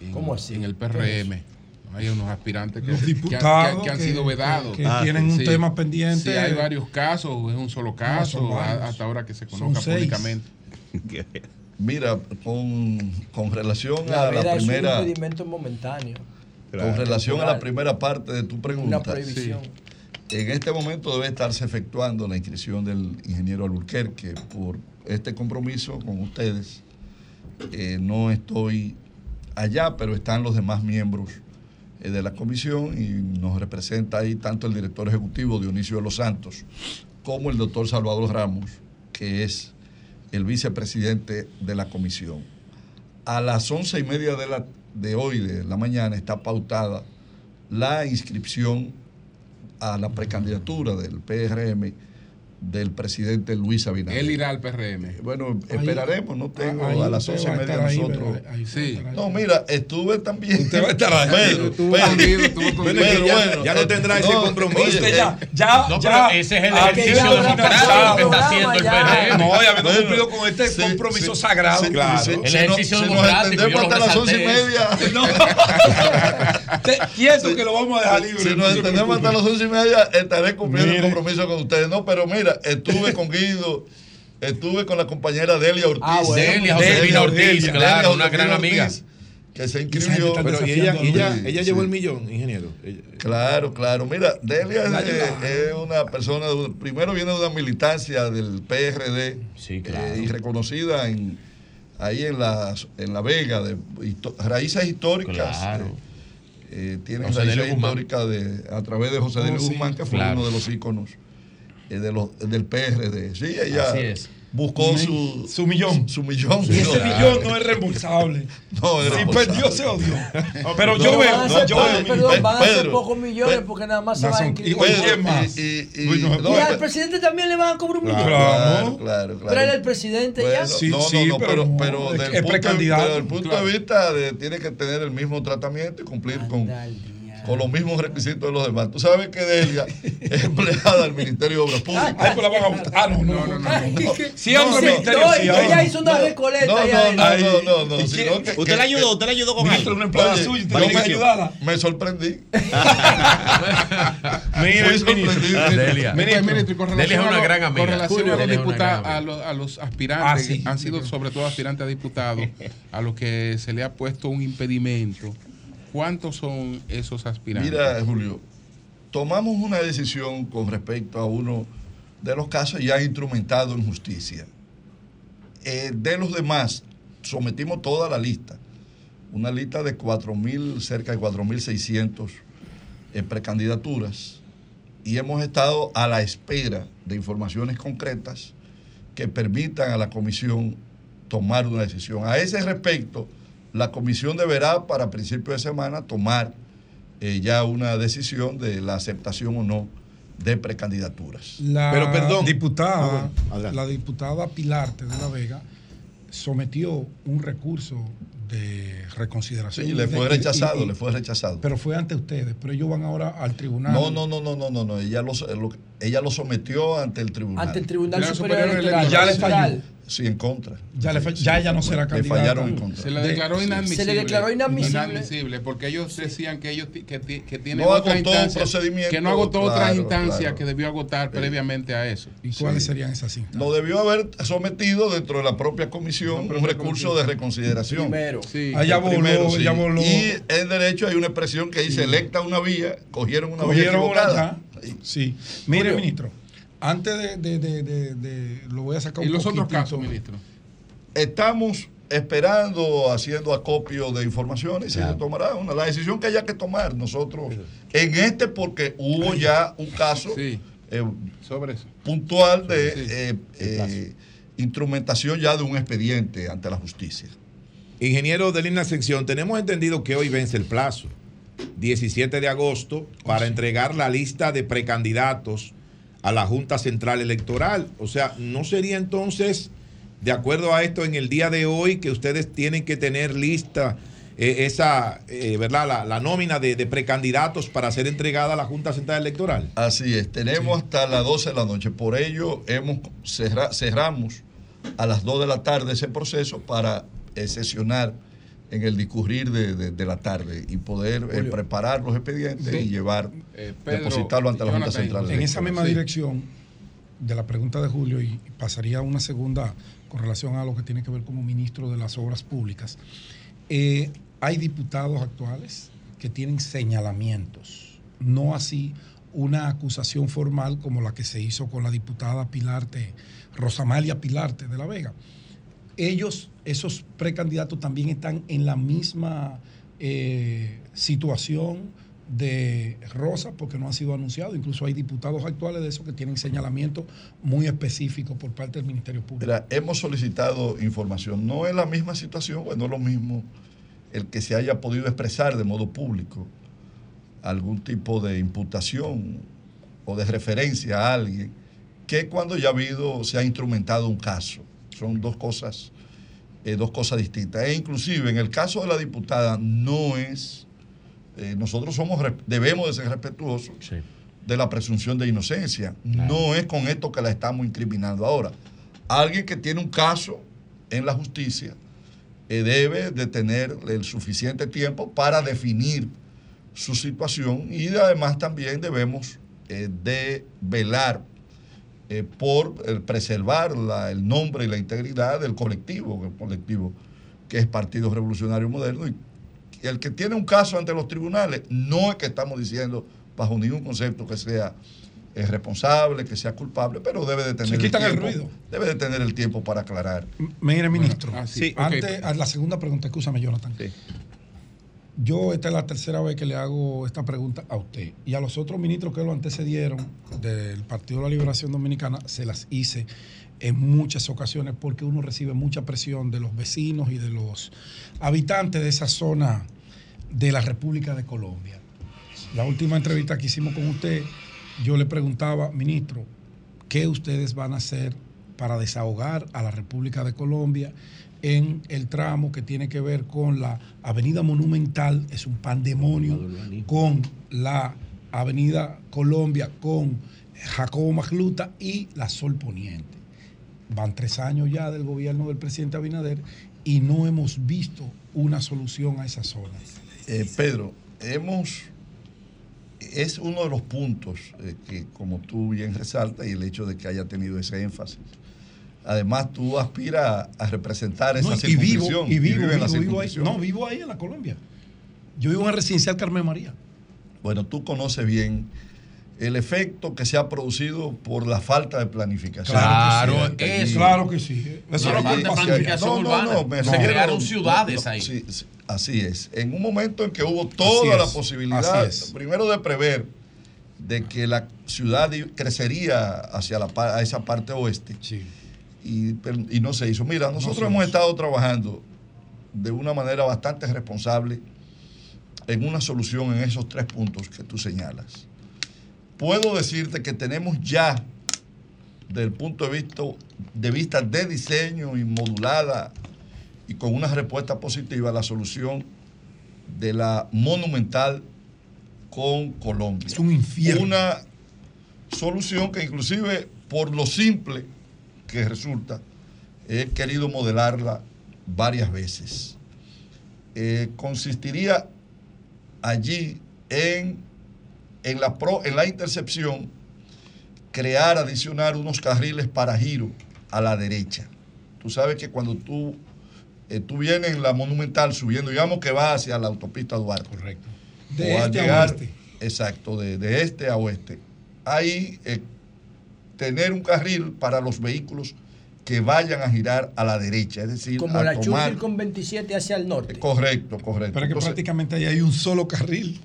en- ¿Cómo así? en el ¿Qué es PRM. Hay unos aspirantes que, Los que- diputados que- que han sido vedados. que tienen un tema pendiente. Sí, hay varios casos, es un solo caso, a- hasta ahora que se conozca públicamente. Mira, con, con relación La a la es primera... un impedimento momentáneo. Con relación a la primera parte de tu pregunta, Una prohibición. sí. en este momento debe estarse efectuando la inscripción del ingeniero Alburquerque por este compromiso con ustedes. Eh, no estoy allá, pero están los demás miembros eh, de la comisión y nos representa ahí tanto el director ejecutivo Dionisio de los Santos como el doctor Salvador Ramos, que es el vicepresidente de la comisión. A las once y media de, la, de hoy, de la mañana, está pautada la inscripción a la precandidatura del PRM del presidente Luis Abinader. Él irá al PRM. Bueno, esperaremos, no tengo ahí a las once y media ahí, nosotros. Ahí sí. No, mira, estuve también. Usted va a estar ahí. Pedro, Estuvo Pedro. Pedro, Ya- bueno, ya no eh, tendrá ese compromiso. oye, eh, ya- ya- No, ya- ese es el Ah, ejercicio ya democrático que está haciendo el ya. PRM. No, y habiendo Bueno, cumplido con este sí, compromiso sí, sagrado. sí, Claro. sí, El si no- ejercicio si nos democrático, entendemos yo lo hasta las once y media. Quieto que lo vamos a dejar libre. Si no nos entendemos hasta las once y media, estaré cumpliendo el compromiso con ustedes. No, pero mira, estuve con Guido, estuve con la compañera Delia Ortiz. Ah, bueno. Delia, Ortiz, claro, una gran amiga. Que se inscribió. Pero, ¿y ella- ella- Sí, ella sí. llevó el millón, ingeniero? Ella- Claro, claro. Mira, Delia es, una persona, primero viene de una militancia del PRD eh, y reconocida en, ahí en la, en la Vega, de histo- raíces históricas. Claro. eh, eh, tiene José raíces históricas de, a través de José Oh, Delio sí, Guzmán, que fue claro. uno de los íconos eh, de los, del PRD. Sí, ella Así es. buscó Sí. su, Su millón. Su millón. Y ese Claro. millón no es reembolsable. No, es Si perdió, se odió. Pero No, yo no, veo, no, yo. Perdón, van a ser pocos millones Pedro, porque nada más se no va a inscribir. y- más. Y- y- Y no, al pero- presidente también le van a cobrar un millón. Claro, claro, claro. Pero el presidente Bueno, ya. no, no, no, pero, pero es- del es punto, precandidato, pero del punto claro. de vista de tiene que tener el mismo tratamiento y cumplir con, con los mismos requisitos de los demás. Tú sabes que Delia es empleada del Ministerio de Obras Públicas. Ay, pues la van a votar. Ah, no, no, no. no. Si No, al no, ministerio, no, ella hizo una recoleta No, ya. no, no, no, ¿Usted le ayudó? ¿Usted le ayudó con algo? Una empleada suya, usted yo tiene que me- ayudarla. Me sorprendí. Mire, sorprendido. Delia. Ministro, ministro, y con Delia relación es una gran amiga. Con relación a los, a los, aspirantes, Ah, han sido sobre todo aspirantes a diputados, a los que se le ha puesto un impedimento, ¿cuántos son esos aspirantes? Mira, Julio, tomamos una decisión con respecto a uno de los casos ya instrumentados en justicia. Eh, de los demás, sometimos toda la lista. Una lista de 4.000, cerca de 4.600 eh, precandidaturas. Y hemos estado a la espera de informaciones concretas que permitan a la comisión tomar una decisión. A ese respecto, la comisión deberá para principios de semana tomar eh, ya una decisión de la aceptación o no de precandidaturas. La Pero perdón. diputada, Ah, la diputada Pilarte de La Vega sometió un recurso de reconsideración. Sí, le fue rechazado, y- le fue rechazado. Pero fue ante ustedes, pero ellos van ahora al tribunal. No, no, no, no, no, no, no. Ella lo, lo- ella lo sometió ante el tribunal. Ante el Tribunal Superior, Superior Electoral. Ya le falló. Sí, en contra. Ya, le ya ella no será Le candidata. fallaron en contra. Se le De- declaró inadmisible. Se le declaró inadmisible. porque ellos decían que ellos que, que tienen No otra agotó instancia, procedimiento, que no agotó otras claro, instancias claro. que debió agotar previamente a eso. ¿Y cuáles serían esas cintas? Lo debió haber sometido dentro de la propia comisión un recurso de reconsideración. Primero. Sí. Allá El voló, primero, sí. ella voló. Y en derecho hay una expresión que dice electa una vía, cogieron una Cogieron vía una equivocada. ya. Sí. Mire, Julio. ministro, antes de, de- de- de- de- Lo voy a sacar Y un los otros casos, ministro. Estamos esperando, haciendo acopio de informaciones y se tomará una, la decisión que haya que tomar nosotros en este porque hubo ya un caso Sí. eh, Sobre eso. puntual de Sí. eh, eh, instrumentación ya de un expediente ante la justicia. Ingeniero de Línea Ascensión, tenemos entendido que hoy vence el plazo, 17 de agosto, para entregar la lista de precandidatos a la Junta Central Electoral. O sea, ¿no sería entonces, de acuerdo a esto, en el día de hoy que ustedes tienen que tener lista eh, esa, eh, ¿verdad? La, la nómina de, de precandidatos para ser entregada a la Junta Central Electoral? Así es, tenemos hasta las 12 de la noche. Por ello, hemos cerra- cerramos a las 2 de la tarde ese proceso para eh, sesionar en el discurrir de, de- de la tarde y poder eh, preparar los expedientes Sí. y llevar, Eh, Pedro, depositarlo ante la Junta Central. En esa misma Sí. dirección de la pregunta de Julio y pasaría a una segunda con relación a lo que tiene que ver como ministro de las Obras Públicas. Eh, hay diputados actuales que tienen señalamientos, no así una acusación formal como la que se hizo con la diputada Pilarte, Rosamalia Pilarte de La Vega. Ellos, esos precandidatos también están en la misma eh, situación de Rosa porque no han sido anunciados. Incluso hay diputados actuales de eso que tienen señalamientos muy específicos por parte del Ministerio Público. Mira, hemos solicitado información. No es la misma situación, bueno, no es lo mismo el que se haya podido expresar de modo público algún tipo de imputación o de referencia a alguien que cuando ya ha habido, se ha instrumentado un caso. Son dos cosas, eh, dos cosas distintas. E inclusive en el caso de la diputada no es, eh, nosotros somos, debemos de ser respetuosos de la presunción de inocencia. No es con esto que la estamos incriminando ahora. Alguien que tiene un caso en la justicia eh, debe de tener el suficiente tiempo para definir su situación y además también debemos de velar eh, por eh, preservar la- el nombre y la integridad del colectivo, el colectivo que es Partido Revolucionario Moderno. Y el que tiene un caso ante los tribunales, no es que estamos diciendo bajo ningún concepto que sea eh, responsable, que sea culpable, pero debe de tener Se quitan el tiempo, ruido. debe de tener el tiempo para aclarar. Mire, ministro, ah, sí, sí, antes, a la segunda pregunta, escúchame, Jonathan. Yo, esta es la tercera vez que le hago esta pregunta a usted. Y a los otros ministros que lo antecedieron del Partido de la Liberación Dominicana, se las hice en muchas ocasiones porque uno recibe mucha presión de los vecinos y de los habitantes de esa zona de la República de Colombia. La última entrevista que hicimos con usted, yo le preguntaba, ministro, ¿qué ustedes van a hacer para desahogar a la República de Colombia en el tramo que tiene que ver con la Avenida Monumental, es un pandemonio, con la Avenida Colombia, con Jacobo Magluta y la Sol Poniente. Van tres años ya del gobierno del presidente Abinader y no hemos visto una solución a esa zona. Eh, Pedro, hemos es uno de los puntos eh, que, como tú bien resaltas, y el hecho de que haya tenido ese énfasis. Además, tú aspiras a representar esa No, y vivo, y vivo, vives en la vivo, vivo ahí. No, vivo ahí en la Colombia. Yo vivo en el residencial Carmen María. Bueno, tú conoces bien el efecto que se ha producido por la falta de planificación. Claro, que hay eso. Claro que sí. Eso No, es que falta planificación urbana. me Se refiero- crearon ciudades ahí. sí, sí, así es. En un momento en que hubo toda Así la es, posibilidad, es. primero de prever de que la ciudad crecería hacia la, a esa parte oeste y, no se hizo. Mira, nosotros hemos estado trabajando de una manera bastante responsable en una solución en esos tres puntos que tú señalas. Puedo decirte que tenemos ya, desde el punto de vista de, vista de diseño y modulada y con una respuesta positiva, la solución de la monumental con Colombia. Es un infierno. Una solución que inclusive por lo simple que resulta, he querido modelarla varias veces. Eh, consistiría allí en, en, la pro, en la intercepción crear, adicionar unos carriles para giro a la derecha. Tú sabes que cuando tú, eh, tú vienes en la monumental subiendo, digamos que va hacia la autopista Duarte. Correcto. De este a oeste. Exacto, de, de, este a oeste. Ahí eh, tener un carril para los vehículos que vayan a girar a la derecha, es decir, como a la tomar, con 27 hacia el norte. Correcto, correcto. Pero que Entonces, prácticamente ahí hay un solo carril.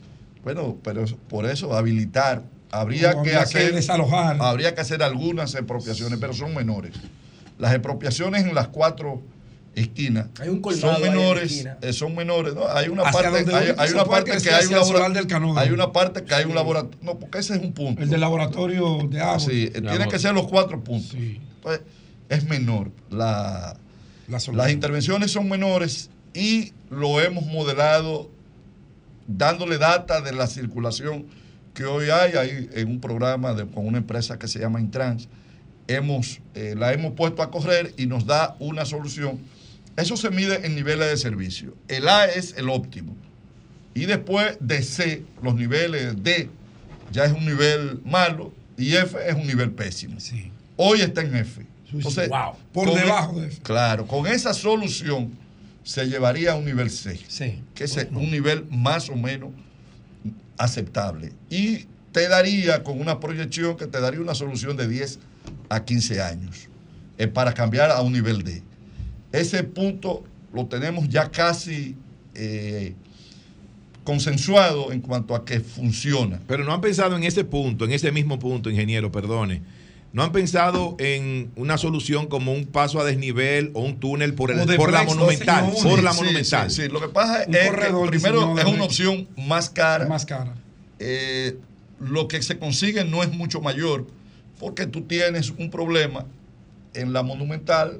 Bueno, pero por eso habilitar habría No, que habría que hacer desalojar. habría que hacer algunas expropiaciones, pero son menores. Las expropiaciones en las cuatro esquinas Hay un colmado son ahí en la menores, esquina. eh, son menores, ¿no? Hay una parte, hay, una parte que hay un el solar labora- del Canudo. hay una parte que hay un laboratorio, no, porque ese es un punto. El del laboratorio de agua. Sí, eh, tienen que ser los cuatro puntos. Pues, es menor. La, las intervenciones son menores y lo hemos modelado dándole data de la circulación que hoy hay, hay en un programa de- con una empresa que se llama Intrans. Hemos, eh, la hemos puesto a correr y nos da una solución. Eso se mide en niveles de servicio. El A es el óptimo. Y después de C, los niveles D ya es un nivel malo y F es un nivel pésimo. Hoy está en F. Entonces, Wow. Por con debajo e- de F. Claro, con esa solución se llevaría a un nivel C, que es un nivel más o menos aceptable. Y te daría con una proyección que te daría una solución de 10 a 15 años eh, para cambiar a un nivel D. Ese punto lo tenemos ya casi eh, consensuado en cuanto a que funciona. Pero no han pensado en ese punto, en ese mismo punto, ingeniero, perdone. No han pensado en una solución como un paso a desnivel o un túnel por, el, por la monumental. sí, por la sí, monumental. Sí, sí. Lo que pasa Un es que primero es una opción más cara. Más cara. Eh, lo que se consigue no es mucho mayor porque tú tienes un problema en la monumental,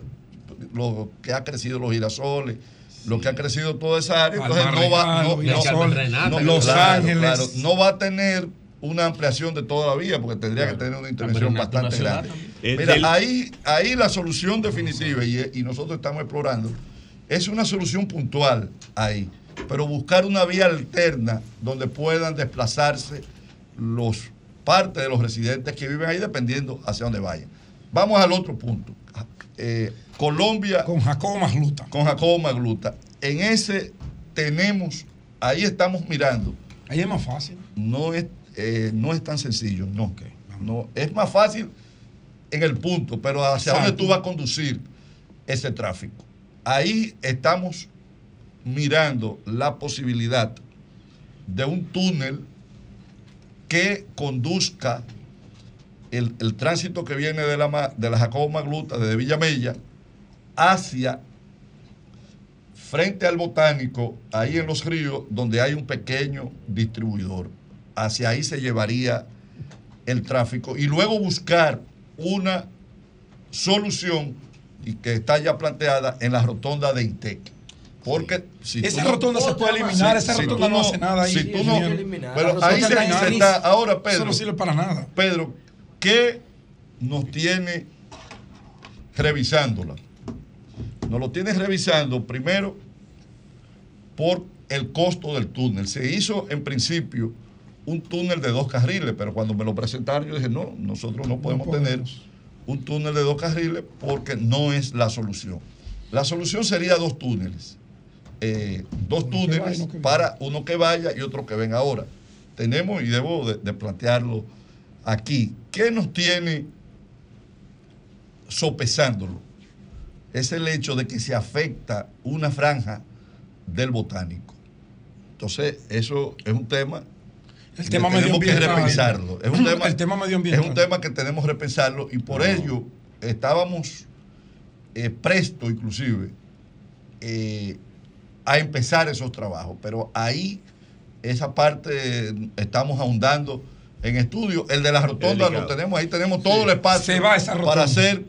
lo que ha crecido los girasoles, lo que ha crecido toda esa área, entonces no va, no, no- Los claro, Ángeles. claro, no va a tener una ampliación de toda la vía porque tendría que tener una intervención bastante grande. también. Mira, ahí, ahí la solución definitiva, y, y nosotros estamos explorando, es una solución puntual ahí, pero buscar una vía alterna donde puedan desplazarse los parte de los residentes que viven ahí dependiendo hacia dónde vayan. Vamos al otro punto. Eh, Colombia. Con Jacobo Magluta. Con Jacobo Magluta. En ese tenemos, ahí estamos mirando. Ahí es más fácil. No es, eh, no es tan sencillo, no. no. Es más fácil en el punto, pero hacia Exacto. dónde tú vas a conducir ese tráfico. Ahí estamos mirando la posibilidad de un túnel que conduzca el, el tránsito que viene de la, de la Jacobo Magluta, desde Villamella, hacia frente al botánico, ahí en los ríos, donde hay un pequeño distribuidor. Hacia ahí se llevaría el tráfico y luego buscar una solución y que está ya planteada en la rotonda de INTEC. Porque si Esa tú no- rotonda se puede eliminar, esa si rotonda no hace nada ahí. Si tú no, pero ahí se, está se está, ahora Pedro. Eso no sirve para nada. Pedro, ¿qué nos tiene revisándola? Nos lo tiene revisando primero por el costo del túnel. Se hizo en principio un túnel de dos carriles, pero cuando me lo presentaron yo dije, no, nosotros no podemos tener un túnel de dos carriles porque no es la solución. La solución sería dos túneles. Eh, dos túneles para uno que vaya y otro que venga ahora. Tenemos, y debo de, de plantearlo aquí, ¿qué nos tiene sopesándolo? Es el hecho de que se afecta una franja del botánico. Entonces, eso es un tema El tema tenemos que repensarlo. Es un tema, El tema medioambiental. es un tema que tenemos que repensarlo y por ello estábamos eh, presto inclusive eh, a empezar esos trabajos, pero ahí esa parte estamos ahondando en estudio. El de la rotonda lo tenemos, ahí tenemos todo el espacio Se va esa rotonda. para hacer.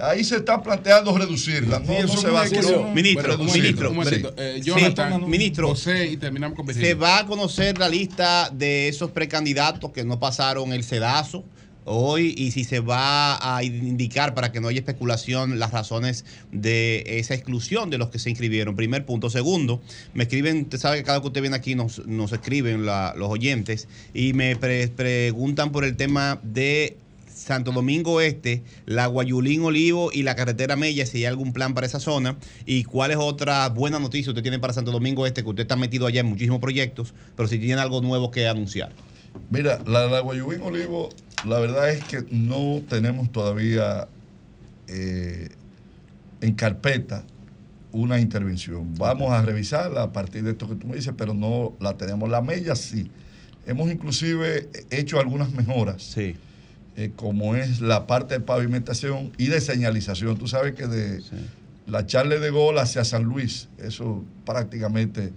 Ahí se está planteando reducirla. No, no se va a hacer. Ministro, reducirla. ministro. Eh, Sí, Jonathan, ministro, José, y terminamos con se va a conocer la lista de esos precandidatos que no pasaron el sedazo hoy y si se va a indicar para que no haya especulación las razones de esa exclusión de los que se inscribieron. Primer punto. Segundo, me escriben, usted sabe que cada vez que usted viene aquí nos, nos escriben los oyentes y me pre- preguntan por el tema de Santo Domingo Este, la Guayulín Olivo y la carretera Mella, si hay algún plan para esa zona y cuáles otras buenas noticias usted tiene para Santo Domingo Este, que usted está metido allá en muchísimos proyectos, pero si tiene algo nuevo que anunciar. Mira, la, la Guayubín Olivo, la verdad es que no tenemos todavía eh, en carpeta una intervención. Vamos a revisarla a partir de esto que tú me dices, pero no la tenemos. La mella sí. Hemos inclusive hecho algunas mejoras, eh, como es la parte de pavimentación y de señalización. Tú sabes que de la Charle de Gol hacia San Luis, eso prácticamente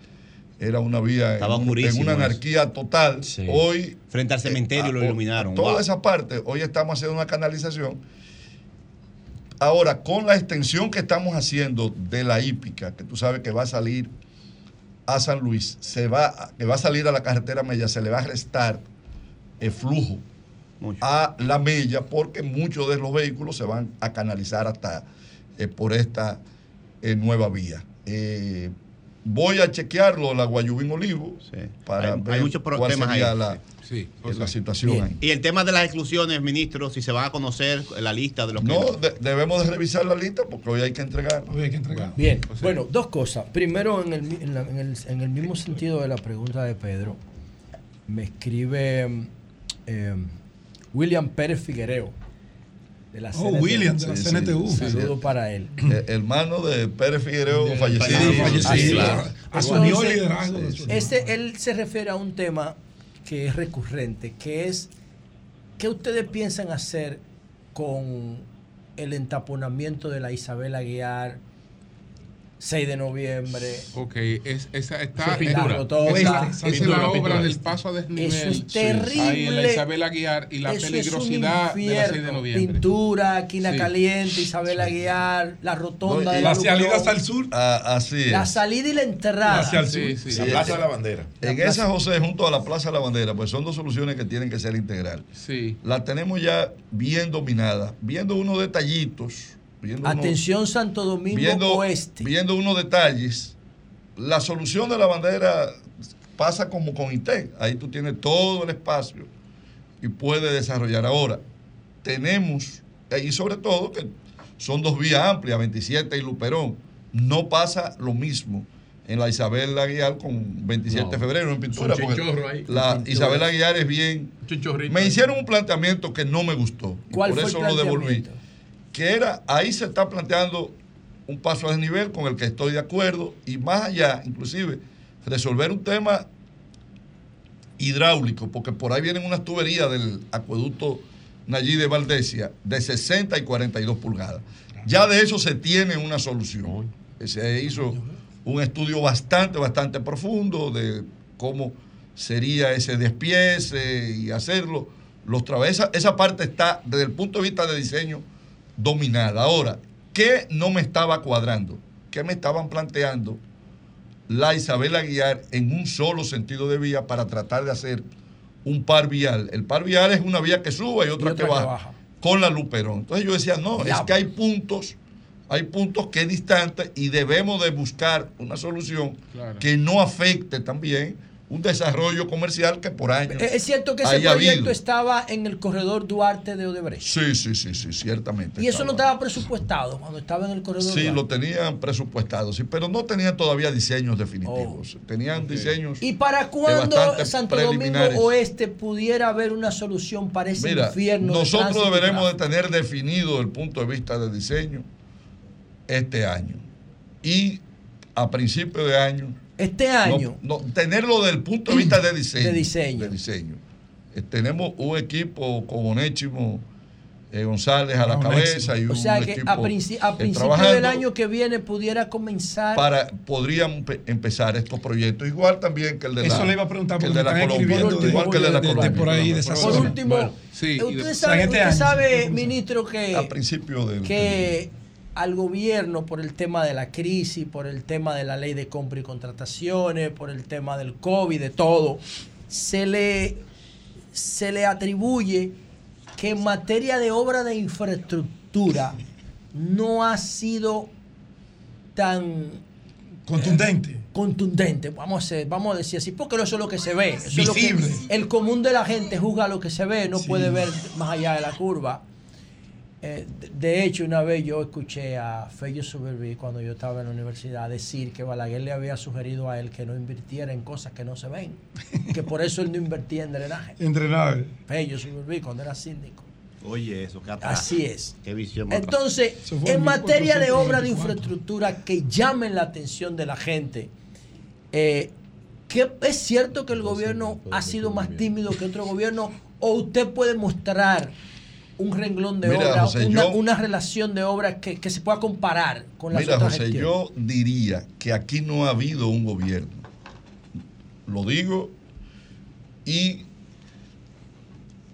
era una vía en, en una anarquía total. Hoy Frente al cementerio lo a- iluminaron. Toda Wow. esa parte, hoy estamos haciendo una canalización. Ahora, con la extensión que estamos haciendo de la hípica, que tú sabes que va a salir a San Luis, se va, que va a salir a la carretera Mella, se le va a restar el flujo a la Mella, porque muchos de los vehículos se van a canalizar hasta eh, por esta eh, nueva vía. Voy a chequearlo, la Guayubín Olivo, para Hay- muchos cuál temas sería ahí. la, Sí, la situación ahí. Y el tema de las exclusiones, ministro, si se van a conocer la lista de los que... No, de- debemos de revisar la lista porque hoy hay que entregar. Hoy hay que entregar. Bien, bueno, dos cosas. Primero, en el, en, la- en el- en el mismo sentido de la pregunta de Pedro, me escribe eh, William Pérez Figuereo, de la Oh, William, de la CNTU. Un saludo para él. Eh, hermano de Pérez Figueroa, fallecido. Sí, fallecido. claro. Asumió el liderazgo de su- Ese, él se refiere a un tema que es recurrente, que es ¿qué ustedes piensan hacer con el entaponamiento de la Isabel Aguiar 6 de noviembre? Ok, es, esa está. Pintura. esa- Todo esa- es la obra pintura. del paso a desnivel. Eso es Sí. Ahí en la terrible. Isabel Aguiar y la Eso peligrosidad de la 6 de noviembre. Pintura, Quina Sí. Caliente, Isabel Aguiar, la rotonda No, de la Luperón. salida hacia el sur. Ah, así es. La salida y la entrada. Hacia el sur. Sí, Plaza eh, de la Bandera. En La esa José, junto a la Plaza de la Bandera, pues son dos soluciones que tienen que ser integral. Sí. La tenemos ya bien dominada, viendo unos detallitos. Viendo Atención Santo Domingo viendo, Oeste. viendo unos detalles, la solución de la bandera pasa como con INTEC. Ahí tú tienes todo el espacio y puedes desarrollar. Ahora, tenemos, eh, y sobre todo que son dos vías amplias, 27 y Luperón. No pasa lo mismo en la Isabel Aguiar con 27 de febrero en pintura. Son porque chinchorro ahí. La. Isabel Aguiar es bien. Me hicieron un planteamiento que no me gustó. y ¿Cuál por fue el eso lo devolví? Que era, ahí se está planteando un paso a desnivel con el que estoy de acuerdo y más allá, inclusive, resolver un tema hidráulico, porque por ahí vienen unas tuberías del acueducto Nayí de Valdesia de 60 y 42 pulgadas. Ya de eso se tiene una solución. Se hizo un estudio bastante, bastante profundo de cómo sería ese despiece y hacerlo. Los esa parte está, desde el punto de vista de diseño, dominada. Ahora, ¿qué no me estaba cuadrando? ¿Qué me estaban planteando la Isabel Aguiar en un solo sentido de vía para tratar de hacer un par vial? El par vial es una vía que sube y otra, que, baja, con la Luperón. Entonces yo decía, no, es que hay puntos, hay puntos que es distante y debemos de buscar una solución Claro. que no afecte también un desarrollo comercial que por años Eh, Es cierto que ese proyecto habido. estaba en el corredor Duarte de Odebrecht. Sí, sí, sí, sí, ciertamente. Y eso no estaba. presupuestado cuando estaba en el corredor Sí, Duarte. lo tenían presupuestado, sí, pero no tenían todavía diseños definitivos. Tenían diseños. Oh. ¿Y para eh, cuándo bastante Santo Domingo. Oeste pudiera haber una solución para ese Mira, infierno? nosotros deberemos de tener definido el punto de vista de diseño este año. Y a principio de año. Este año. no, no, tenerlo desde el punto de vista de diseño. De diseño. de diseño. Eh, tenemos un equipo con Onésimo eh, González a la Un cabeza y un O sea que equipo a, princi- a eh, principio del año que viene pudiera comenzar. para podrían pe- empezar estos proyectos igual también que el de la Eso le iba a preguntar que el porque de la Colombia igual que el de la de- de- de Colombia por ahí, de esa Por último, Bueno, sí, usted sabe, este usted sabe, ministro, que, a principio del que al gobierno, por el tema de la crisis, por el tema de la ley de compra y contrataciones, por el tema del COVID, de todo, se le, se le atribuye que en materia de obra de infraestructura no ha sido tan Contundente. contundente, vamos a, ser- vamos a decir así, porque eso es lo que se ve. eso es lo que- Visible. el común de la gente juzga lo que se ve, no Sí. puede ver más allá de la curva. Eh, de- hecho, una vez yo escuché a Fello Suberví cuando yo estaba en la universidad decir que Balaguer le había sugerido a él que no invirtiera en cosas que no se ven, que por eso él no invertía en drenaje. En drenaje. Fello Suberví cuando era síndico. Oye, eso, qué atrás. Así es. Qué visión. más Entonces, en materia de obra de 1494. infraestructura que llamen la atención de la gente, eh, ¿qué- ¿es cierto que el gobierno ha sido más tímido que otro gobierno? ¿O usted puede mostrar un renglón de Mira, obra, José, una, yo- una relación de obra que, que se pueda comparar con las Mira, otras José, gestiones? yo diría que aquí no ha habido un gobierno. Lo digo y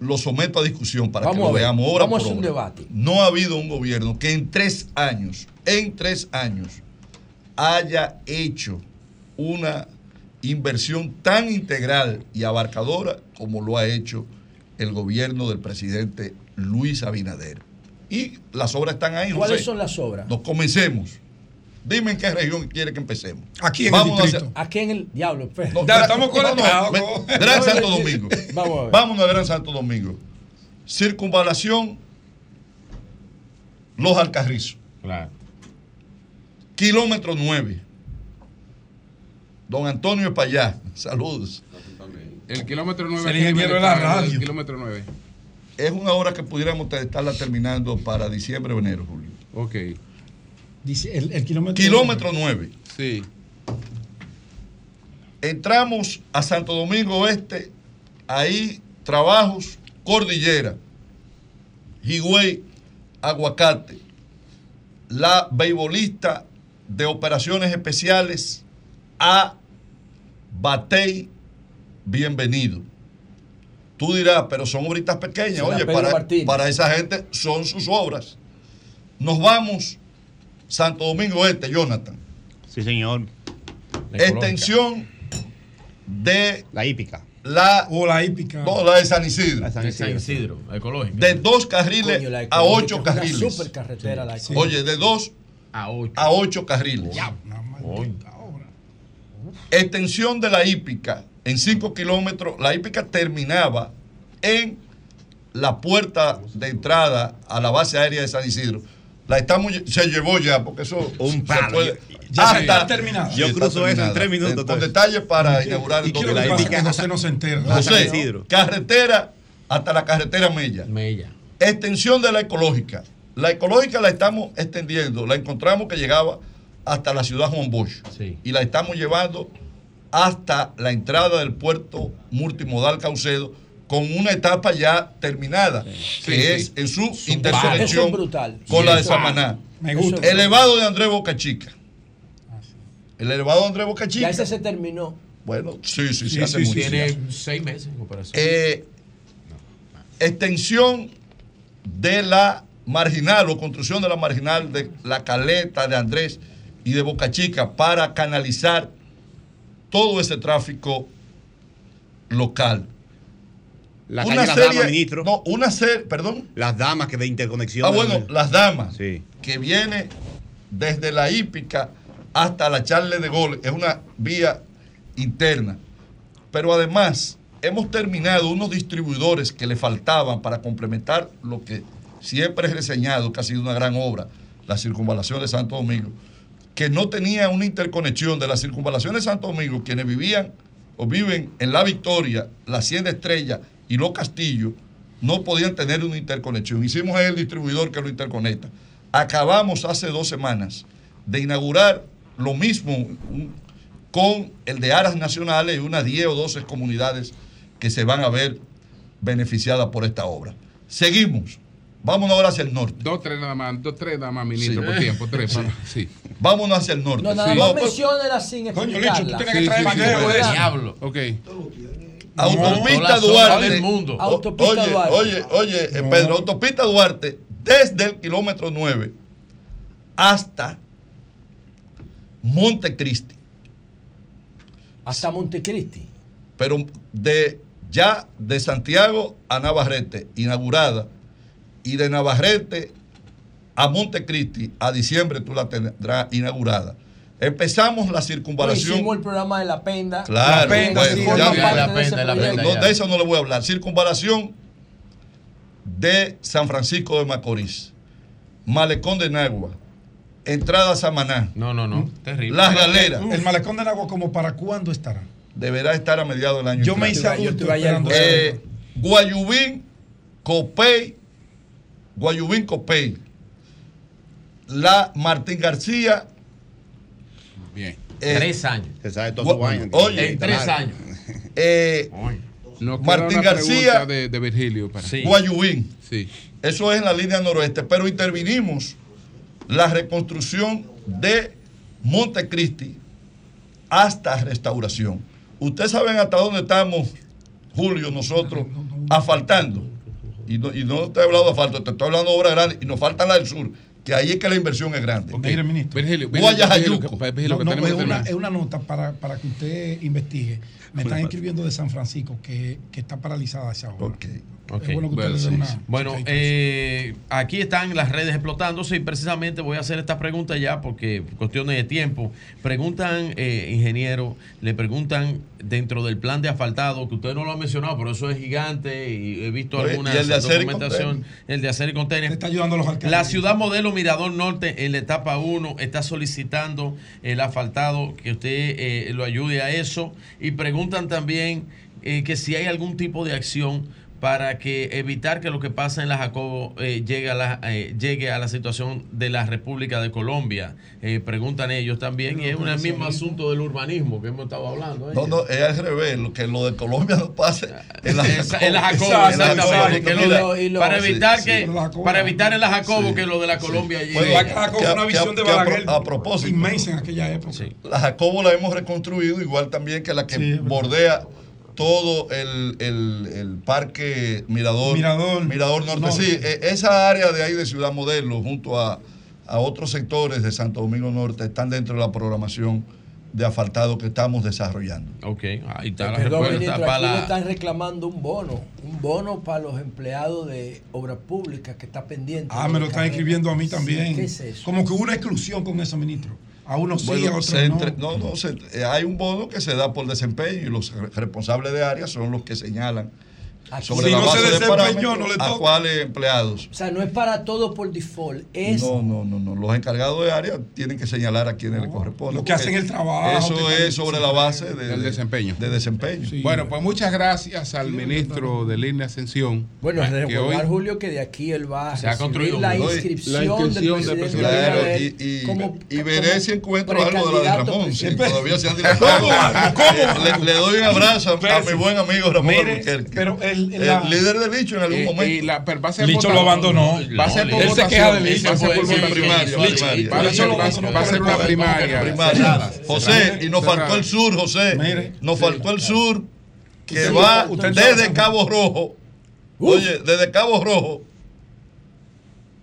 lo someto a discusión para Vamos que lo ver, veamos vamos a un obra. debate. No ha habido un gobierno que en tres años, en tres años, haya hecho una inversión tan integral y abarcadora como lo ha hecho el gobierno del presidente Luis Abinader. Y las obras están ahí. ¿Cuáles José. son las obras? Nos comencemos. Dime en qué región quiere que empecemos. Aquí en Vamos el a distrito. Aquí en el diablo. No, Ya estamos no, conectados. no, ve- Gran Santo Domingo. Vamos a ver. Vámonos a Gran Santo Domingo. Circunvalación Los Alcarrizos. Claro. Kilómetro 9. Don Antonio Payá. Saludos. El kilómetro Es 9. el ingeniero de la radio. El kilómetro 9. Es una hora que pudiéramos estarla terminando para diciembre o enero, Julio. Ok. Dice el, el kilómetro. Kilómetro 9. Sí. Entramos a Santo Domingo Oeste, ahí trabajos, cordillera, Higüey, Aguacate, la beisbolista de operaciones especiales A. Batey, bienvenido. Tú dirás, pero son obritas pequeñas. Oye, para, para esa gente son sus obras. Nos vamos, Santo Domingo Este, Jonathan. Sí, señor. Extensión de La hípica. la, O la hípica. no, la de San Isidro. La San De San Isidro. Isidro, ecológico. De dos carriles Coño, a ecológica ocho es una carriles. supercarretera la Sí. Oye, de dos a 8. a ocho carriles. Una maldita obra. Extensión de la hípica en cinco kilómetros. La hípica terminaba en la puerta de entrada a la base aérea de San Isidro. La estamos, se llevó ya, porque eso Un puede- Ya está terminada. Sí, Yo cruzo eso en tres minutos, Con detalles para inaugurar el que la hípica- José no se entera. José, Isidro. carretera hasta la carretera Mella. Mella. Extensión de la ecológica. La ecológica la estamos extendiendo. La encontramos que llegaba hasta la ciudad Juan Bosch. Sí. Y la estamos llevando hasta la entrada del puerto multimodal Caucedo con una etapa ya terminada, que Sí, es sí. en su interconexión brutal. con la de Samaná. Me gusta. Elevado de Andrés Boca Chica. El elevado de Andrés Boca Ya ese se terminó. Bueno, sí, sí, sí, Sí, hace sí, mucho. Tiene seis meses en operación. Eh, extensión de la marginal o construcción de la marginal de la caleta de Andrés y de Boca Chica para canalizar todo ese tráfico local. La calle Las Damas, ministro. no, una serie, perdón. Las damas que de interconexión. Ah, bueno, las damas, Sí. que viene desde la hípica hasta la charle de gol, es una vía interna. Pero además, hemos terminado unos distribuidores que le faltaban para complementar lo que siempre es reseñado, que ha sido una gran obra, la circunvalación de Santo Domingo, que no tenía una interconexión de la circunvalación de Santo Domingo, quienes vivían o viven en La Victoria, la Hacienda Estrella y Los Castillos, no podían tener una interconexión. Hicimos el distribuidor que lo interconecta. Acabamos hace dos semanas de inaugurar lo mismo con el de Aras Nacionales y unas 10 o 12 comunidades que se van a ver beneficiadas por esta obra. Seguimos. Vámonos ahora hacia el norte. Dos, tres nada más, dos, tres nada más, ministro, Sí. por tiempo, tres. Sí. para- sí. Vámonos hacia el norte. No, nada Sí. más No, menciónela sin Coño. Licho, tú tienes que traer que de Diablo. Ok. Autopista No, Duarte. del mundo. Autopista oye, Duarte. Oye, oye, eh, Pedro, autopista Duarte, desde el kilómetro 9 hasta Montecristi. Hasta Montecristi. Pero de ya de Santiago a Navarrete, inaugurada, y de Navarrete a Montecristi, a diciembre tú la tendrás inaugurada. Empezamos la circunvalación. hicimos el programa de la Penda. Claro, La Penda, bueno, sí, ya- ya- de la. Penda, No, de eso no le voy a hablar. Circunvalación de San Francisco de Macorís, Malecón de Nagua, entrada a Samaná, No, no, no. Terrible. Las Galeras. El malecón de Nagua, ¿como para cuándo estará? Deberá estar a mediados del año. Yo me hice adulto. Eh, Guayubín, Copey, Guayubín, Copey, la Martín García. Bien. eh, Tres años. Se sabe toda Gua- su vaina. Oye, En tres años. eh, Nos Martín García. De, de Virgilio. Para. Sí. Guayubín. Sí. Eso es en la línea noroeste, pero intervinimos la reconstrucción de Montecristi hasta restauración. Ustedes saben hasta dónde estamos, Julio, nosotros, asfaltando. Y no, y no te he hablado de asfalto, te estoy hablando de obra grande y nos falta la del sur, que ahí es que la inversión es grande. Mire, ministro. Virgilio, Guayajayuco. Virgilio, Virgilio, No, no, es, una, es una nota para, para que usted investigue. Me están escribiendo de San Francisco que, que está paralizada esa obra. Ok. Ok. Es bueno que Bueno, usted le dé sí, una. Bueno, checadita. eh, aquí están las redes explotándose y precisamente voy a hacer esta pregunta ya porque cuestiones de tiempo. Preguntan, eh, ingeniero, le preguntan dentro del plan de asfaltado, que usted no lo ha mencionado, pero eso es gigante y he visto Oye, alguna y el de hacer y documentación, el de hacer y Te contener. está ayudando a los alcaldes. La ciudad modelo Mirador Norte en la etapa 1 está solicitando el asfaltado, que usted eh, lo ayude a eso. Y preguntan también eh, que si hay algún tipo de acción para que evitar que lo que pasa en la Jacobo eh, llegue, a la, eh, llegue a la situación de la República de Colombia. Eh, preguntan ellos también, y es un mismo asunto del urbanismo que hemos estado hablando. ¿eh? No, no, es al revés, que lo de Colombia no pase en la Esa- en la Jacobo, Exacto, en la exactamente, para sí, evitar sí. que Jacobo- para evitar en la Jacobo Sí, que lo de la Colombia llegue. Bueno, La Jacobo que una visión de que Balaguer a propósito. inmensa en aquella época. Sí. La Jacobo la hemos reconstruido, igual también que la que Sí, verdad. Todo el, el- el parque Mirador. Mirador. Norte. Norte. Sí, e- esa área de ahí de Ciudad Modelo, junto a, a otros sectores de Santo Domingo Norte, están dentro de la programación de asfaltado que estamos desarrollando. Ok, ahí está la Perdón, respuesta ministro, para la- están reclamando un bono, un bono para los empleados de obras públicas que está pendiente. Ah, me lo están escribiendo a mí también. ¿Qué es eso? Como que hubo una exclusión con eso, ministro. A unos sí, a Bueno, otros se no. entre- no, no, se- eh, hay un bono que se da por desempeño y los re- responsables de área son los que señalan Aquí- sobre Si la no se base de desempeñó, parámetros no le a toca. cuáles empleados. O sea, no es para todo por default, es No, no, no, no. Los encargados de área tienen que señalar a quienes les corresponde. los que hacen el trabajo, Eso es sobre la base de, Del de- desempeño. De desempeño. Bueno, pues muchas gracias al ministro de Línea Ascensión. Bueno, recordar, Julio, que de aquí él va a Se ha construido la un- la inscripción, inscripción del presidente presidente. Claro, Abinader y, y- como- y veré como si encuentro algo de la de Ramón. Si todavía se han dilatado. Le, le doy un abrazo a, a mi buen amigo Ramón Mire, pero el- el, la- líder de Licho en algún Eh, momento. y la- pero va a ser Licho lo abandonó. Va a ser por él se queja de Va a Licho. ser por primaria, Licho. Va a ser- una primaria. José, y nos faltó el sur, José. Nos faltó el sur que va desde Cabo Rojo. Oye, desde Cabo Rojo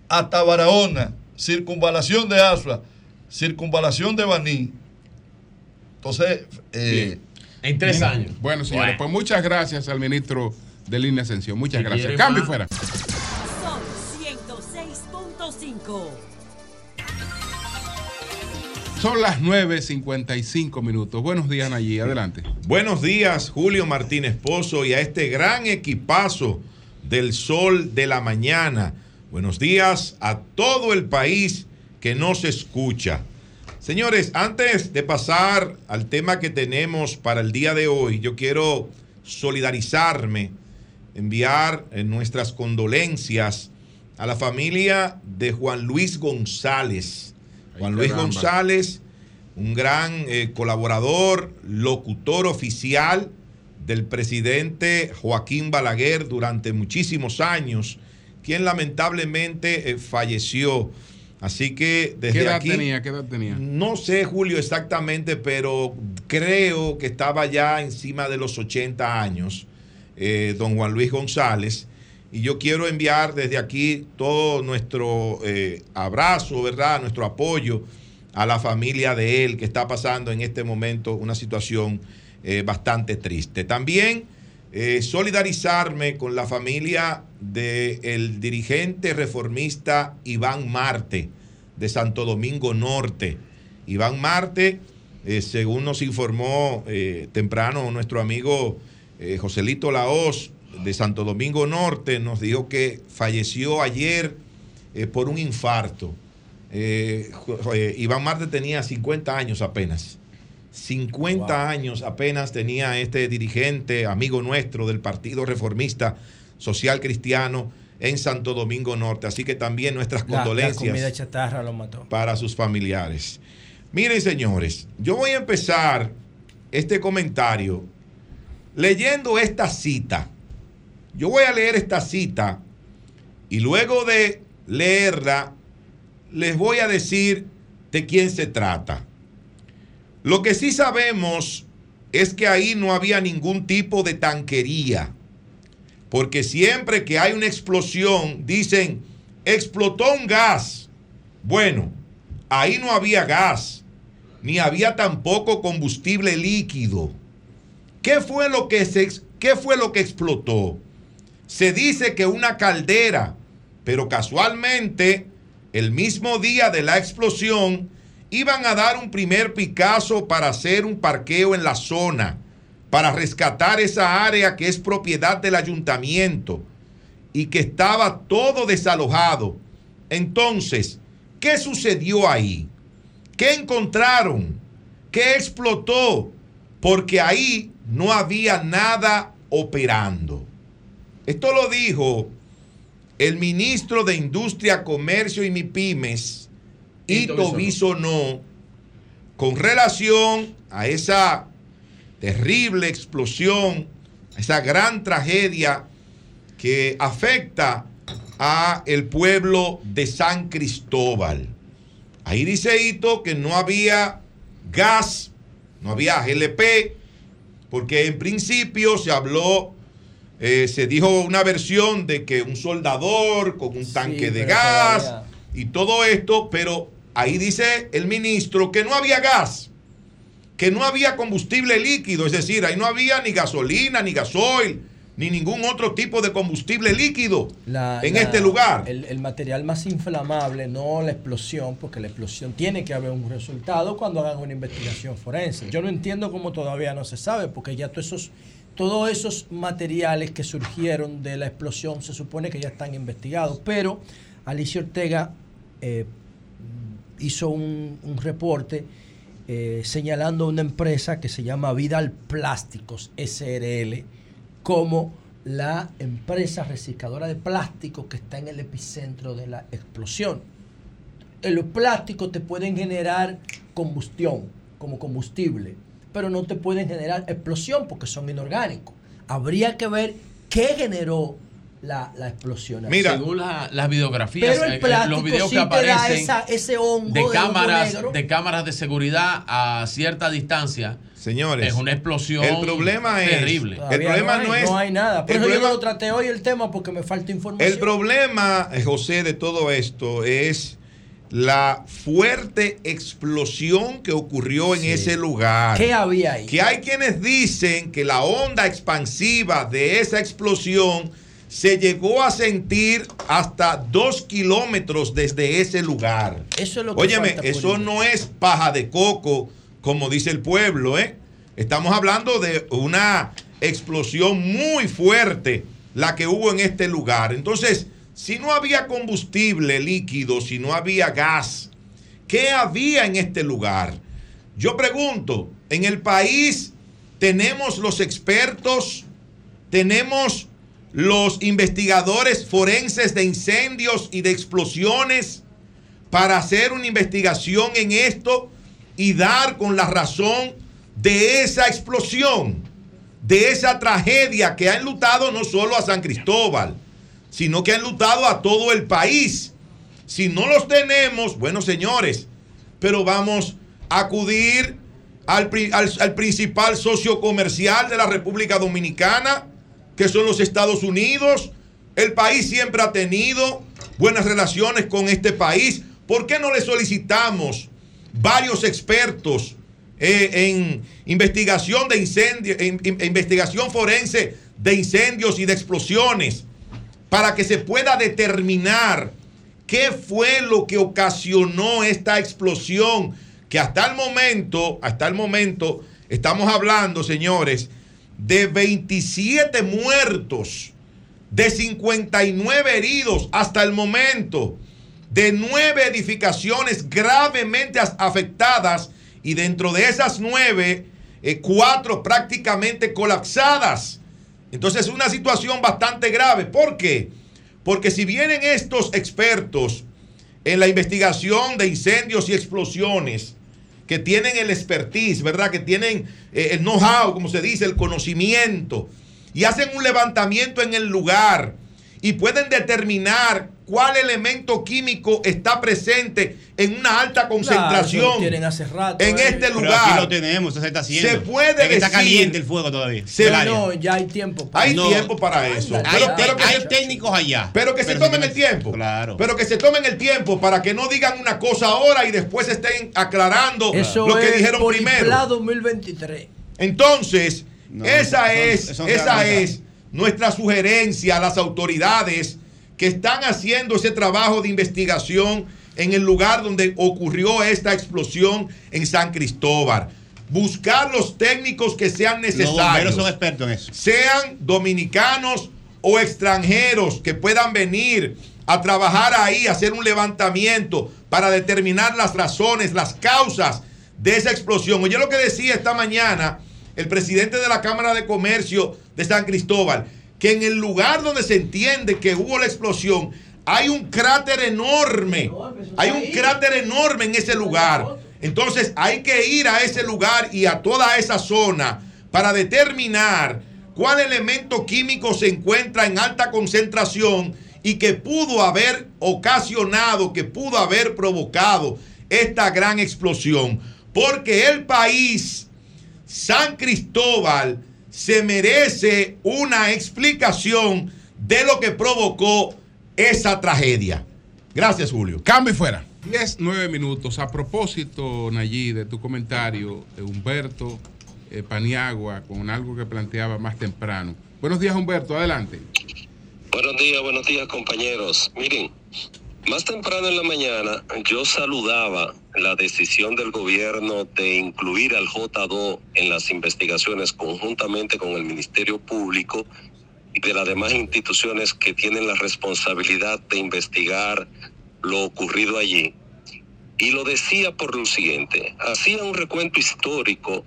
hasta Barahona, circunvalación de Asua, circunvalación de Baní. Entonces, eh, en tres años. Bueno, señores, Bueno. pues muchas gracias al ministro de Línea Ascensión. Muchas Si gracias. Cambio más. fuera. Son 106.5. Son las 9.55 minutos. Buenos días, Nayí. Adelante. Buenos días, Julio Martínez Pozo, y a este gran equipazo del sol de la mañana. Buenos días a todo el país que nos escucha. Señores, antes de pasar al tema que tenemos para el día de hoy, yo quiero solidarizarme, enviar eh, nuestras condolencias a la familia de Juan Luis González. Ay, Juan Luis. González, un gran eh, colaborador, locutor oficial del presidente Joaquín Balaguer durante muchísimos años, quien lamentablemente eh, falleció. Así que desde ¿Qué edad aquí, tenía? ¿Qué edad tenía? No sé, Julio, exactamente, pero creo que estaba ya encima de los 80 años, eh, don Juan Luis González. Y yo quiero enviar desde aquí todo nuestro eh, abrazo, ¿verdad? Nuestro apoyo a la familia de él que está pasando en este momento una situación eh, bastante triste. También solidarizarme con la familia del dirigente reformista Iván Marte de Santo Domingo Norte. Iván Marte, según nos informó temprano nuestro amigo eh, Joselito Laos de Santo Domingo Norte, nos dijo que falleció ayer eh, por un infarto. Eh, Iván Marte tenía 50 años apenas. 50 años apenas tenía este dirigente, amigo nuestro del Partido Reformista Social Cristiano en Santo Domingo Norte. Así que también nuestras La- condolencias comida chatarra lo mató. para sus familiares. Miren, señores, yo voy a empezar este comentario leyendo esta cita. Yo voy a leer esta cita y luego de leerla les voy a decir de quién se trata. Lo que sí sabemos es que ahí no había ningún tipo de tanquería, porque siempre que hay una explosión dicen, explotó un gas. Bueno, ahí no había gas, ni había tampoco combustible líquido. ¿Qué fue lo que, se, qué fue lo que explotó? Se dice que una caldera, pero casualmente, el mismo día de la explosión, iban a dar un primer Picasso para hacer un parqueo en la zona, para rescatar esa área que es propiedad del ayuntamiento y que estaba todo desalojado. Entonces, ¿qué sucedió ahí? ¿Qué encontraron? ¿Qué explotó? Porque ahí no había nada operando. Esto lo dijo el ministro de Industria, Comercio y MIPIMES, Ito Bisonó, con relación a esa terrible explosión, a esa gran tragedia que afecta a el pueblo de San Cristóbal. Ahí dice Ito que no había gas, no había GLP, porque en principio se habló, eh, se dijo una versión de que un soldador con un tanque de gas todavía- y todo esto, pero ahí dice el ministro que no había gas, que no había combustible líquido, es decir, ahí no había ni gasolina, ni gasoil, ni ningún otro tipo de combustible líquido La- en la- este lugar. El, el material más inflamable, no la explosión, porque la explosión tiene que haber un resultado cuando hagan una investigación forense. Yo no entiendo cómo todavía no se sabe, porque ya todos esos, todos esos materiales que surgieron de la explosión se supone que ya están investigados. Pero Alicia Ortega eh, hizo un, un reporte eh, señalando una empresa que se llama Vidal Plásticos SRL como la empresa recicladora de plástico que está en el epicentro de la explosión. En los plásticos te pueden generar combustión como combustible, pero no te pueden generar explosión porque son inorgánicos. Habría que ver qué generó la, la explosión. según la- las videografías, Pero el eh, eh, plástico los videos sí que aparecen esa- ese hongo de de hongo cámaras, negro. de cámaras de seguridad a cierta distancia, señores, es una explosión el problema es- terrible. el problema hay, no es- hay nada. Por el eso yo problema- no lo traté hoy el tema porque me falta información. El problema, eh, José, de todo esto es la fuerte explosión que ocurrió en ese lugar. ¿Qué había ahí? Que hay quienes dicen que la onda expansiva de esa explosión se llegó a sentir hasta dos kilómetros desde ese lugar. Eso es lo que Óyeme, eso no es paja de coco, como dice el pueblo, ¿eh? Estamos hablando de una explosión muy fuerte, la que hubo en este lugar. Entonces, si no había combustible líquido, si no había gas, ¿qué había en este lugar? Yo pregunto, en el país tenemos los expertos, tenemos los investigadores forenses de incendios y de explosiones para hacer una investigación en esto y dar con la razón de esa explosión, de esa tragedia que ha enlutado no solo a San Cristóbal, sino que han lutado a todo el país. Si no los tenemos, bueno, señores, pero vamos a acudir al, al, al principal socio comercial de la República Dominicana, que son los Estados Unidos. El país siempre ha tenido buenas relaciones con este país. ¿Por qué no le solicitamos varios expertos eh, en investigación de incendios, en, investigación forense de incendios y de explosiones, para que se pueda determinar qué fue lo que ocasionó esta explosión? Que hasta el momento, hasta el momento, estamos hablando, señores, de 27 muertos, de 59 heridos hasta el momento, de nueve edificaciones gravemente afectadas y dentro de esas nueve, eh, cuatro prácticamente colapsadas. Entonces es una situación bastante grave. ¿Por qué? Porque si vienen estos expertos en la investigación de incendios y explosiones, que tienen el expertise, ¿verdad? Que tienen eh, el know-how, como se dice, el conocimiento, y hacen un levantamiento en el lugar y pueden determinar cuál elemento químico está presente en una alta concentración tienen hace rato, en eh. este Pero lugar. aquí lo tenemos, eso se está haciendo. Se puede Es que Está decir- caliente el fuego todavía. Se- El área. No, ya hay tiempo. Hay No. tiempo para eso. Hay, Pero, pero que hay se- técnicos allá. pero que se tomen si el tiempo. Claro. Pero que se tomen el tiempo para que no digan una cosa ahora y después estén aclarando Eso lo que es dijeron primero. 2023. Entonces, esa eso- es, no esa es nuestra sugerencia a las autoridades que están haciendo ese trabajo de investigación en el lugar donde ocurrió esta explosión en San Cristóbal. Buscar los técnicos que sean Los bomberos necesarios son expertos en eso. sean dominicanos o extranjeros que puedan venir a trabajar ahí, a hacer un levantamiento para determinar las razones, las causas de esa explosión. Oye lo que decía esta mañana el presidente de la Cámara de Comercio de San Cristóbal, que en el lugar donde se entiende que hubo la explosión, hay un cráter enorme, hay un cráter enorme en ese lugar. Entonces hay que ir a ese lugar y a toda esa zona para determinar cuál elemento químico se encuentra en alta concentración y que pudo haber ocasionado, que pudo haber provocado esta gran explosión. Porque el país, San Cristóbal, se merece una explicación de lo que provocó esa tragedia. Gracias, Julio. Cambio y fuera. 10, 9 minutos. A propósito, Nayí, de tu comentario de Humberto eh, Paniagua con algo que planteaba más temprano. Buenos días, Humberto. Adelante. Buenos días, buenos días compañeros. Miren, más temprano en la mañana yo saludaba la decisión del gobierno de incluir al J2 en las investigaciones conjuntamente con el Ministerio Público y de las demás instituciones que tienen la responsabilidad de investigar lo ocurrido allí. Y lo decía por lo siguiente, hacía un recuento histórico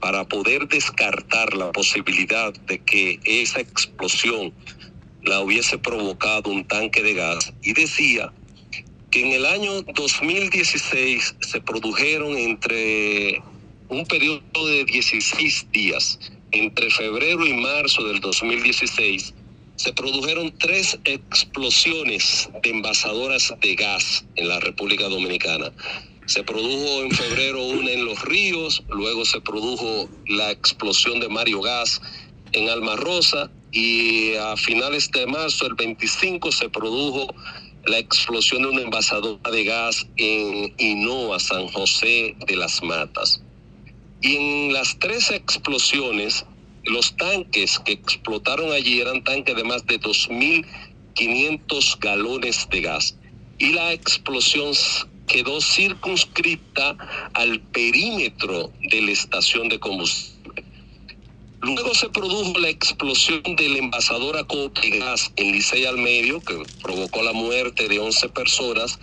para poder descartar la posibilidad de que esa explosión la hubiese provocado un tanque de gas y decía que en el año 2016 se produjeron entre un periodo de 16 días, entre febrero y marzo del 2016, se produjeron tres explosiones de envasadoras de gas en la República Dominicana. Se produjo en febrero una en Los Ríos, luego se produjo la explosión de Mario Gas en Alma Rosa y a finales de marzo, el 25, se produjo la explosión de una envasadora de gas en Hinoa, San José de las Matas. Y en las tres explosiones, los tanques que explotaron allí eran tanques de más de 2.500 galones de gas. Y la explosión quedó circunscrita al perímetro de la estación de combustible. Luego se produjo la explosión de la envasadora Copegas en Licey al Medio, que provocó la muerte de 11 personas,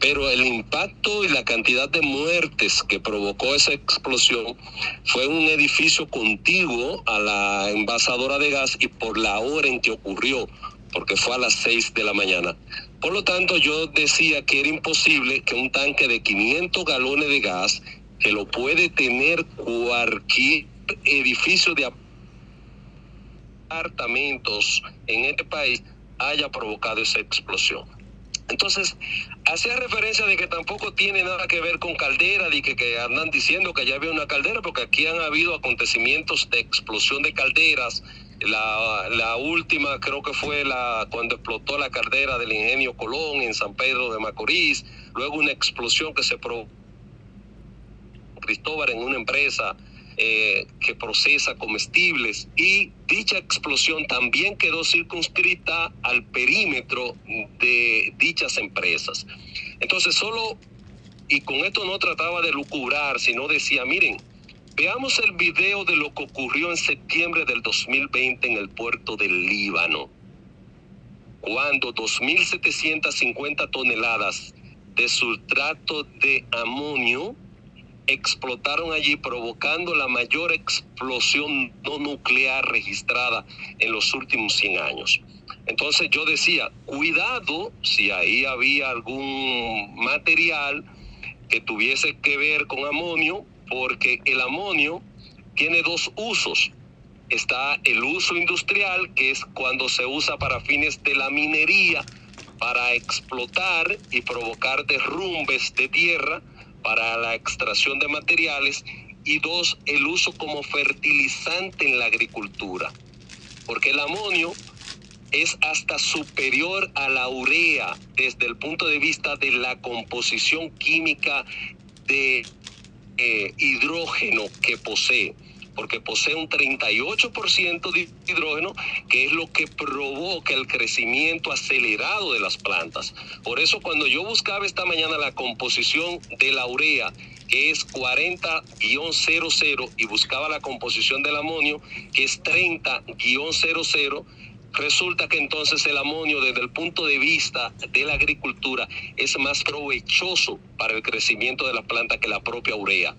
pero el impacto y la cantidad de muertes que provocó esa explosión fue un edificio contiguo a la envasadora de gas y por la hora en que ocurrió, porque fue a las 6 de la mañana. Por lo tanto, yo decía que era imposible que un tanque de 500 galones de gas, que lo puede tener cualquier edificio de apartamentos en este país, haya provocado esa explosión. Entonces, hacía referencia de que tampoco tiene nada que ver con caldera, de que, que andan diciendo que ya había una caldera, porque aquí han habido acontecimientos de explosión de calderas. La, la última creo que fue la cuando explotó la caldera del ingenio Colón en San Pedro de Macorís, luego una explosión que se provocó Cristóbal en una empresa eh, que procesa comestibles y dicha explosión también quedó circunscrita al perímetro de dichas empresas. Entonces solo, y con esto no trataba de lucubrar, sino decía, miren, veamos el video de lo que ocurrió en septiembre del 2020 en el puerto del Líbano, cuando 2.750 toneladas de sustrato de amonio explotaron allí provocando la mayor explosión no nuclear registrada en los últimos 100 años. Entonces yo decía, cuidado si ahí había algún material que tuviese que ver con amonio, porque el amonio tiene dos usos. Está el uso industrial, que es cuando se usa para fines de la minería, para explotar y provocar derrumbes de tierra, para la extracción de materiales y dos, el uso como fertilizante en la agricultura. Porque el amonio es hasta superior a la urea desde el punto de vista de la composición química de eh, hidrógeno que posee porque posee un 38% de hidrógeno, que es lo que provoca el crecimiento acelerado de las plantas. Por eso cuando yo buscaba esta mañana la composición de la urea, que es 40-00, y buscaba la composición del amonio, que es 30-00, resulta que entonces el amonio desde el punto de vista de la agricultura es más provechoso para el crecimiento de la planta que la propia urea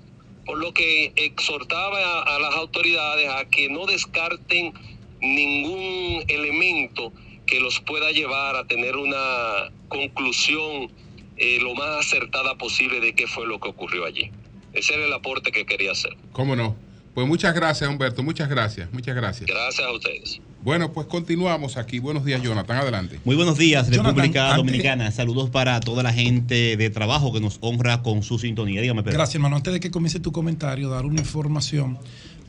por lo que exhortaba a, las autoridades a que no descarten ningún elemento que los pueda llevar a tener una conclusión eh, lo más acertada posible de qué fue lo que ocurrió allí. Ese era el aporte que quería hacer. ¿Cómo no? Pues muchas gracias, Humberto. Muchas gracias. Muchas gracias. Gracias a ustedes. Bueno, pues continuamos aquí. Buenos días, Jonathan. Adelante. Muy buenos días, República Dominicana. Saludos para toda la gente de trabajo que nos honra con su sintonía. Dígame, Pedro. Gracias, hermano. Antes de que comience tu comentario, dar una información.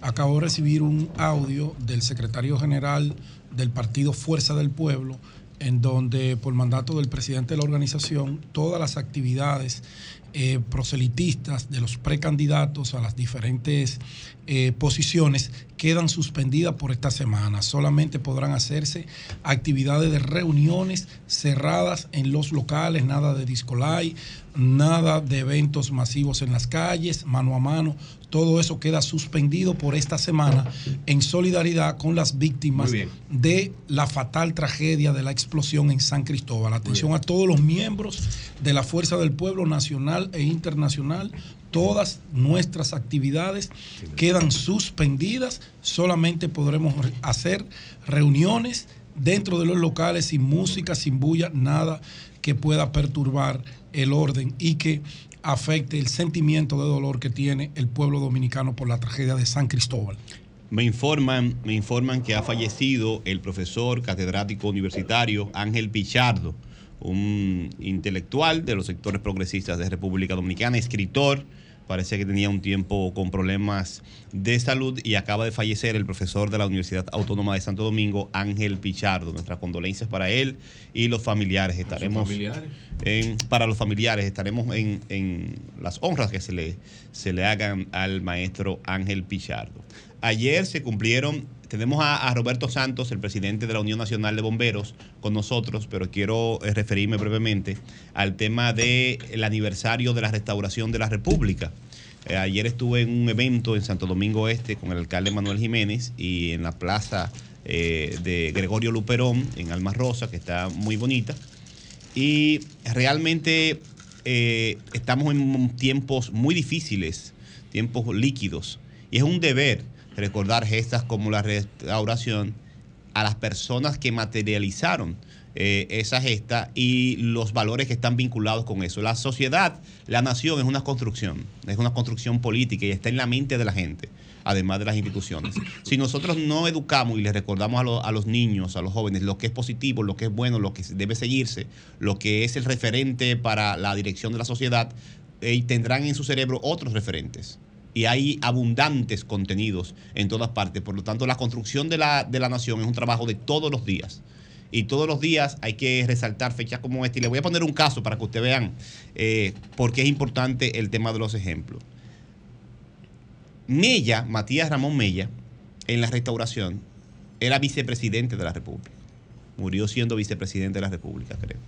Acabo de recibir un audio del secretario general del partido Fuerza del Pueblo, en donde, por mandato del presidente de la organización, todas las actividades eh, proselitistas de los precandidatos a las diferentes eh, posiciones quedan suspendidas por esta semana. Solamente podrán hacerse actividades de reuniones cerradas en los locales, nada de discolay, nada de eventos masivos en las calles, mano a mano. Todo eso queda suspendido por esta semana en solidaridad con las víctimas de la fatal tragedia de la explosión en San Cristóbal. Atención a todos los miembros de la Fuerza del Pueblo Nacional e Internacional. Todas nuestras actividades quedan suspendidas. Solamente podremos hacer reuniones dentro de los locales sin música, sin bulla, nada que pueda perturbar el orden y que afecte el sentimiento de dolor que tiene el pueblo dominicano por la tragedia de San Cristóbal. Me informan, me informan que ha fallecido el profesor catedrático universitario Ángel Pichardo, un intelectual de los sectores progresistas de República Dominicana, escritor, parece que tenía un tiempo con problemas de salud y acaba de fallecer el profesor de la Universidad Autónoma de Santo Domingo, Ángel Pichardo. Nuestras condolencias para él y los familiares. Estaremos En, para los familiares estaremos en, las honras que se le, se le hagan al maestro Ángel Pichardo. Ayer se cumplieron tenemos a, Roberto Santos, el presidente de la Unión Nacional de Bomberos, con nosotros, pero quiero eh, referirme brevemente al tema del aniversario de la restauración de la República. Eh, ayer estuve en un evento en Santo Domingo Este con el alcalde Manuel Jiménez y en la plaza eh, de Gregorio Luperón, en Alma Rosa, que está muy bonita. Y realmente estamos en tiempos muy difíciles, tiempos líquidos. Y es un deber recordar gestas como la restauración a las personas que materializaron eh, esa gesta y los valores que están vinculados con eso. La sociedad, la nación es una construcción, es una construcción política y está en la mente de la gente. además de las instituciones. Si nosotros no educamos y les recordamos a, lo- a los niños, a los jóvenes, lo que es positivo, lo que es bueno, lo que debe seguirse, lo que es el referente para la dirección de la sociedad, eh, tendrán en su cerebro otros referentes. Y hay abundantes contenidos en todas partes. Por lo tanto, la construcción de la, de la nación es un trabajo de todos los días. Y todos los días hay que resaltar fechas como esta. Y le voy a poner un caso para que ustedes vean eh, por qué es importante el tema de los ejemplos. Mella, Matías Ramón Mella, en la restauración, era vicepresidente de la República. Murió siendo vicepresidente de la República, creo.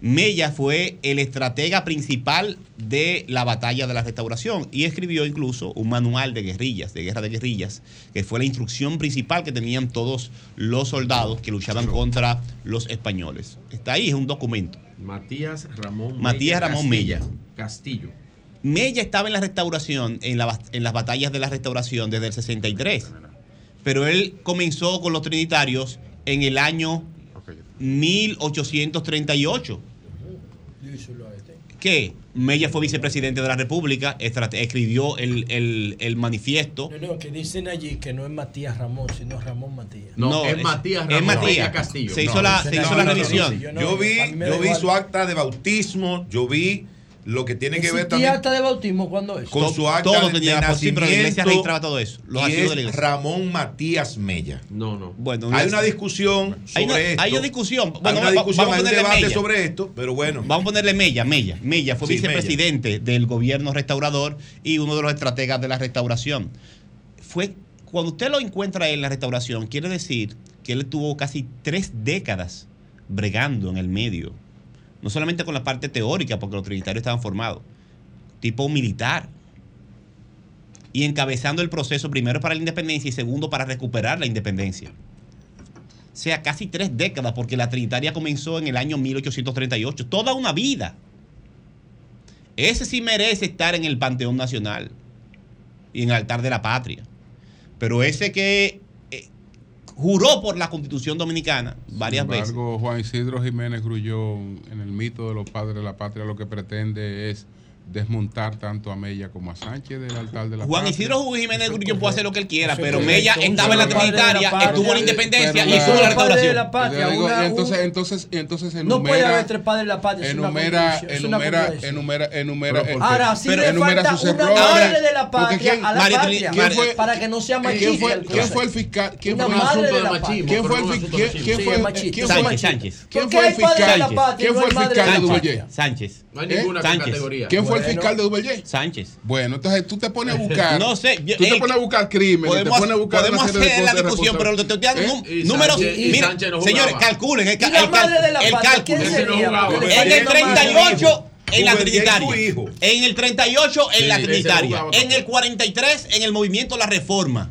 Mella fue el estratega principal de la batalla de la restauración y escribió incluso un manual de guerrillas, de guerra de guerrillas, que fue la instrucción principal que tenían todos los soldados que luchaban contra los españoles. Está ahí, es un documento. Matías Ramón Matías Ramón Castillo. Mella. Castillo. Mella estaba en la restauración, en, la en las batallas de la restauración desde el 63. Pero él comenzó con los trinitarios en el año 1838. Que Mella fue vicepresidente de la República, escribió el, el- el manifiesto. No, no, que dicen allí que no es Matías Ramón, sino Ramón Matías. No, es- es Matías. Se hizo la, se hizo la revisión. Yo vi, yo vi su acta de bautismo, yo vi lo que tiene que ver ¿Existía también acta de bautismo cuando es? con su acta todo de, tenía de sí, pero la iglesia nacimiento, registraba todo eso, los y es de la iglesia. Ramón Matías Mella. No, no. Bueno, hay una discusión Hay una- sobre esto. hay una discusión. Hay Bueno, una va- discusión, vamos a hay un ponerle debate Mella. sobre esto, pero bueno. Vamos a ponerle Mella, Mella. Mella fue Sí, vicepresidente del gobierno restaurador y uno de los estrategas de la restauración. Fue cuando usted lo encuentra en la restauración, quiere decir que él tuvo casi tres décadas bregando en el medio. No solamente con la parte teórica, porque los trinitarios estaban formados, tipo militar. Y encabezando el proceso primero para la independencia y segundo para recuperar la independencia. O sea, casi tres décadas, porque la Trinitaria comenzó en el año 1838. Toda una vida. Ese sí merece estar en el Panteón Nacional y en el altar de la patria. Pero ese que juró por la Constitución Dominicana varias Sin veces. embargo, Juan Isidro Jiménez Grullón, en el mito de los padres de la patria, lo que pretende es desmontar tanto a Mella como a Sánchez del altar de la Juan. Isidro Jiménez Grullón puede hacer lo que él quiera, pero. Mella Entonces, estaba en la Trinitaria, patria, estuvo en la independencia y en la restauración. entonces, entonces, entonces enumera, No puede haber tres padres de la patria. enumera, enumera, enumera, enumera, eh, Ahora, sí pero le enumera falta sus una errores. madre de la patria ¿quién- a la patria, ¿quién fue- para que no sea ¿Quién machista. fue, el quién fue el fiscal? ¿Quién fue el asunto de machismo? ¿Quién fue el Pero no fi- asunto quién- fue el- machista. quién Sánchez, fue el- Sánchez. ¿Quién Porque fue el hay padres de la fiscal? patria, ¿Quién no fue hay el fiscal de? Sánchez. No hay ¿Eh? ninguna Sánchez. categoría. ¿Quién fue el fiscal de Duvallé? Sánchez. Bueno, entonces tú te pones a buscar. No sé, yo- tú te eh, pones a buscar crímenes, te Podemos, pones a buscar podemos hacer la discusión, pero te estoy dando ¿Eh? números. Señores, calculen. El, cálculo. En el falta una madre. 38 en la Trinitaria. En el 38 en Sí, la Trinitaria. En el 43 en el movimiento La Reforma.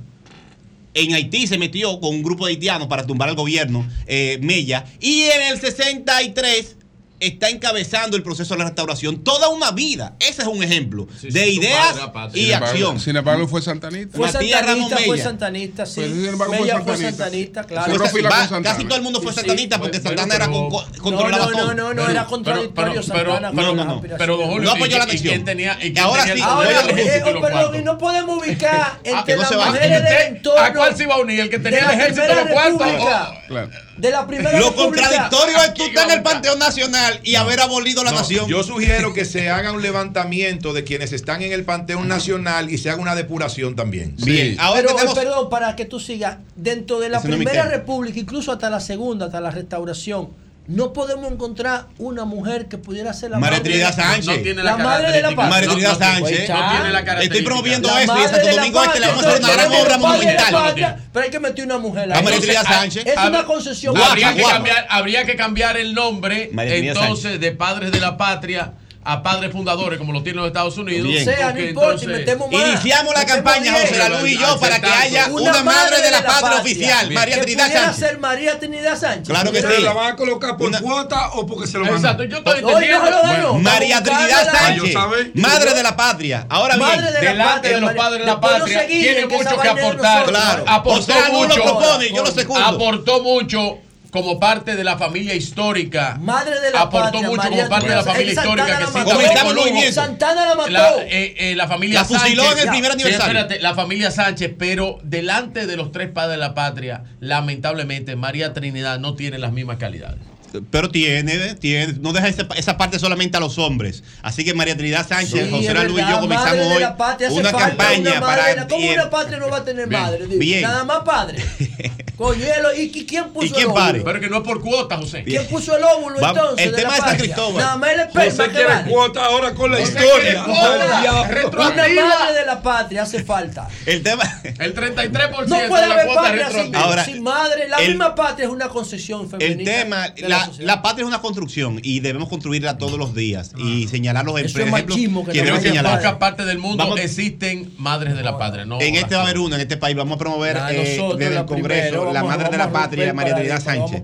En Haití se metió con un grupo de haitianos para tumbar al gobierno, eh, Mella. Y en el 63 está encabezando el proceso de la restauración. Toda una vida. Ese es un ejemplo Sí, de sí, ideas padre, y Sin embargo- acción. Sin embargo, fue santanista. Fue Matías Ramón santanista, fue Mella. santanista, sí. Pues, sin embargo, fue Mella fue santanista. santanista, Cerró claro. Pues, va- casi todo el mundo fue Sí, sí. santanista porque Bueno, Santana era pero- con, No, controlaba no, todo. no, no, no, Pero- era contradictorio pero- Santana pero- no, no. Pero don Julio, No apoyó ¿y- la atención. y ahora tenía sí, Ahora, eh, no podemos ubicar que entre las se va. ¿Y mujeres del entorno ¿A cuál se iba a unir? ¿El que de tenía el la ejército primera los cuartos? De la primera Lo contradictorio es tú estar en el Panteón Nacional y haber abolido la No, nación. Yo sugiero que se haga un levantamiento de quienes están en el Panteón Nacional y se haga una depuración también. Bien, ahora Pero, tenemos. perdón, para que tú sigas, dentro de la Ese primera república, incluso hasta la segunda, hasta la restauración, no podemos encontrar una mujer que pudiera ser la María madre Trinidad de- Sánchez. No tiene La la madre de la patria. María Trinidad No, no, Sánchez. No tiene la Estoy característica. promoviendo La eso y en madre Santo la Domingo Este le vamos a hacer una gran la obra madre la monumental. patria, Pero hay que meter una mujer A ahí. María Trinidad Sánchez. Es una concesión. Habría, que cambiar, habría que cambiar el nombre entonces de padres de la patria a padres fundadores como lo tienen los Estados Unidos. Bien. O sea, no importa, entonces- metemos más. Iniciamos la Metemos campaña, diez. José Luz y yo, para que haya Una una madre de la patria oficial, Bien. María Trinidad Sánchez. ser María Trinidad Sánchez. Claro que ¿Ustedes sí. la van a colocar por Una- cuota o porque se lo mandan? Exacto, yo estoy no entendiendo. ganó. María Trinidad. Sánchez, madre de la patria. Ahora bien, Madre de la delante patria, de los padres de la patria, tiene mucho que aportar. Claro. Aportó mucho. propone, yo lo secundo. Aportó mucho como parte de la familia histórica. Madre de la aportó patria, mucho María como parte de la familia histórica que la mató. Comenzamos el movimiento. Santana la mató. La, eh, eh, la familia La fusiló Sánchez. en el primer Sí, aniversario. espérate, la familia Sánchez, pero delante de los tres padres de la patria, lamentablemente María Trinidad no tiene las mismas calidades. Pero tiene, tiene, no deja esa, esa parte solamente a los hombres. Así que María Trinidad Sánchez, Sí, José Luis y yo comenzamos hoy una campaña una para. la- ¿Cómo bien, una patria no va a tener Bien, madre? Bien. Nada más padre. Coño, ¿y y quién puso ¿Y quién el pare? óvulo? Pero que no es por cuota, José. ¿Quién puso el óvulo Vamos, entonces? el tema de San? Cristóbal. Nada más el esperma José quiere vale. cuota ahora con la José historia. Una madre de la patria hace falta. El tema. El 33% No puede de la haber patria sin, retroactiva. Ahora, sin madre. La misma patria es una concesión femenina. El tema, la patria es una construcción y debemos construirla todos los días y señalar los ejemplos que debemos vaya En señalar. pocas partes del mundo Vamos- existen madres de la patria. No En este va a haber una, en este país vamos a promover eh, desde el Congreso primero, la madre de la patria, María Trinidad Sánchez.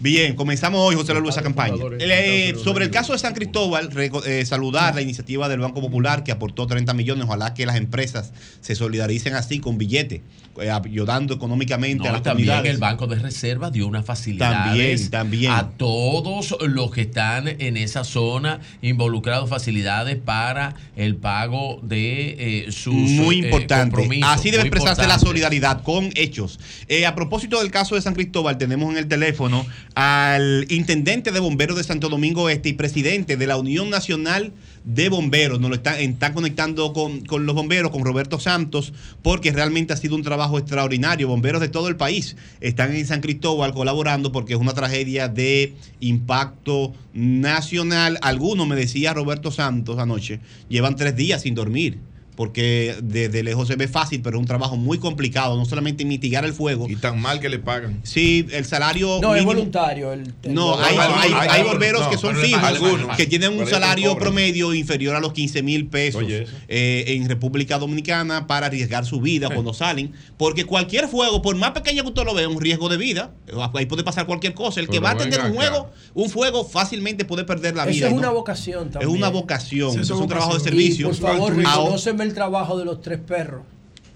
Bien, comenzamos hoy, José Luis, esa campaña. Eh, sobre el caso de San Cristóbal, eh, saludar la iniciativa del Banco Popular que aportó 30 millones. Ojalá que las empresas se solidaricen así con billetes, eh, ayudando económicamente No, a las también comunidades. el Banco de Reserva dio unas facilidades También, también. a todos los que están en esa zona involucrados, facilidades para el pago de sus Muy importante. Así debe expresarse la solidaridad con hechos. A propósito del caso de San Cristóbal, tenemos en el teléfono al intendente de bomberos de Santo Domingo Este y presidente de la Unión Nacional de Bomberos. Nos lo están, conectando con, con los bomberos, con Roberto Santos, porque realmente ha sido un trabajo extraordinario. Bomberos de todo el país están en San Cristóbal colaborando porque es una tragedia de impacto nacional. Algunos, me decía Roberto Santos anoche, llevan tres días sin dormir porque desde lejos se ve fácil, pero es un trabajo muy complicado, no solamente mitigar el fuego. Y tan mal que le pagan. Sí, el salario. No, es voluntario. el- el- No, hay, hay- hay algunos, bomberos no, que son fijos, algunos. que tienen un salario promedio inferior a los 15 mil pesos Oye, eh, en República Dominicana para arriesgar su vida cuando salen. Porque cualquier fuego, por más pequeño que usted lo vea, es un riesgo de vida. Ahí puede pasar cualquier cosa. El que va a tener un acá. fuego, un fuego fácilmente puede perder la Eso vida. es ¿no? una vocación Es también. una vocación, Sí, es un es trabajo de. Y servicio. por favor, Ahora- el trabajo de los tres perros.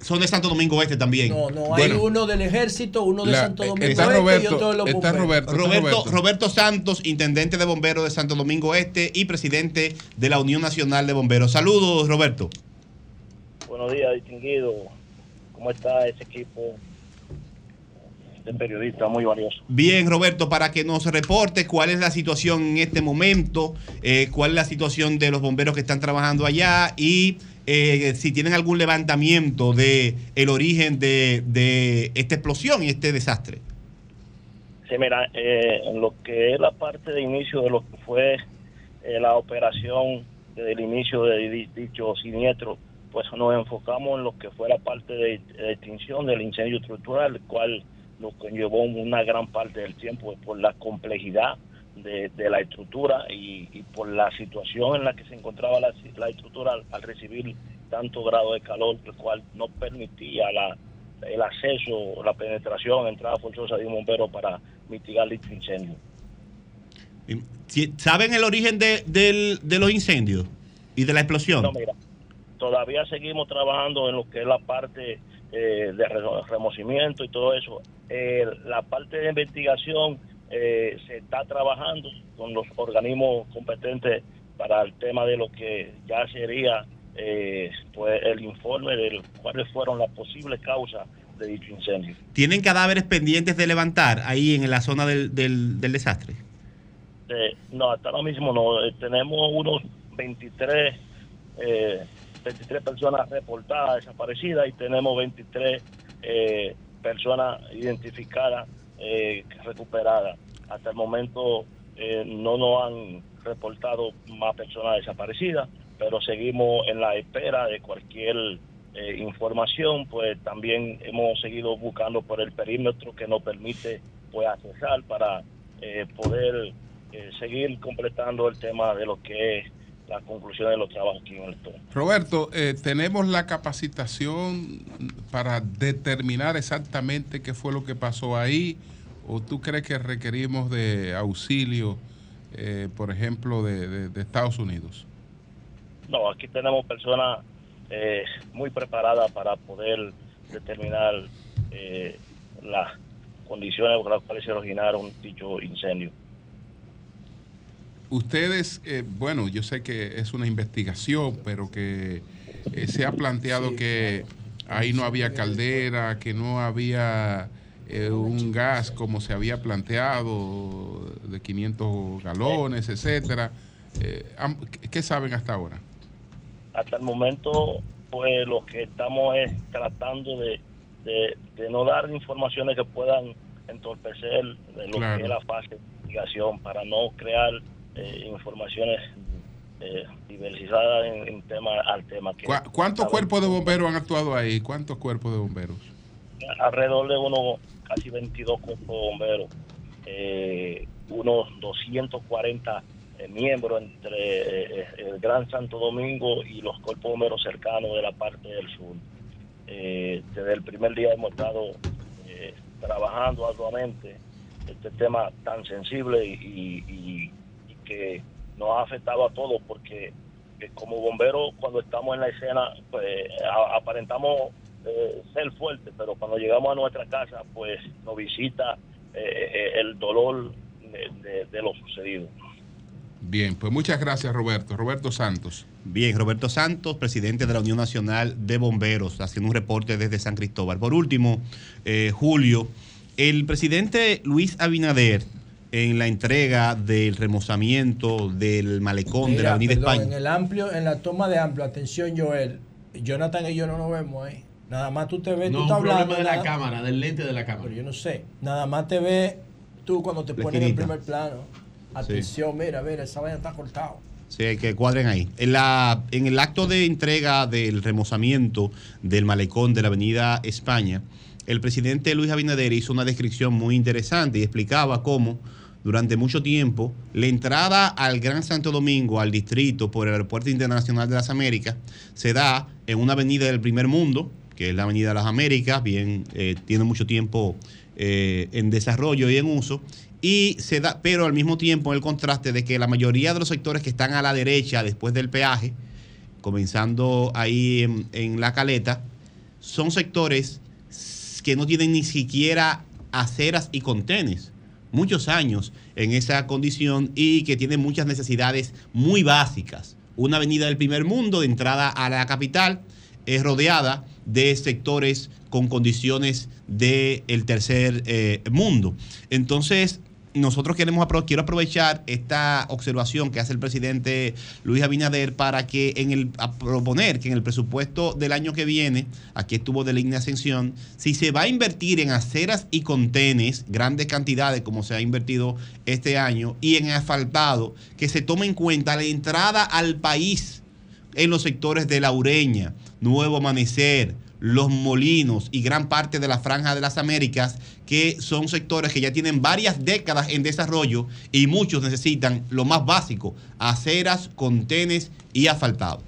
son de Santo Domingo Este también. No, no, hay Bueno, uno del ejército, uno de La- Santo Domingo está Este y Roberto, otro de los está bomberos. Roberto. está Roberto, Roberto Santos, intendente de bomberos de Santo Domingo Este y presidente de la Unión Nacional de Bomberos. Saludos, Roberto. Buenos días, distinguido. ¿Cómo está ese equipo de periodistas muy valioso? Bien, Roberto, para que nos reporte cuál es la situación en este momento, eh, cuál es la situación de los bomberos que están trabajando allá y eh, si tienen algún levantamiento de el origen de, de esta explosión y este desastre. Sí, mira, eh, en lo que es la parte de inicio de lo que fue eh, la operación desde el inicio de di- dicho siniestro, pues nos enfocamos en lo que fue la parte de, de extinción del incendio estructural, el cual nos conllevó una gran parte del tiempo por la complejidad de, de la estructura y, y por la situación en la que se encontraba la, la estructura al, al recibir tanto grado de calor, el cual no permitía la, el acceso, la penetración, entrada forzosa de un bombero para mitigar dicho incendio. ¿Saben el origen de, del- de los incendios y de la explosión? No, mira, todavía seguimos trabajando en lo que es la parte eh, de re- remocimiento y todo eso. Eh, la parte de investigación eh, se está trabajando con los organismos competentes para el tema de lo que ya sería eh, pues el informe de cuáles fueron las posibles causas de dicho incendio. ¿Tienen cadáveres pendientes de levantar ahí en la zona del, del- del desastre? Eh, no, hasta ahora mismo no. Eh, tenemos unos 23, eh, 23 personas reportadas desaparecidas y tenemos 23 eh, personas identificadas eh, recuperadas. Hasta el momento eh, no nos han reportado más personas desaparecidas, pero seguimos en la espera de cualquier eh, información, pues también hemos seguido buscando por el perímetro que nos permite pues accesar para eh, poder eh, seguir completando el tema de lo que es la conclusión de los trabajos aquí en. Roberto, eh, ¿tenemos la capacitación para determinar exactamente qué fue lo que pasó ahí? ¿O tú crees que requerimos de auxilio, eh, por ejemplo, de, de- de Estados Unidos? No, aquí tenemos personas eh, muy preparadas para poder determinar eh, la, condiciones por las cuales se originaron dicho incendio. Ustedes, eh, bueno, yo sé que es una investigación, pero que eh, se ha planteado que ahí no había caldera, que no había eh, un gas como se había planteado de 500 galones, etcétera. Eh, ¿Qué saben hasta ahora? Hasta el momento, pues lo que estamos es tratando de, de- de no dar informaciones que puedan entorpecer de lo Claro. que es la fase de investigación para no crear eh, informaciones eh, diversificadas en, en tema al tema que ¿Cuá- ¿Cuántos cuerpos de bomberos han actuado ahí? ¿Cuántos cuerpos de bomberos? Alrededor de unos casi 22 cuerpos bomberos, eh, unos 240 eh, miembros entre eh, el Gran Santo Domingo y los cuerpos bomberos cercanos de la parte del sur. Eh, desde el primer día hemos estado eh, trabajando arduamente este tema tan sensible y, y- que nos ha afectado a todos porque como bomberos cuando estamos en la escena pues aparentamos eh, ser fuertes, pero cuando llegamos a nuestra casa pues nos visita eh, eh, el dolor de, de- de lo sucedido. Bien, pues muchas gracias Roberto. Roberto Santos. Bien, Roberto Santos, presidente de la Unión Nacional de Bomberos, haciendo un reporte desde San Cristóbal. Por último, eh, Julio, el presidente Luis Abinader, en la entrega del remozamiento del malecón de la Avenida perdón, España. En el amplio, en la toma de amplio, atención Joel, Jonathan y yo no nos vemos ahí. Nada más tú te ves, No, tú un estás problema hablando. de la nada- cámara, del lente de la cámara. Pero yo no sé. Nada más te ves tú cuando te pones en el primer plano. Atención, mira, mira, esa vaina está cortada. Sí, que cuadren ahí. En, la, en el acto de entrega del remozamiento del malecón de la Avenida España, el presidente Luis Abinader hizo una descripción muy interesante y explicaba cómo durante mucho tiempo la entrada al Gran Santo Domingo, al distrito por el Aeropuerto Internacional de las Américas, se da en una avenida del primer mundo, que es la Avenida de las Américas, bien, eh, tiene mucho tiempo eh, en desarrollo y en uso, y se da, pero al mismo tiempo el contraste de que la mayoría de los sectores que están a la derecha después del peaje, comenzando ahí en, en la caleta, son sectores que no tienen ni siquiera aceras y contenes. Muchos años en esa condición y que tienen muchas necesidades muy básicas. Una avenida del primer mundo de entrada a la capital es rodeada de sectores con condiciones del tercer eh, mundo. Entonces, nosotros queremos quiero aprovechar esta observación que hace el presidente Luis Abinader para que en el a proponer que en el presupuesto del año que viene, aquí estuvo de línea ascensión, si se va a invertir en aceras y contenes, grandes cantidades como se ha invertido este año, y en asfaltado, que se tome en cuenta la entrada al país en los sectores de La Ureña, Nuevo Amanecer, Los Molinos y gran parte de la Franja de las Américas, que son sectores que ya tienen varias décadas en desarrollo y muchos necesitan lo más básico, aceras, contenes y asfaltado.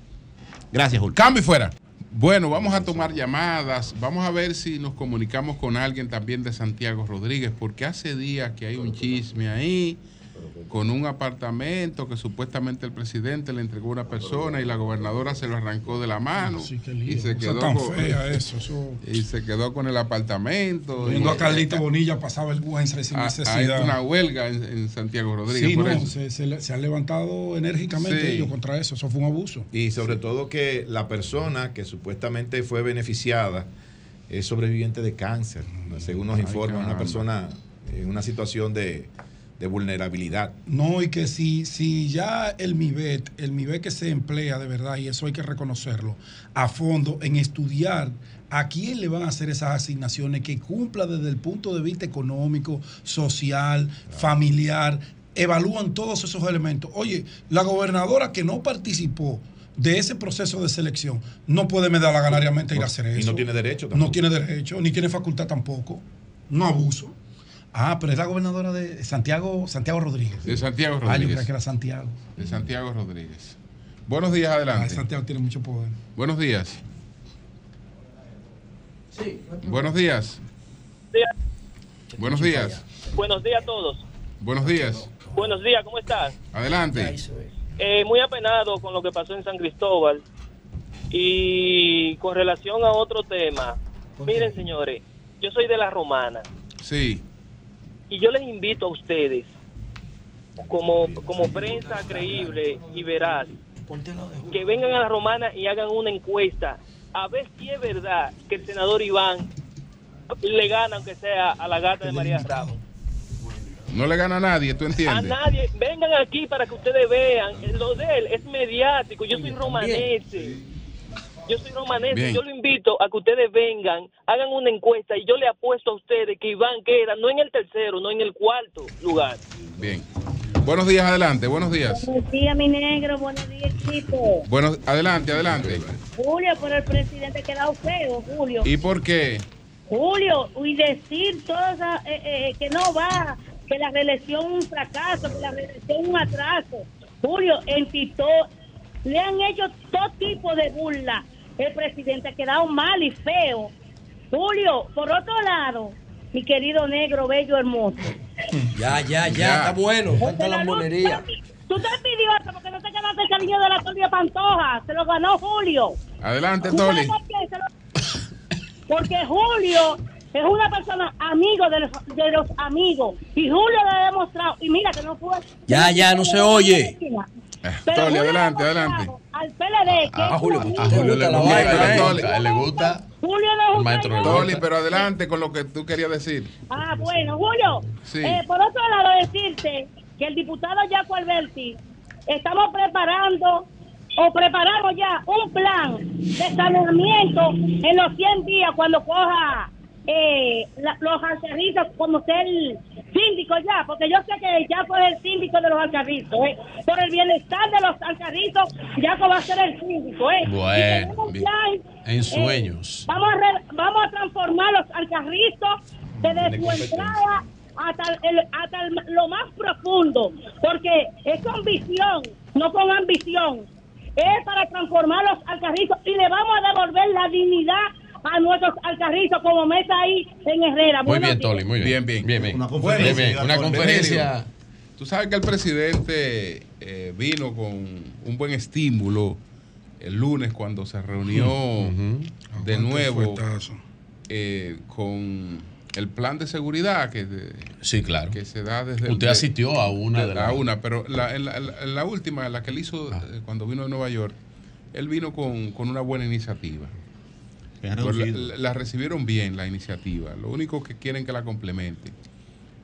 Gracias, Julio. Cambio y fuera. Bueno, vamos a tomar llamadas. Vamos a ver si nos comunicamos con alguien también de Santiago Rodríguez, porque hace días que hay un chisme ahí con un apartamento que supuestamente el presidente le entregó a una persona y la gobernadora se lo arrancó de la mano y se quedó tan con, fea eso, eso. y se quedó con el apartamento. Viendo Y- a Carlito Bonilla pasaba el buen sin Ah, necesidad. Hay una huelga en, en Santiago Rodríguez. Sí, por no, eso. se, se le- se han levantado enérgicamente Sí. ellos contra eso. Eso fue un abuso. Y sobre todo que la persona que supuestamente fue beneficiada es sobreviviente de cáncer. Según nos informa, una persona en una situación de, de vulnerabilidad. No, y que si, si ya el MIBET, el MIBET que se emplea de verdad, y eso hay que reconocerlo, a fondo en estudiar a quién le van a hacer esas asignaciones que cumpla desde el punto de vista económico, social, familiar, evalúan todos esos elementos. Oye, la gobernadora que no participó de ese proceso de selección no puede medalaganariamente ir a hacer Y eso. no tiene derecho No tiene derecho, ni tiene facultad tampoco. No abuso. Ah, pero es la gobernadora de Santiago, Santiago Rodríguez. De Santiago Ah, yo Rodríguez. creía que era Santiago. De Santiago Rodríguez. Buenos días, Ah, adelante. Santiago tiene mucho poder. Buenos días. Buenos días. Buenos días. Buenos días a todos. Buenos días. Buenos días, ¿cómo estás? Adelante. Eh, muy apenado con lo que pasó en San Cristóbal y con relación a otro tema. Miren, señores, yo soy de la Romana Sí. Y yo les invito a ustedes, como, como prensa creíble y veraz, que vengan a la romana y hagan una encuesta a ver si es verdad que el senador Iván le gana, aunque sea a la gata de María Ramos. No le gana a nadie, ¿tú A entiendes? nadie, vengan aquí para que ustedes vean. Lo de él es mediático. Yo soy romanese. Yo soy romanese. Bien. Yo lo invito a que ustedes vengan, hagan una encuesta y yo le apuesto a ustedes que Iván queda no en el tercero, no en el cuarto lugar. Bien. Buenos días, adelante, buenos días. Buenos días, mi negro. Buenos días, chico. Buenos, adelante, adelante. Julio, pero el presidente ha quedado feo, Julio. ¿Y por qué? Julio, y decir todo esa- eh, eh, que no va, que la reelección un fracaso, que la reelección un atraso. Julio, en Tito le han hecho todo tipo de burla. El presidente ha quedado mal y feo. Julio, por otro lado, mi querido negro, bello, hermoso. Ya, ya, ya, está bueno. Falta la monería. Tú te envidioso porque no te ganaste el cariño de la Tolia Pantoja. Se lo ganó Julio. Adelante, ¿Tú sabes Toli. por lo- Porque Julio es una persona amigo de los, de los amigos. Y Julio le ha demostrado. Y mira que no fue. Ya, ya, no se oye. Pero Toli, Julio adelante, adelante. Al PLD que A es Julio, su a. Julio le gusta, Toli. a él le gusta. Julio no maestro. Toli, pero adelante con lo que tú querías decir. Ah, bueno, Julio. Sí. eh, por otro lado, decirte que el diputado Jaco Alberti estamos preparando o preparamos ya un plan de saneamiento en los 100 días cuando coja eh, la- los alcarrizos como ser síndico ya, porque yo sé que Jaco es el síndico de los alcarrizos. Eh. Por el bienestar de los alcarrizos, Jaco va a ser el síndico. Eh. Bueno, plan, En eh, sueños. Vamos a, re- vamos a transformar los alcarrizos desde su entrada hasta, el, hasta el- lo más profundo, porque es con visión, no con ambición. Es para transformar los alcarrizos y le vamos a devolver la dignidad a nuestros alcarrizos como meta ahí en Herrera. Muy Buenos bien, días. Toli, muy bien. Bien, bien. Bien, bien. Una conferencia. Bien, bien. Una conferencia. Tú sabes que el presidente eh, vino con un buen estímulo el lunes cuando se reunió de nuevo eh, con el plan de seguridad que, de- Sí, claro. que se da desde... Usted asistió a una de a las- una, pero la, en, la, en la última, la que él hizo eh, cuando vino de Nueva York, él vino con, con una buena iniciativa. Pues la, reducido. la- la recibieron bien la iniciativa. Lo único que quieren que la complemente.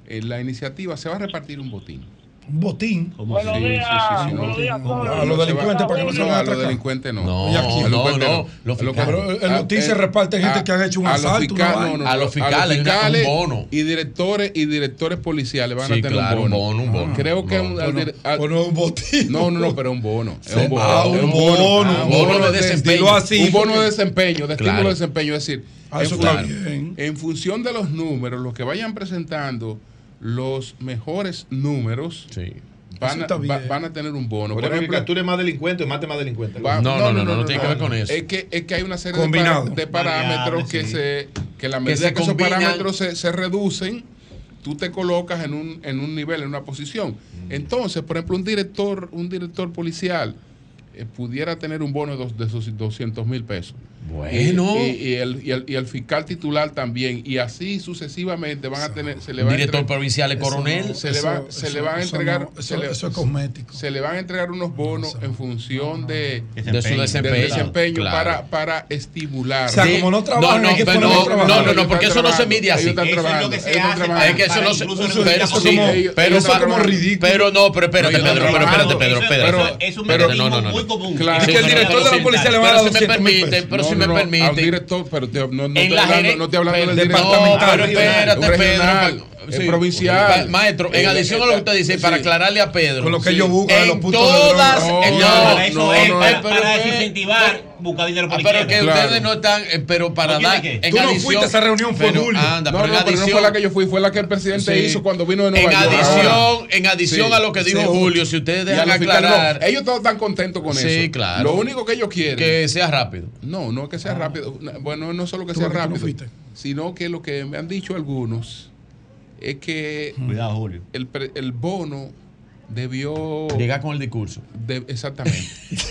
En la iniciativa se va a repartir un botín. Un botín. Buenos Sí, días, sí, sí, sí, no. buenos días, A los delincuentes para que no se vayan a a los delincuentes no. No, no, a no, A el botín se reparte gente que ha hecho un a asalto, una fiscales, vaina. no, no, A los fiscales, una- un fiscales bono. Y directores y directores policiales van Sí, a tener claro, un bono. un bono, un bono. Creo que No, un, botín. No, no, no, pero un bono. Es un bono. Ah, es un bono, Ah, un bono de desempeño. Un bono de desempeño, de estímulo de desempeño. Es decir, Ah, en función de los números, los que vayan presentando los mejores números van, a, está va- bien. van a tener un bono. Por ejemplo, que capture más delincuentes o mate más delincuentes. Va- No, no, no, no, no tiene que ver con eso. Es que, es que hay una serie de, Combinado. para- de parámetros que sí. se que la Que medida se que, esos parámetros se, se reducen, tú te colocas en un, en un nivel, en una posición. Mm. Entonces, por ejemplo, un director, un director policial eh, pudiera tener un bono de, dos- de esos 200 mil pesos. Bueno. Y, y- y el, y, el, y el fiscal titular también. Y así sucesivamente van a tener. Se le va a Director provincial y Eso coronel. no, se le, va, Eso- se eso- le van a eso entregar. no, se eso- le- eso es cosmético. Se le van a entregar unos bonos en función de, De su desempeño. del desempeño Claro. para, para estimular. O sea, Sí. como no trabajan, no, hay que pero no, no, no, no, porque eso no se mide así. Eso es lo que se ellos están hace trabajando. Es que eso no se. Pero, pero, pero- pero no, pero espérate, Pedro, pero espérate. Pedro, Eso- eso es un mecanismo no, no, no. muy común. Es que el no, no, director pero de la policía le va a pero dar si me 200 mil permite, pesos. pero si No, me no, no, a un permite. director, pero te- no, no, En estoy la hablando, no estoy hablando del departamental, pero espérate, un regional, Pedro. eh, Sí. provincial. Pa- Maestro, en Eh, adición a lo que usted dice, sí. para aclararle a Pedro. Con lo que sí, ellos buscan, los en puntos de todas. droga. en- No, no, Para eso no, es, no, para, no, para pero- desincentivar, buscar dinero por Ah, pero que Claro. ustedes no están, eh, pero para ¿No quiere dar en Tú no adición. fuiste a esa reunión, fue pero. Anda, No, pero no, en pero no fue la que yo fui, fue la que el presidente Sí. hizo cuando vino de Nueva En York. adición, en adición Sí. a lo que dijo Sí. Julio, si ustedes dejan aclarar no, ellos todos están contentos con Sí, eso. claro. Lo único que ellos quieren. que sea rápido. No, no que sea rápido. Bueno, no solo que ¿Tú sea rápido, sino que lo que me han dicho algunos es que Cuidado, Julio. el, pre- el bono debió. Llega con el discurso. de- exactamente.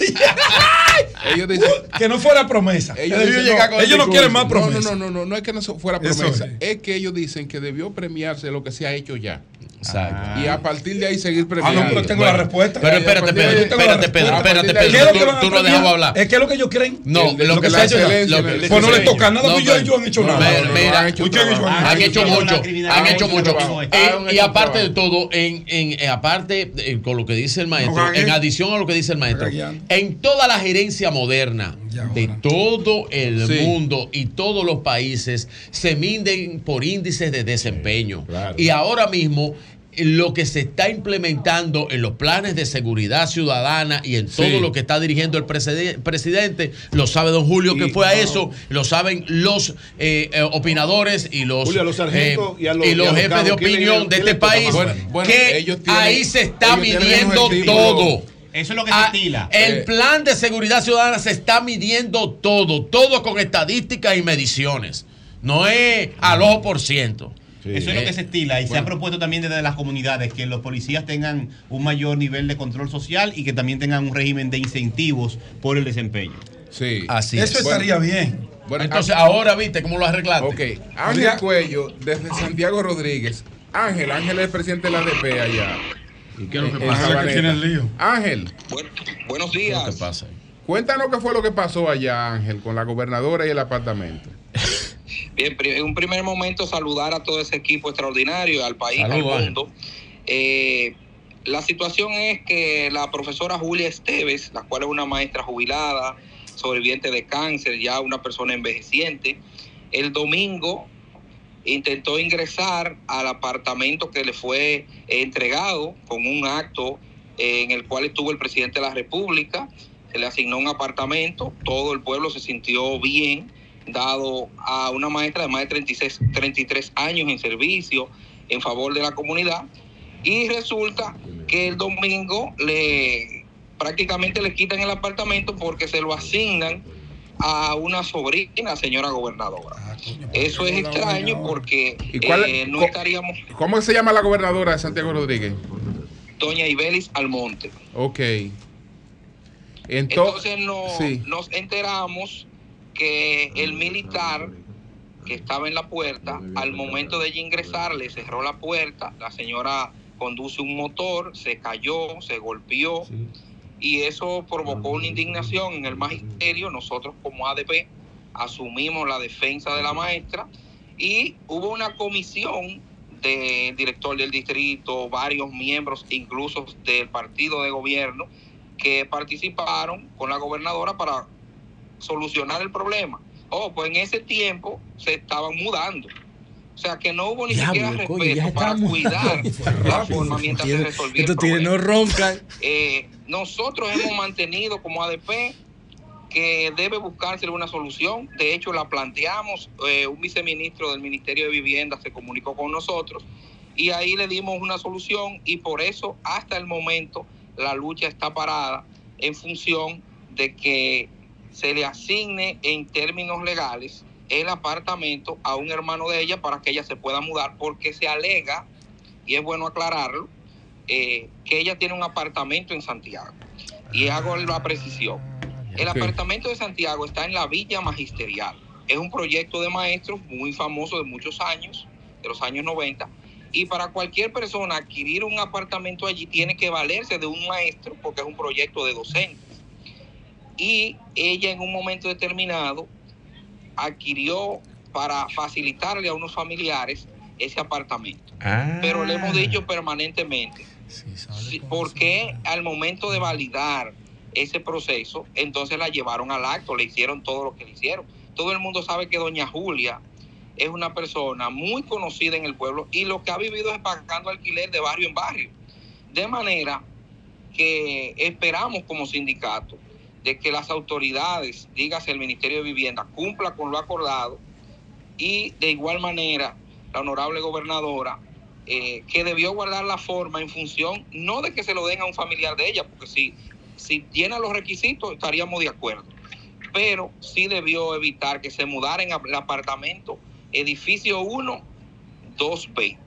ellos dicen que no fuera promesa. Ellos, dicen, no, ellos no quieren más promesa. No, no, no, no, no es que no fuera promesa. es. Es. que ellos dicen que debió premiarse lo que se ha hecho ya. Exacto. Y a partir de ahí seguir Ah, premiando. no, pero tengo la respuesta. Pero espérate, Pedro, espérate, Pedro, espérate, ¿Qué es Pedro. Tú, tú no dejabas hablar. Es que es lo que ellos creen. No, lo lo que que se ha hecho. Pues no le toca nada, No, pues yo, han hecho nada. Mira, han hecho mucho, han hecho mucho. Eh, y aparte de todo, en, en, en- aparte eh, con lo que dice el maestro, en adición a lo que dice el maestro, en toda la gerencia moderna de todo el Sí. mundo y todos los países se miden por índices de desempeño. Y ahora mismo lo que se está implementando en los planes de seguridad ciudadana y en todo Sí. lo que está dirigiendo el preside- presidente, lo sabe don Julio que fue a no. eso, lo saben los eh, eh, opinadores y los, Julio, los eh, y los- y jefes de cabos, ¿qué le- opinión de este país, más o menos? Bueno, que ellos tienen- ahí se está midiendo todo. Eso es lo que se Ah, estila. El Eh. plan de seguridad ciudadana se está midiendo todo, todo con estadísticas y mediciones. No es al ojo por ciento. Eso es lo que se estila y se ha propuesto también desde las comunidades que los policías tengan un mayor nivel de control social y que también tengan un régimen de incentivos por el desempeño. Sí. Así Eso es. estaría bien. Bueno, Entonces, ahora viste cómo lo arreglaste. Ok, Ángel Cuello, desde Santiago Rodríguez. Ángel, Ángel es el presidente de la ADP allá. ¿Y qué es lo que En pasa? Sabaneta. que tiene el lío. Ángel, Buenos ¿Qué es días. lo que pasa? cuéntanos qué fue lo que pasó allá, Ángel, con la gobernadora y el apartamento. Bien, en un primer momento saludar a todo ese equipo extraordinario, al país, al mundo. Eh, la situación es que la profesora Julia Esteves, la cual es una maestra jubilada, sobreviviente de cáncer, ya una persona envejeciente, el domingo intentó ingresar al apartamento que le fue entregado con un acto eh, en el cual estuvo el presidente de la República, se le asignó un apartamento, todo el pueblo se sintió bien, dado a una maestra de más de 36, 33 años en servicio en favor de la comunidad, y resulta que el domingo le prácticamente le quitan el apartamento porque se lo asignan a una sobrina, señora gobernadora. Eso es extraño porque ¿Y cuál- eh, no estaríamos ¿Cómo se llama la gobernadora de Santiago Rodríguez? doña Ibelis Almonte. Ok. Entonces Entonces, no- sí. nos enteramos que el militar que estaba en la puerta, al momento de ella ingresar, le cerró la puerta, la señora conduce un motor, se cayó, se golpeó y eso provocó una indignación en el magisterio. Nosotros como ADP asumimos la defensa de la maestra y hubo una comisión del director del distrito, varios miembros incluso del partido de gobierno que participaron con la gobernadora para solucionar el problema. Oh, pues en ese tiempo se estaban mudando. O sea que no hubo ni siquiera respeto para cuidar la forma mientras se resolvía estos tigres no roncan. Eh, nosotros hemos mantenido como ADP que debe buscarse una solución. De hecho, la planteamos. eh, un viceministro del Ministerio de Vivienda se comunicó con nosotros y ahí le dimos una solución y por eso hasta el momento la lucha está parada en función de que se le asigne en términos legales el apartamento a un hermano de ella para que ella se pueda mudar porque se alega, y es bueno aclararlo, eh, que ella tiene un apartamento en Santiago. Y hago la precisión. El apartamento de Santiago está en la Villa Magisterial. Es un proyecto de maestros muy famoso de muchos años, de los años 90. Y para cualquier persona adquirir un apartamento allí tiene que valerse de un maestro porque es un proyecto de docentes. Y ella en un momento determinado adquirió para facilitarle a unos familiares ese apartamento. Pero le hemos dicho permanentemente, sí, porque al momento de validar ese proceso, entonces la llevaron al acto, le hicieron todo lo que le hicieron. Todo el mundo sabe que doña Julia es una persona muy conocida en el pueblo y lo que ha vivido es pagando alquiler de barrio en barrio. De manera que esperamos como sindicato de que las autoridades, dígase el Ministerio de Vivienda, cumpla con lo acordado y de igual manera la honorable gobernadora eh, que debió guardar la forma en función no de que se lo den a un familiar de ella, porque si, si llena los requisitos estaríamos de acuerdo, pero sí debió evitar que se mudara en el apartamento edificio 1, 2B.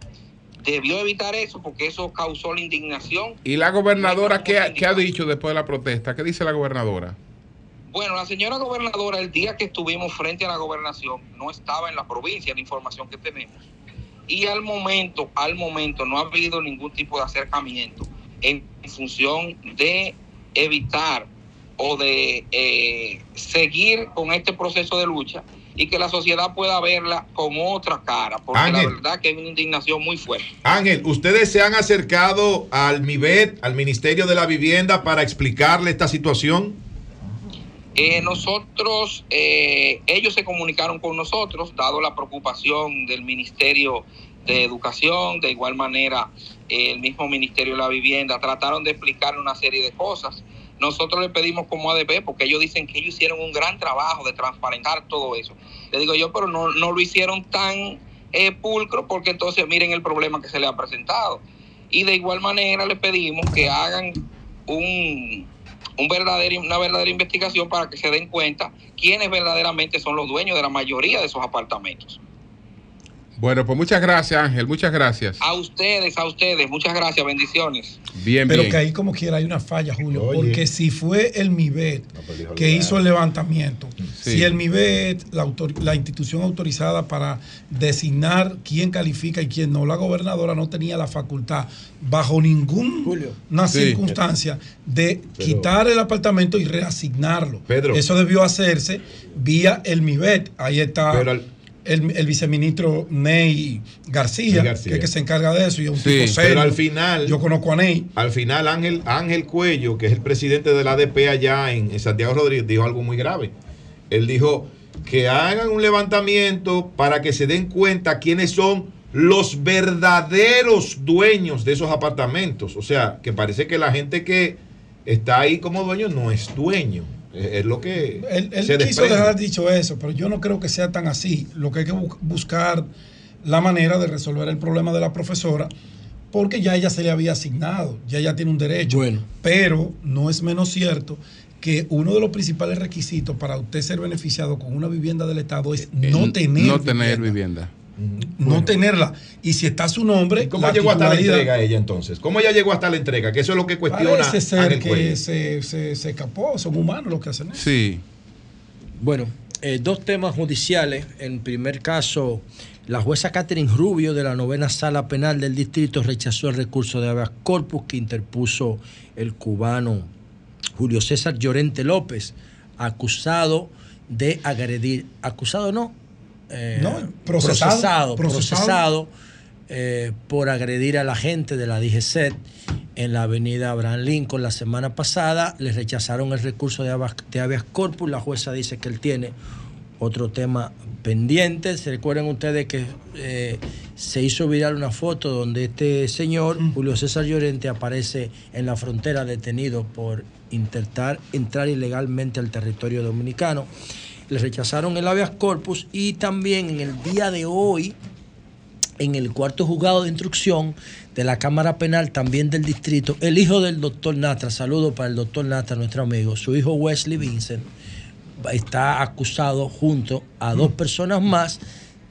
Debió evitar eso porque eso causó la indignación ¿Y la gobernadora qué ha, qué ha dicho después de la protesta? ¿Qué dice la gobernadora? Bueno, la señora gobernadora, el día que estuvimos frente a la gobernación, no estaba en la provincia, la información que tenemos. Y al momento, al momento, no ha habido ningún tipo de acercamiento en función de evitar o de eh, seguir con este proceso de lucha y que la sociedad pueda verla con otra cara, porque la verdad que hay una indignación muy fuerte. Ángel, ¿ustedes se han acercado al MIBET, al Ministerio de la Vivienda, para explicarle esta situación? Eh, nosotros, eh, ellos se comunicaron con nosotros, dado la preocupación del Ministerio de Educación, de igual manera el mismo Ministerio de la Vivienda, trataron de explicar una serie de cosas. Nosotros le pedimos como ADP, porque ellos dicen que ellos hicieron un gran trabajo de transparentar todo eso. Le digo yo, pero no, no lo hicieron tan eh, pulcro, porque entonces miren el problema que se le ha presentado. Y de igual manera le pedimos que hagan un, una verdadera investigación para que se den cuenta quiénes verdaderamente son los dueños de la mayoría de esos apartamentos. Bueno, pues muchas gracias, Ángel, muchas gracias. A ustedes, a ustedes, muchas gracias, bendiciones. Bien, Pero que ahí como quiera hay una falla, Julio, porque si fue el MIBET que hizo el levantamiento, si el MIBET, la, la institución autorizada para designar quién califica y quién no, la gobernadora no tenía la facultad bajo ninguna circunstancia de quitar el apartamento y reasignarlo. Pedro. Eso debió hacerse vía el MIBET. Ahí está el, el, viceministro Ney García, que es que se encarga de eso y es un tipo serio. Pero al final, yo conozco a Ney. Al final, Ángel, Ángel Cuello, que es el presidente de la ADP allá en, Santiago Rodríguez, dijo algo muy grave. Él dijo que hagan un levantamiento para que se den cuenta quiénes son los verdaderos dueños de esos apartamentos. O sea, que parece que la gente que está ahí como dueño no es dueño. Es lo que. Él, quiso dejar dicho eso, pero yo no creo que sea tan así. Lo que hay que buscar la manera de resolver el problema de la profesora, porque ya ella se le había asignado, ya ella tiene un derecho. Bueno. Pero no es menos cierto que uno de los principales requisitos para usted ser beneficiado con una vivienda del Estado es no tener, no tener vivienda no tenerla. Y si está su nombre. ¿Cómo llegó hasta la entrega ella entonces? ¿Cómo ella llegó hasta la entrega? Que eso es lo que cuestiona. Parece ser que se, se, escapó, son humanos los que hacen eso. Sí. Bueno, eh, dos temas judiciales. En primer caso, la jueza Catherine Rubio de la novena sala penal del distrito rechazó el recurso de habeas corpus que interpuso el cubano Julio César Llorente López, acusado de agredir, acusado no, eh, no, procesado, procesado, eh, por agredir a la gente de la DGCET en la avenida Abraham Lincoln la semana pasada. Le rechazaron el recurso de habeas, corpus. La jueza dice que él tiene otro tema pendiente. Se recuerden ustedes que eh, se hizo viral una foto donde este señor, mm. Julio César Llorente, aparece en la frontera detenido por intentar entrar ilegalmente al territorio dominicano le rechazaron el habeas corpus y también en el día de hoy, en el cuarto juzgado de instrucción de la Cámara Penal, también del distrito, el hijo del doctor Natra, saludo para el doctor Natra, nuestro amigo, su hijo Wesley Vincent, está acusado junto a dos personas más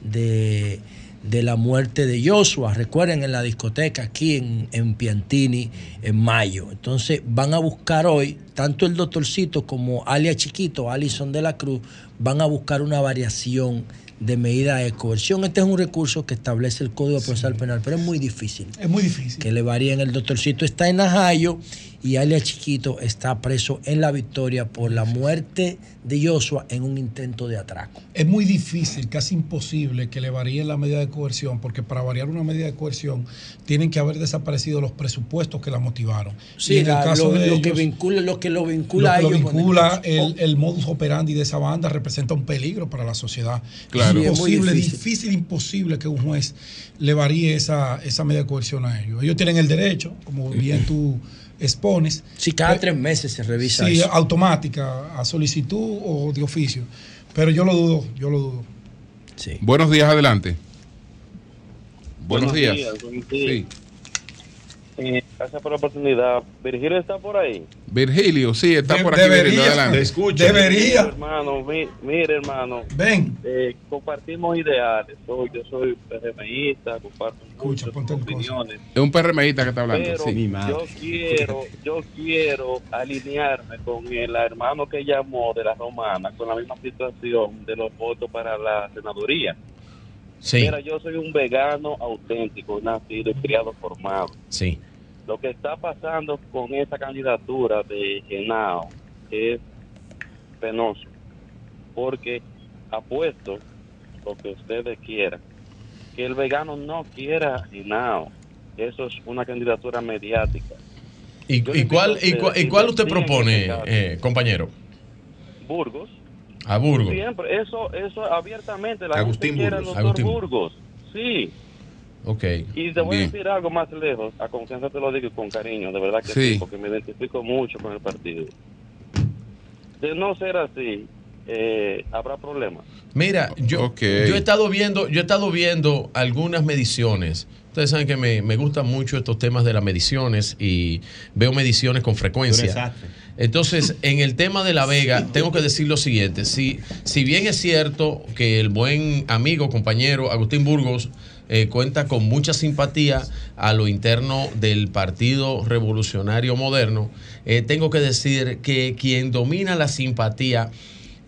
de de la muerte de Joshua. Recuerden en la discoteca aquí en, en, Piantini en mayo. Entonces van a buscar hoy, tanto el doctorcito como Alia Chiquito, Alison de la Cruz, van a buscar una variación de medida de coerción. Este es un recurso que establece el Código Procesal Penal, pero es muy difícil. Es muy difícil. Que le varíen. El doctorcito está en Ajayo y Alia Chiquito está preso en La Victoria por la muerte de Joshua en un intento de atraco. Es muy difícil, casi imposible que le varíen la medida de coerción, porque para variar una medida de coerción tienen que haber desaparecido los presupuestos que la motivaron. Sí, en el caso lo, de que vincula, lo que lo vincula, lo vincula el, el, modus operandi de esa banda representa un peligro para la sociedad. Claro. Es imposible, difícil. imposible que un juez le varíe esa, esa medida de coerción a ellos. Ellos tienen el derecho, como bien tú expones. Sí, cada tres meses se revisa. Sí, automática, a solicitud o de oficio. Pero yo lo dudo, yo lo dudo. Sí. Buenos días, adelante. Buenos, días. Sí. Eh, Gracias por la oportunidad. Virgilio está por ahí. Virgilio, sí, está De- por aquí. debería. Virgilio, adelante. Te escucho. Debería. Hermano, mi- mire, hermano. Ven. Eh, compartimos ideales. Soy, yo soy PRMista, comparto muchas opiniones. Es un PRMista que está hablando. Pero sí. yo quiero, yo quiero alinearme con el hermano que llamó de la romana con la misma situación de los votos para la senaduría. Sí. Mira, yo soy un vegano auténtico, nacido y criado formado. Sí. Lo que está pasando con esta candidatura de Genao es penoso, porque apuesto lo que ustedes quieran, que el vegano no quiera Genao. Eso es una candidatura mediática. ¿Y, y cuál, y, ustedes y cuál usted propone, este eh, compañero? Burgos. A Burgos. Siempre, eso, eso abiertamente, la Agustín gente quiere al Burgos. doctor Agustín. Burgos. Sí. Ok. Y te voy Bien. a decir algo más lejos, a confianza te lo digo y con cariño, de verdad que Sí. sí, porque me identifico mucho con el partido. De no ser así, eh, habrá problemas. Mira, yo, yo he estado viendo, yo he estado viendo algunas mediciones. Ustedes saben que me, me gustan mucho estos temas de las mediciones y veo mediciones con frecuencia. Entonces, en el tema de La Vega, tengo que decir lo siguiente. Si, si bien es cierto que el buen amigo, compañero Agustín Burgos eh, cuenta con mucha simpatía a lo interno del Partido Revolucionario Moderno, eh, tengo que decir que quien domina la simpatía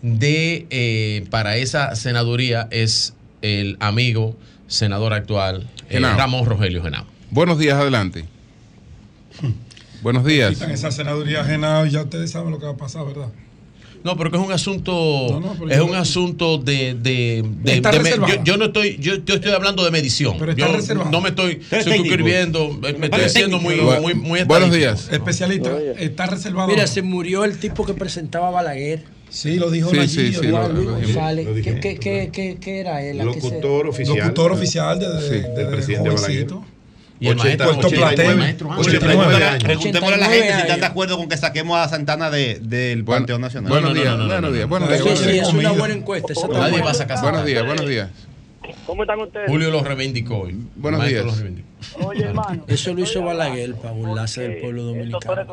de eh, para esa senaduría es el amigo senador actual eh, Genao. Ramón Rogelio Genao. Buenos días, adelante. Buenos días. Quitan esa senaduría ajena y ya ustedes saben lo que va a pasar, ¿verdad? No, pero que es un asunto, no, pero es yo- un asunto de, de, de- Está de me- yo, yo no estoy, yo, yo estoy hablando de medición. Pero está yo reservado. no me estoy suscribiendo, me estoy haciendo muy, muy, muy Buenos días. Especialista, está reservado. Mira, se murió el tipo que presentaba Balaguer. Sí, lo dijo Sí, Nayib, sí, sí, dijimos. González. ¿Qué, qué, qué, qué- qué era él? ¿A qué se- Locutor oficial. Locutor oficial de, de, Sí, de- del de presidente. Balaguer. Y el maestro, Puerto 89 Platén. maestro, ah, 89 años. Preguntémosle a la gente si están de acuerdo con que saquemos a Santana de- del Panteón Nacional. Buenos días, buenos días, buenos días. Es una buena encuesta. Nadie va a sacar Buenos días, buenos días. ¿Cómo están ustedes? Julio lo reivindicó hoy. Buenos El maestro días. lo reivindicó. Oye, hermano. Eso lo hizo Balaguer para burlarse del pueblo dominicano.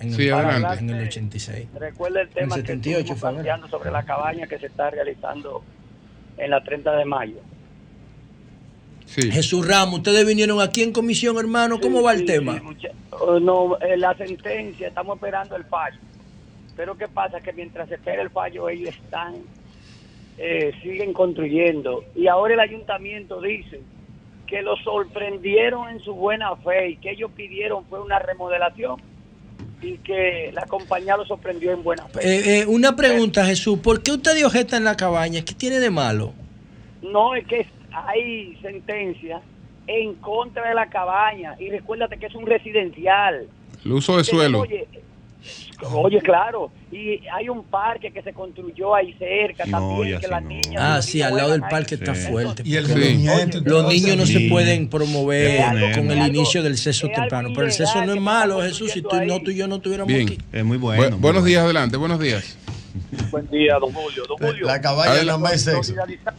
En el, Sí, adelante. En el 86. Recuerda el tema En el que 78 estuvimos fue, ¿verdad? planteando sobre la cabaña que se está realizando en la 30 de mayo. Jesús Ramos, ustedes vinieron aquí en comisión, hermano. ¿Cómo va el tema? Oh, no, eh, la sentencia, estamos esperando el fallo. Pero ¿qué pasa? Que mientras se espera el fallo, ellos están, eh, siguen construyendo. Y ahora el ayuntamiento dice que lo sorprendieron en su buena fe y que ellos pidieron fue una remodelación y que la compañía lo sorprendió en buena fe. Eh, eh, una pregunta, Jesús. ¿Por qué usted dio jeta en la cabaña? ¿Qué tiene de malo? No, es que hay sentencia en contra de la cabaña y recuérdate que es un residencial. El uso de suelo. Oye, oye, claro, y hay un parque que se construyó ahí cerca también, que las niñas... Ah, sí, al lado del ahí. parque está fuerte. Y el movimiento, Los niños no se Sí. pueden promover con el inicio del sexo temprano. Pero el sexo no es malo, Jesús. Si tú, no, tú y yo no tuviéramos Bien. aquí. Es muy Bu- bueno. buenos días, adelante, buenos días. Buen día, don Julio. Don Julio. La cabaña es la más sexo.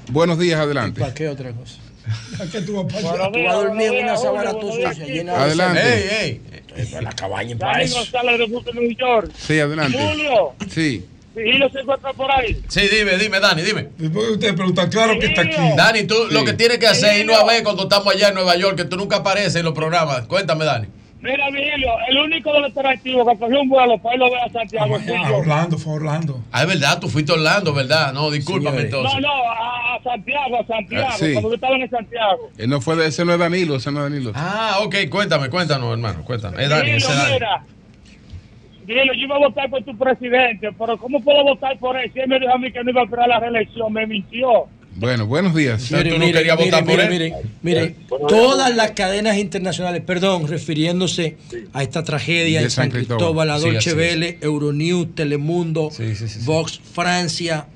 Buenos días, adelante. ¿Para qué otra cosa? ¿A qué tú vas a dormir en una sábana llena de Adelante. Eh, La cabaña es para Dani eso. González de Brooklyn, New York. Sí, adelante. Julio, Sí. Vigilio se encuentra por ahí. Sí, dime, dime, Dani, dime. ¿Y por qué usted pregunta? Claro que está aquí. Dani, tú lo que tienes que hacer es irnos a ver cuando estamos allá en Nueva York, que tú nunca apareces en los programas. Cuéntame, Dani. Mira, Vigilio, el único de los interactivos que cogió un vuelo para irlo a ver a Santiago Ah, yo. Orlando, fue Orlando. Ah, es verdad, tú fuiste a Orlando, ¿verdad? No, discúlpame entonces. No, no, a, a Santiago, a Santiago, Ah, sí. cuando yo estaba en Santiago. Él no fue de, ese no es Danilo, ese no es Danilo. Ah, ok, cuéntame, cuéntanos, hermano, cuéntame. Es ese mira, yo iba a votar por tu presidente, pero ¿cómo puedo votar por él? Si él me dijo a mí que no iba a esperar la reelección, me mintió. Bueno, buenos días. Miren, tú no querías votar por él. miren, miren, todas las cadenas internacionales, perdón, refiriéndose a esta tragedia De en San San Cristóbal. Cristóbal, la Sí, Dolce es. Vele, Euronews, Telemundo, Sí, sí, sí, sí. Vox Francia,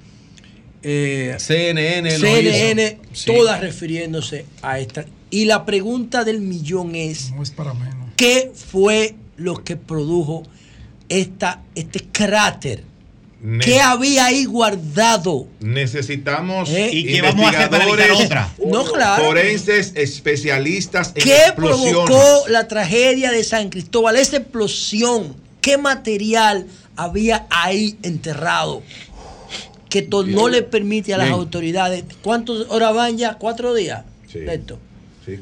eh, CNN, CNN. Sí. todas refiriéndose a esta. Y la pregunta del millón es, No es para menos. ¿qué fue lo que produjo esta, este cráter Ne- ¿Qué había ahí guardado? Necesitamos ¿Y qué vamos a hacer para otra? No, claro. forenses, especialistas en ¿Qué explosiones. provocó la tragedia de San Cristóbal? Esa explosión. ¿Qué material había ahí enterrado? Que no le permite a las Bien. autoridades. ¿Cuántas horas van ya? ¿Cuatro días? de esto.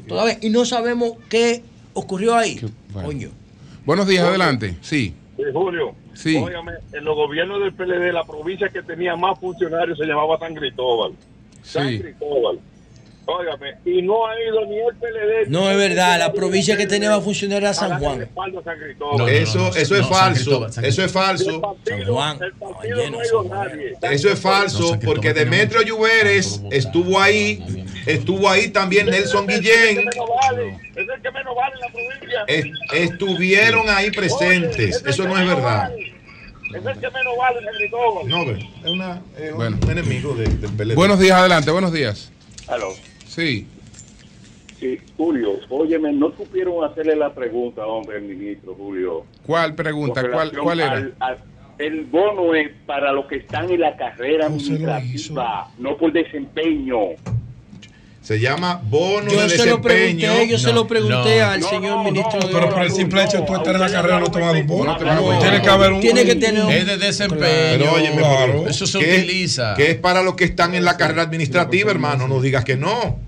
Todavía. Y no sabemos qué ocurrió ahí. Coño. Buenos días, adelante. Sí. Sí, Julio. Sí. Óigame, en los gobiernos del PLD, la provincia que tenía más funcionarios se llamaba San Cristóbal. San Sí. Cristóbal. Óigame, y no ha ido ni el PLD. No es verdad. La provincia que tenía más funcionarios era San Juan. a eso, eso es falso. Eso es falso. San Juan. Eso es falso porque Demetrio Lluveres estuvo ahí, estuvo ahí también Nelson Guillén, Es el que menos vale en la provincia. es- estuvieron ahí presentes. Eso no es verdad. Es el que menos vale. No, ve, es, una, es un Bueno. enemigo de- del PLD. Buenos días, adelante, buenos días. Sí. Sí, Julio, óyeme, no supieron hacerle la pregunta, hombre, el ministro Julio. ¿Cuál pregunta? ¿Cuál, cuál era? al- al- el bono es para los que están en la carrera administrativa, no por desempeño. Se llama bono Yo de se lo desempeño. pregunté, yo se lo pregunté no. al señor ministro de Pero por el simple hecho de tú estar en la carrera no te van a dar un bono. Tiene que haber un. Tiene que tener un- Es de desempeño. Pero óyeme, pero Eso se ¿qué- utiliza. Que es para los que están en la carrera administrativa, hermano. No digas que no.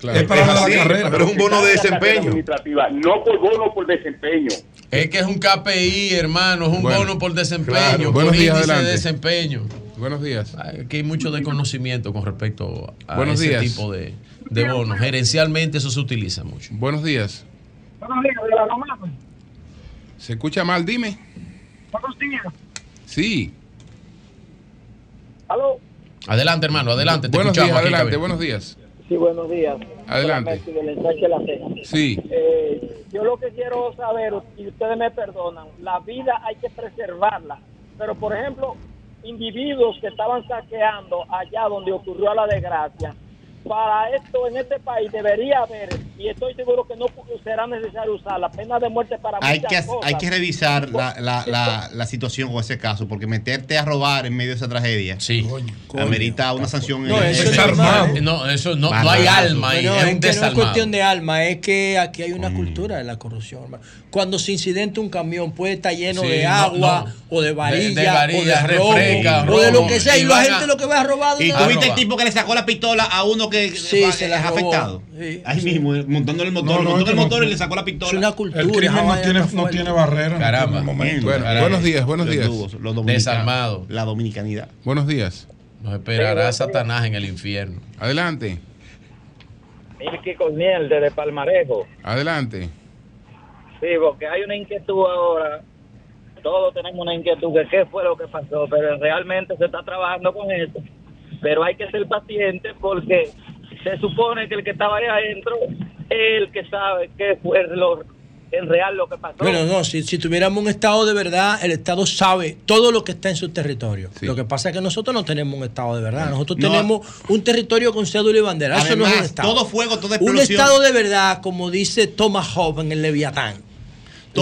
Es para la así, carrera. Pero es un bono de la desempeño. administrativa, No por bono, por desempeño. Es que es un KPI, hermano, es un Bueno, bono por desempeño, claro. por Buenos días, índice de adelante. desempeño. Buenos días. Aquí hay mucho desconocimiento con respecto a Buenos ese días. tipo de, de bonos. Gerencialmente eso se utiliza mucho. Buenos días. Buenos días, de la Romana. ¿Se escucha mal? Dime. Buenos días. Sí. Aló. Adelante, hermano, adelante. Te Buenos días, adelante, buenos días. Sí, buenos días. Adelante. Sí. Eh, yo lo que quiero saber, y ustedes me perdonan, la vida hay que preservarla. Pero, por ejemplo, individuos que estaban saqueando allá donde ocurrió la desgracia, para esto en este país debería haber, y estoy seguro que no será necesario usar la pena de muerte para Hay muchas que, cosas. hay que revisar la, la, la, la situación con ese caso, porque meterte a robar en medio de esa tragedia sí. amerita una sanción. No, en- eso es armado. No, eso no, no hay alma ahí, No, es es un que no es desalmado. cuestión de alma, es que aquí hay una cultura de la corrupción. hermano. Cuando se incidente un camión puede estar lleno Sí, de agua no. o de varilla, De- de varilla, o de robo, refresca, o de lo que sea. Y, y la gente a- lo que va a robar. Y una- tú viste el tipo que le sacó la pistola a uno que Sí, va- se la es robó. afectado. Sí, Ahí sí. mismo, montando el motor, No, no, montó es que el no- motor y le sacó la pistola. Es una cultura. El crimen no tiene, no tiene barrera. Caramba. momento. Bueno, buenos días, buenos Los días. los dominicanos, Desalmado. La dominicanidad. Buenos días. Nos esperará Satanás en el infierno. Adelante. Milky Corniel, desde Palmarejo. Adelante. Sí, porque hay una inquietud ahora. Todos tenemos una inquietud de qué fue lo que pasó, pero realmente se está trabajando con eso. Pero hay que ser paciente porque se supone que el que estaba ahí adentro es el que sabe qué fue lo, en real lo que pasó. Bueno, no, si, si tuviéramos un Estado de verdad, el Estado sabe todo lo que está en su territorio. Lo que pasa es que nosotros no tenemos un Estado de verdad. Nosotros No. tenemos un territorio con cédula y bandera. Eso no es un Además, Estado. todo fuego, toda un. Estado de verdad, como dice Thomas Hobbes en el Leviatán.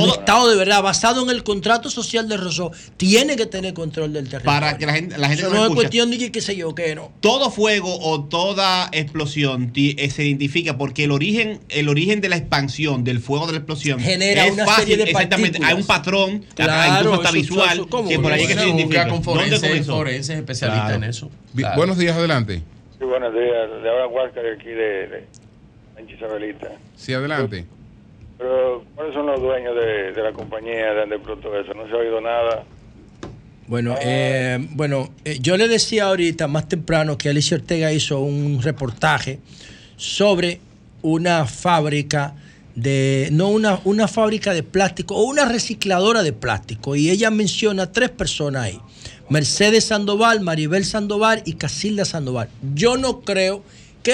Un Estado de verdad, basado en el contrato social de Rousseau, tiene que tener control del territorio. Para que la gente, la gente Eso que no nos es cuestión de que qué sé yo, qué no. todo fuego o toda explosión eh, se identifica porque el origen el origen de la expansión del fuego de la explosión Genera es una fácil, serie de exactamente hay un patrón Claro, incluso hasta eso- visual eso- ¿cómo? que por ahí que Se identifica con ¿Dónde forenses, forenses especialistas Claro. en eso. Claro. Buenos días, adelante. Sí, buenos días. De ahora Huáscar aquí de, de Isabelita. Sí, adelante. Pero, ¿cuáles son los dueños de, la compañía de Andepro todo eso? No se ha oído nada. Bueno, eh, bueno eh, yo le decía ahorita, más temprano, que Alicia Ortega hizo un reportaje sobre una fábrica de, no una, una fábrica de plástico o una recicladora de plástico. Y ella menciona tres personas ahí. Mercedes Sandoval, Maribel Sandoval y Casilda Sandoval. Yo no creo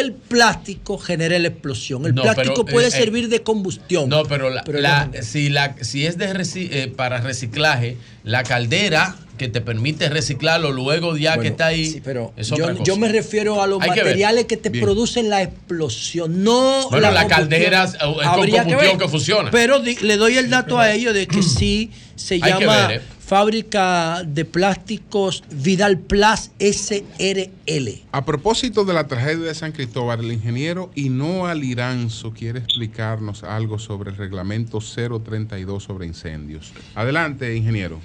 el plástico genere la explosión. El No, plástico pero, puede eh, eh, servir de combustión. No, pero, la, Pero la- no. si, la, si es de reci- eh, para reciclaje, la caldera que te permite reciclarlo luego ya que está ahí. sí, pero es yo, me refiero a los Hay que materiales que, te Bien. producen la explosión, no Bueno, la combustión. caldera es con combustión que funciona. Pero di- le doy el dato a ellos de que sí se Hay que llama. Fábrica de plásticos Vidal Plus SRL. A propósito de la tragedia de San Cristóbal, el ingeniero Inoa Liranzo quiere explicarnos algo sobre el reglamento 032 sobre incendios. Adelante, ingeniero.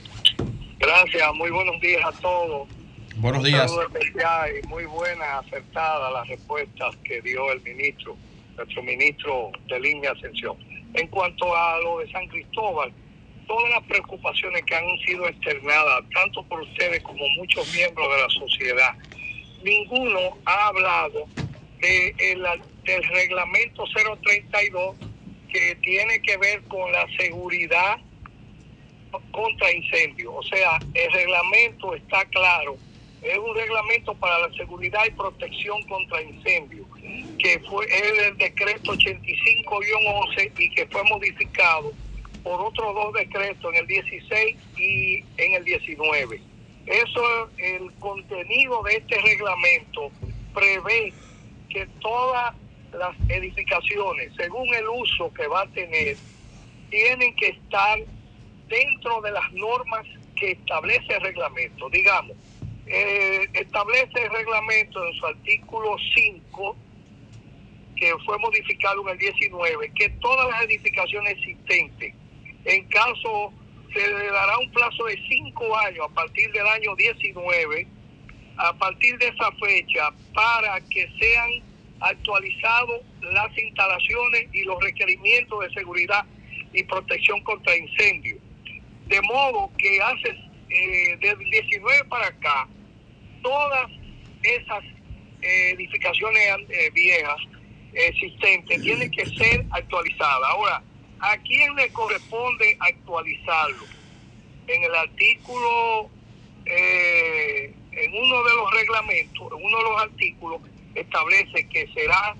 Gracias, muy buenos días a todos. Buenos Un días. especial y muy buenas, acertadas las respuestas que dio el ministro, nuestro ministro de línea Ascensión. En cuanto a lo de San Cristóbal, todas las preocupaciones que han sido externadas, tanto por ustedes como muchos miembros de la sociedad, ninguno ha hablado de el- del reglamento 032 que tiene que ver con la seguridad contra incendios. O sea, el reglamento está claro. Es un reglamento para la seguridad y protección contra incendios, que fue el decreto 85-11 y que fue modificado por otros dos decretos en el 16 y en el 19. Eso, el contenido de este reglamento prevé que todas las edificaciones, según el uso que va a tener, tienen que estar dentro de las normas que establece el reglamento. Digamos, eh, establece el reglamento en su artículo 5, que fue modificado en el 19, que todas las edificaciones existentes, en caso se le dará un plazo de 5 años a partir del año 19, a partir de esa fecha, para que sean actualizados las instalaciones y los requerimientos de seguridad y protección contra incendios. De modo que hace eh, desde el 19 para acá, todas esas eh, edificaciones eh, viejas existentes tienen que ser actualizadas. Ahora, ¿a quién le corresponde actualizarlo? En el artículo, eh, en uno de los reglamentos, en uno de los artículos, establece que será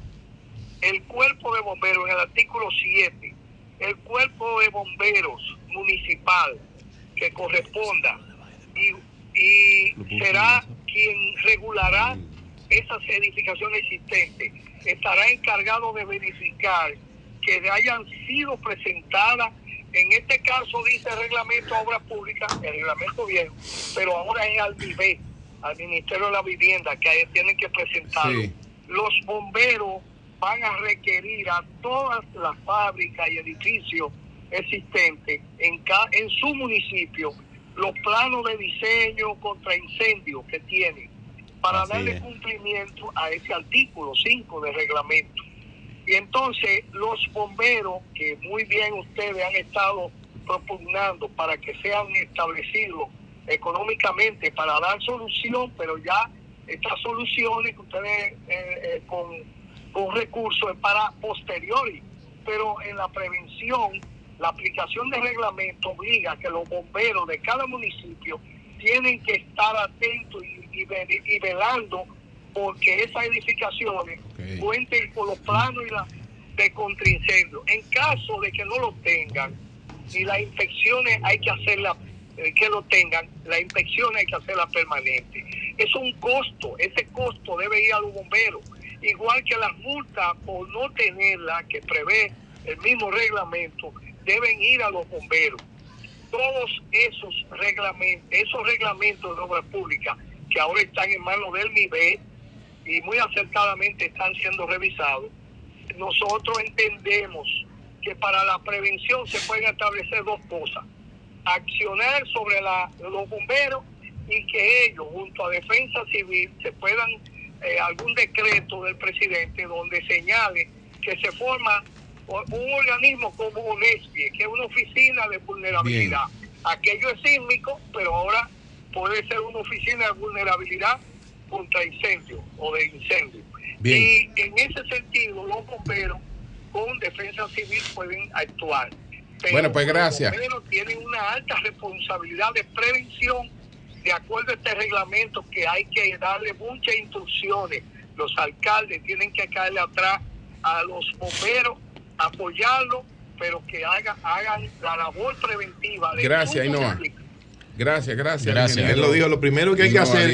el cuerpo de bomberos, en el artículo 7, el cuerpo de bomberos municipal que corresponda y, y será quien regulará esas edificaciones existentes. Estará encargado de verificar que hayan sido presentadas, en este caso dice el reglamento de obras públicas, el reglamento viejo, pero ahora es al MIBE, al Ministerio de la Vivienda, que ahí tienen que presentarlo. Sí. Los bomberos van a requerir a todas las fábricas y edificios existentes en, ca- en su municipio los planos de diseño contra incendios que tienen para Así darle es. cumplimiento a ese artículo 5 del reglamento. Y entonces los bomberos, que muy bien ustedes han estado propugnando para que sean establecidos económicamente para dar solución, pero ya estas soluciones que ustedes eh, eh, con, con recursos es para posteriori. Pero en la prevención, la aplicación del reglamento obliga que los bomberos de cada municipio tienen que estar atentos y, y y velando porque esas edificaciones cuenten con los planos y la, de contraincendio. En caso de que no lo tengan, y las inspecciones hay que hacerlas, eh, que lo tengan, la inspección hay que hacerla permanente. Es un costo, ese costo debe ir a los bomberos, igual que las multas por no tenerla, que prevé el mismo reglamento, deben ir a los bomberos. Todos esos reglamentos, esos reglamentos de obras públicas que ahora están en manos del MIBE y muy acertadamente están siendo revisados, nosotros entendemos que para la prevención se pueden establecer dos cosas. Accionar sobre la- los bomberos y que ellos, junto a Defensa Civil, se puedan, eh, algún decreto del presidente donde señale que se forma un organismo como UNESPI, que es una oficina de vulnerabilidad. Aquello es sísmico, pero ahora puede ser una oficina de vulnerabilidad contra incendio o de incendio. Bien. Y en ese sentido, los bomberos con defensa civil pueden actuar. Pero Bueno, pues gracias. Los bomberos tienen una alta responsabilidad de prevención de acuerdo a este reglamento que hay que darle muchas instrucciones. Los alcaldes tienen que caerle atrás a los bomberos, apoyarlos, pero que hagan, hagan la labor preventiva. de Gracias, Ainhoa. Gracias, gracias. Gracias. Él lo dijo, lo primero que hay que hacer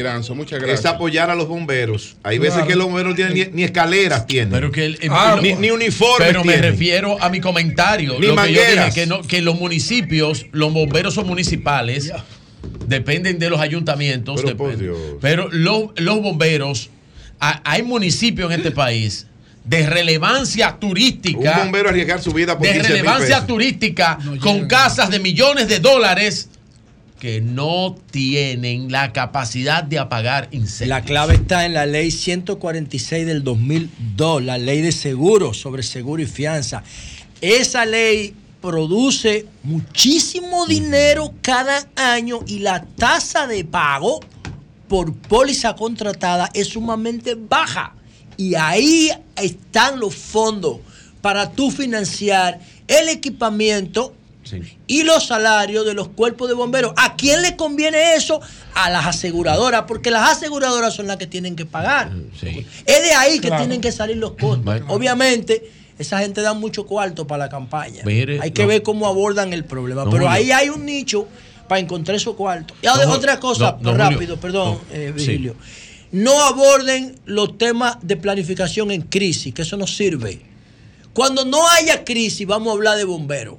es apoyar a los bomberos. Hay veces que los bomberos no tienen ni, ni escaleras tienen. Pero que el- Ah, ni, ni uniformes Pero me refiero a mi comentario. Ni lo que yo dije, que, no- que los municipios, los bomberos son municipales, dependen de los ayuntamientos. Pero, por dependen- Dios. pero los, los bomberos, a- hay municipios en este país de relevancia turística. Un bombero arriesgar su vida por de 15 mil relevancia pesos. turística con casas de millones de dólares que no tienen la capacidad de apagar incendios. La clave está en la ley 146 del 2002, la ley de seguro sobre seguro y fianza. Esa ley produce muchísimo dinero cada año y la tasa de pago por póliza contratada es sumamente baja. Y ahí están los fondos para tú financiar el equipamiento y los salarios de los cuerpos de bomberos. ¿A quién le conviene eso? A las aseguradoras, porque las aseguradoras son las que tienen que pagar. Es de ahí que Claro. tienen que salir los costos. Bueno. Obviamente, esa gente da mucho cuarto para la campaña. Mire, hay que no. ver cómo abordan el problema. No, Pero Julio. ahí hay un nicho para encontrar esos cuartos. Y ahora, No, otra cosa, no, no, rápido, Julio. perdón, No, eh, sí. Virgilio. No aborden los temas de planificación en crisis, que eso no sirve. Cuando no haya crisis, vamos a hablar de bomberos.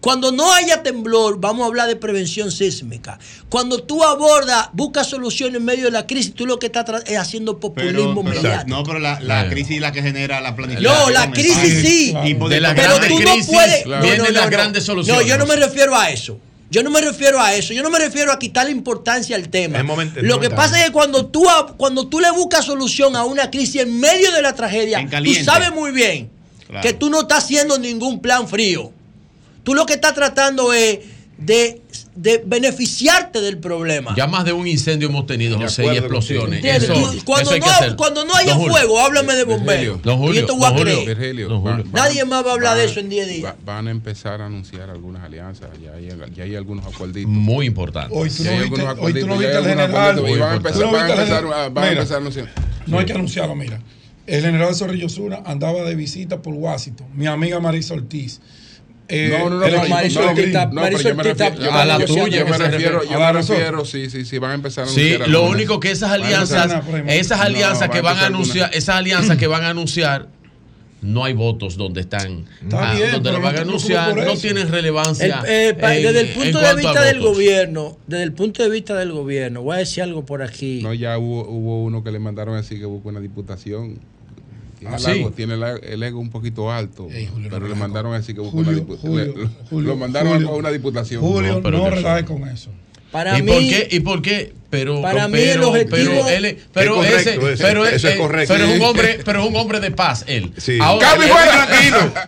Cuando no haya temblor, vamos a hablar de prevención sísmica. Cuando tú abordas, buscas soluciones en medio de la crisis, tú lo que estás es haciendo populismo Pero, no, pero la, la Claro. crisis es la que genera la planificación. No, la crisis sí. Tipo De la Pero tú crisis no puedes. vienen las grandes soluciones. No, yo no me refiero a eso. Yo no me refiero a eso. Yo no me refiero a quitarle importancia al tema. Es momento- Lo que pasa es que cuando tú, a- cuando tú le buscas solución a una crisis en medio de la tragedia, tú sabes muy bien Claro. que tú no estás haciendo ningún plan frío. Tú lo que estás tratando es de, de beneficiarte del problema. Ya más de un incendio hemos tenido, José, y explosiones. Cuando, eso no, cuando no haya Don Julio. fuego, háblame de bomberos. Don Julio, y esto voy a don Julio. creer. Virgilio, Julio. Nadie más va a hablar de eso en 10 días. va- Van a empezar a anunciar algunas alianzas. Ya hay, ya hay algunos acuerditos. Muy importante. Hoy tú no viste, hoy tú no al general. acuerditos, y van a empezar, no van a viste al empezar, general. a- van a Mira, empezar a anunciar. No hay que anunciarlo, mira. El general Zorrillo Sura andaba de visita por Washington. Mi amiga Marisa Ortiz. Eh, No, no, no, Marisol no. Tita- Marisol Tita- a la tuya Yo me refiero, yo A me sí, sí, sí, van a empezar a Sí, lo único que esas a alianzas, esas alianzas que a van a anunciar, esas alianzas que van a anunciar, no hay votos donde están, Está ah, bien, donde lo van a anunciar, no tienen El- relevancia. eh, desde el punto de a vista del votos. gobierno, desde el punto de vista del gobierno, voy a decir algo por aquí. No, ya hubo, hubo uno que le mandaron así que buscó una diputación. Tiene, Ah, el, sí. ego, tiene el, el ego un poquito alto, Ey, Julio, pero no le mandaron así que buscó Julio, una diputación. Julio, Julio, lo mandaron Julio. a una diputación. Julio, No, no, con eso. Para ¿Y mí, por qué? ¿Y por qué? Pero, Para mí pero, el objetivo- pero él, pero Es ese, correcto, eso, pero, eso es eh, correcto. pero es un hombre, pero es un hombre de paz él. Sí. Ahora, ¡Cambio él- fuera!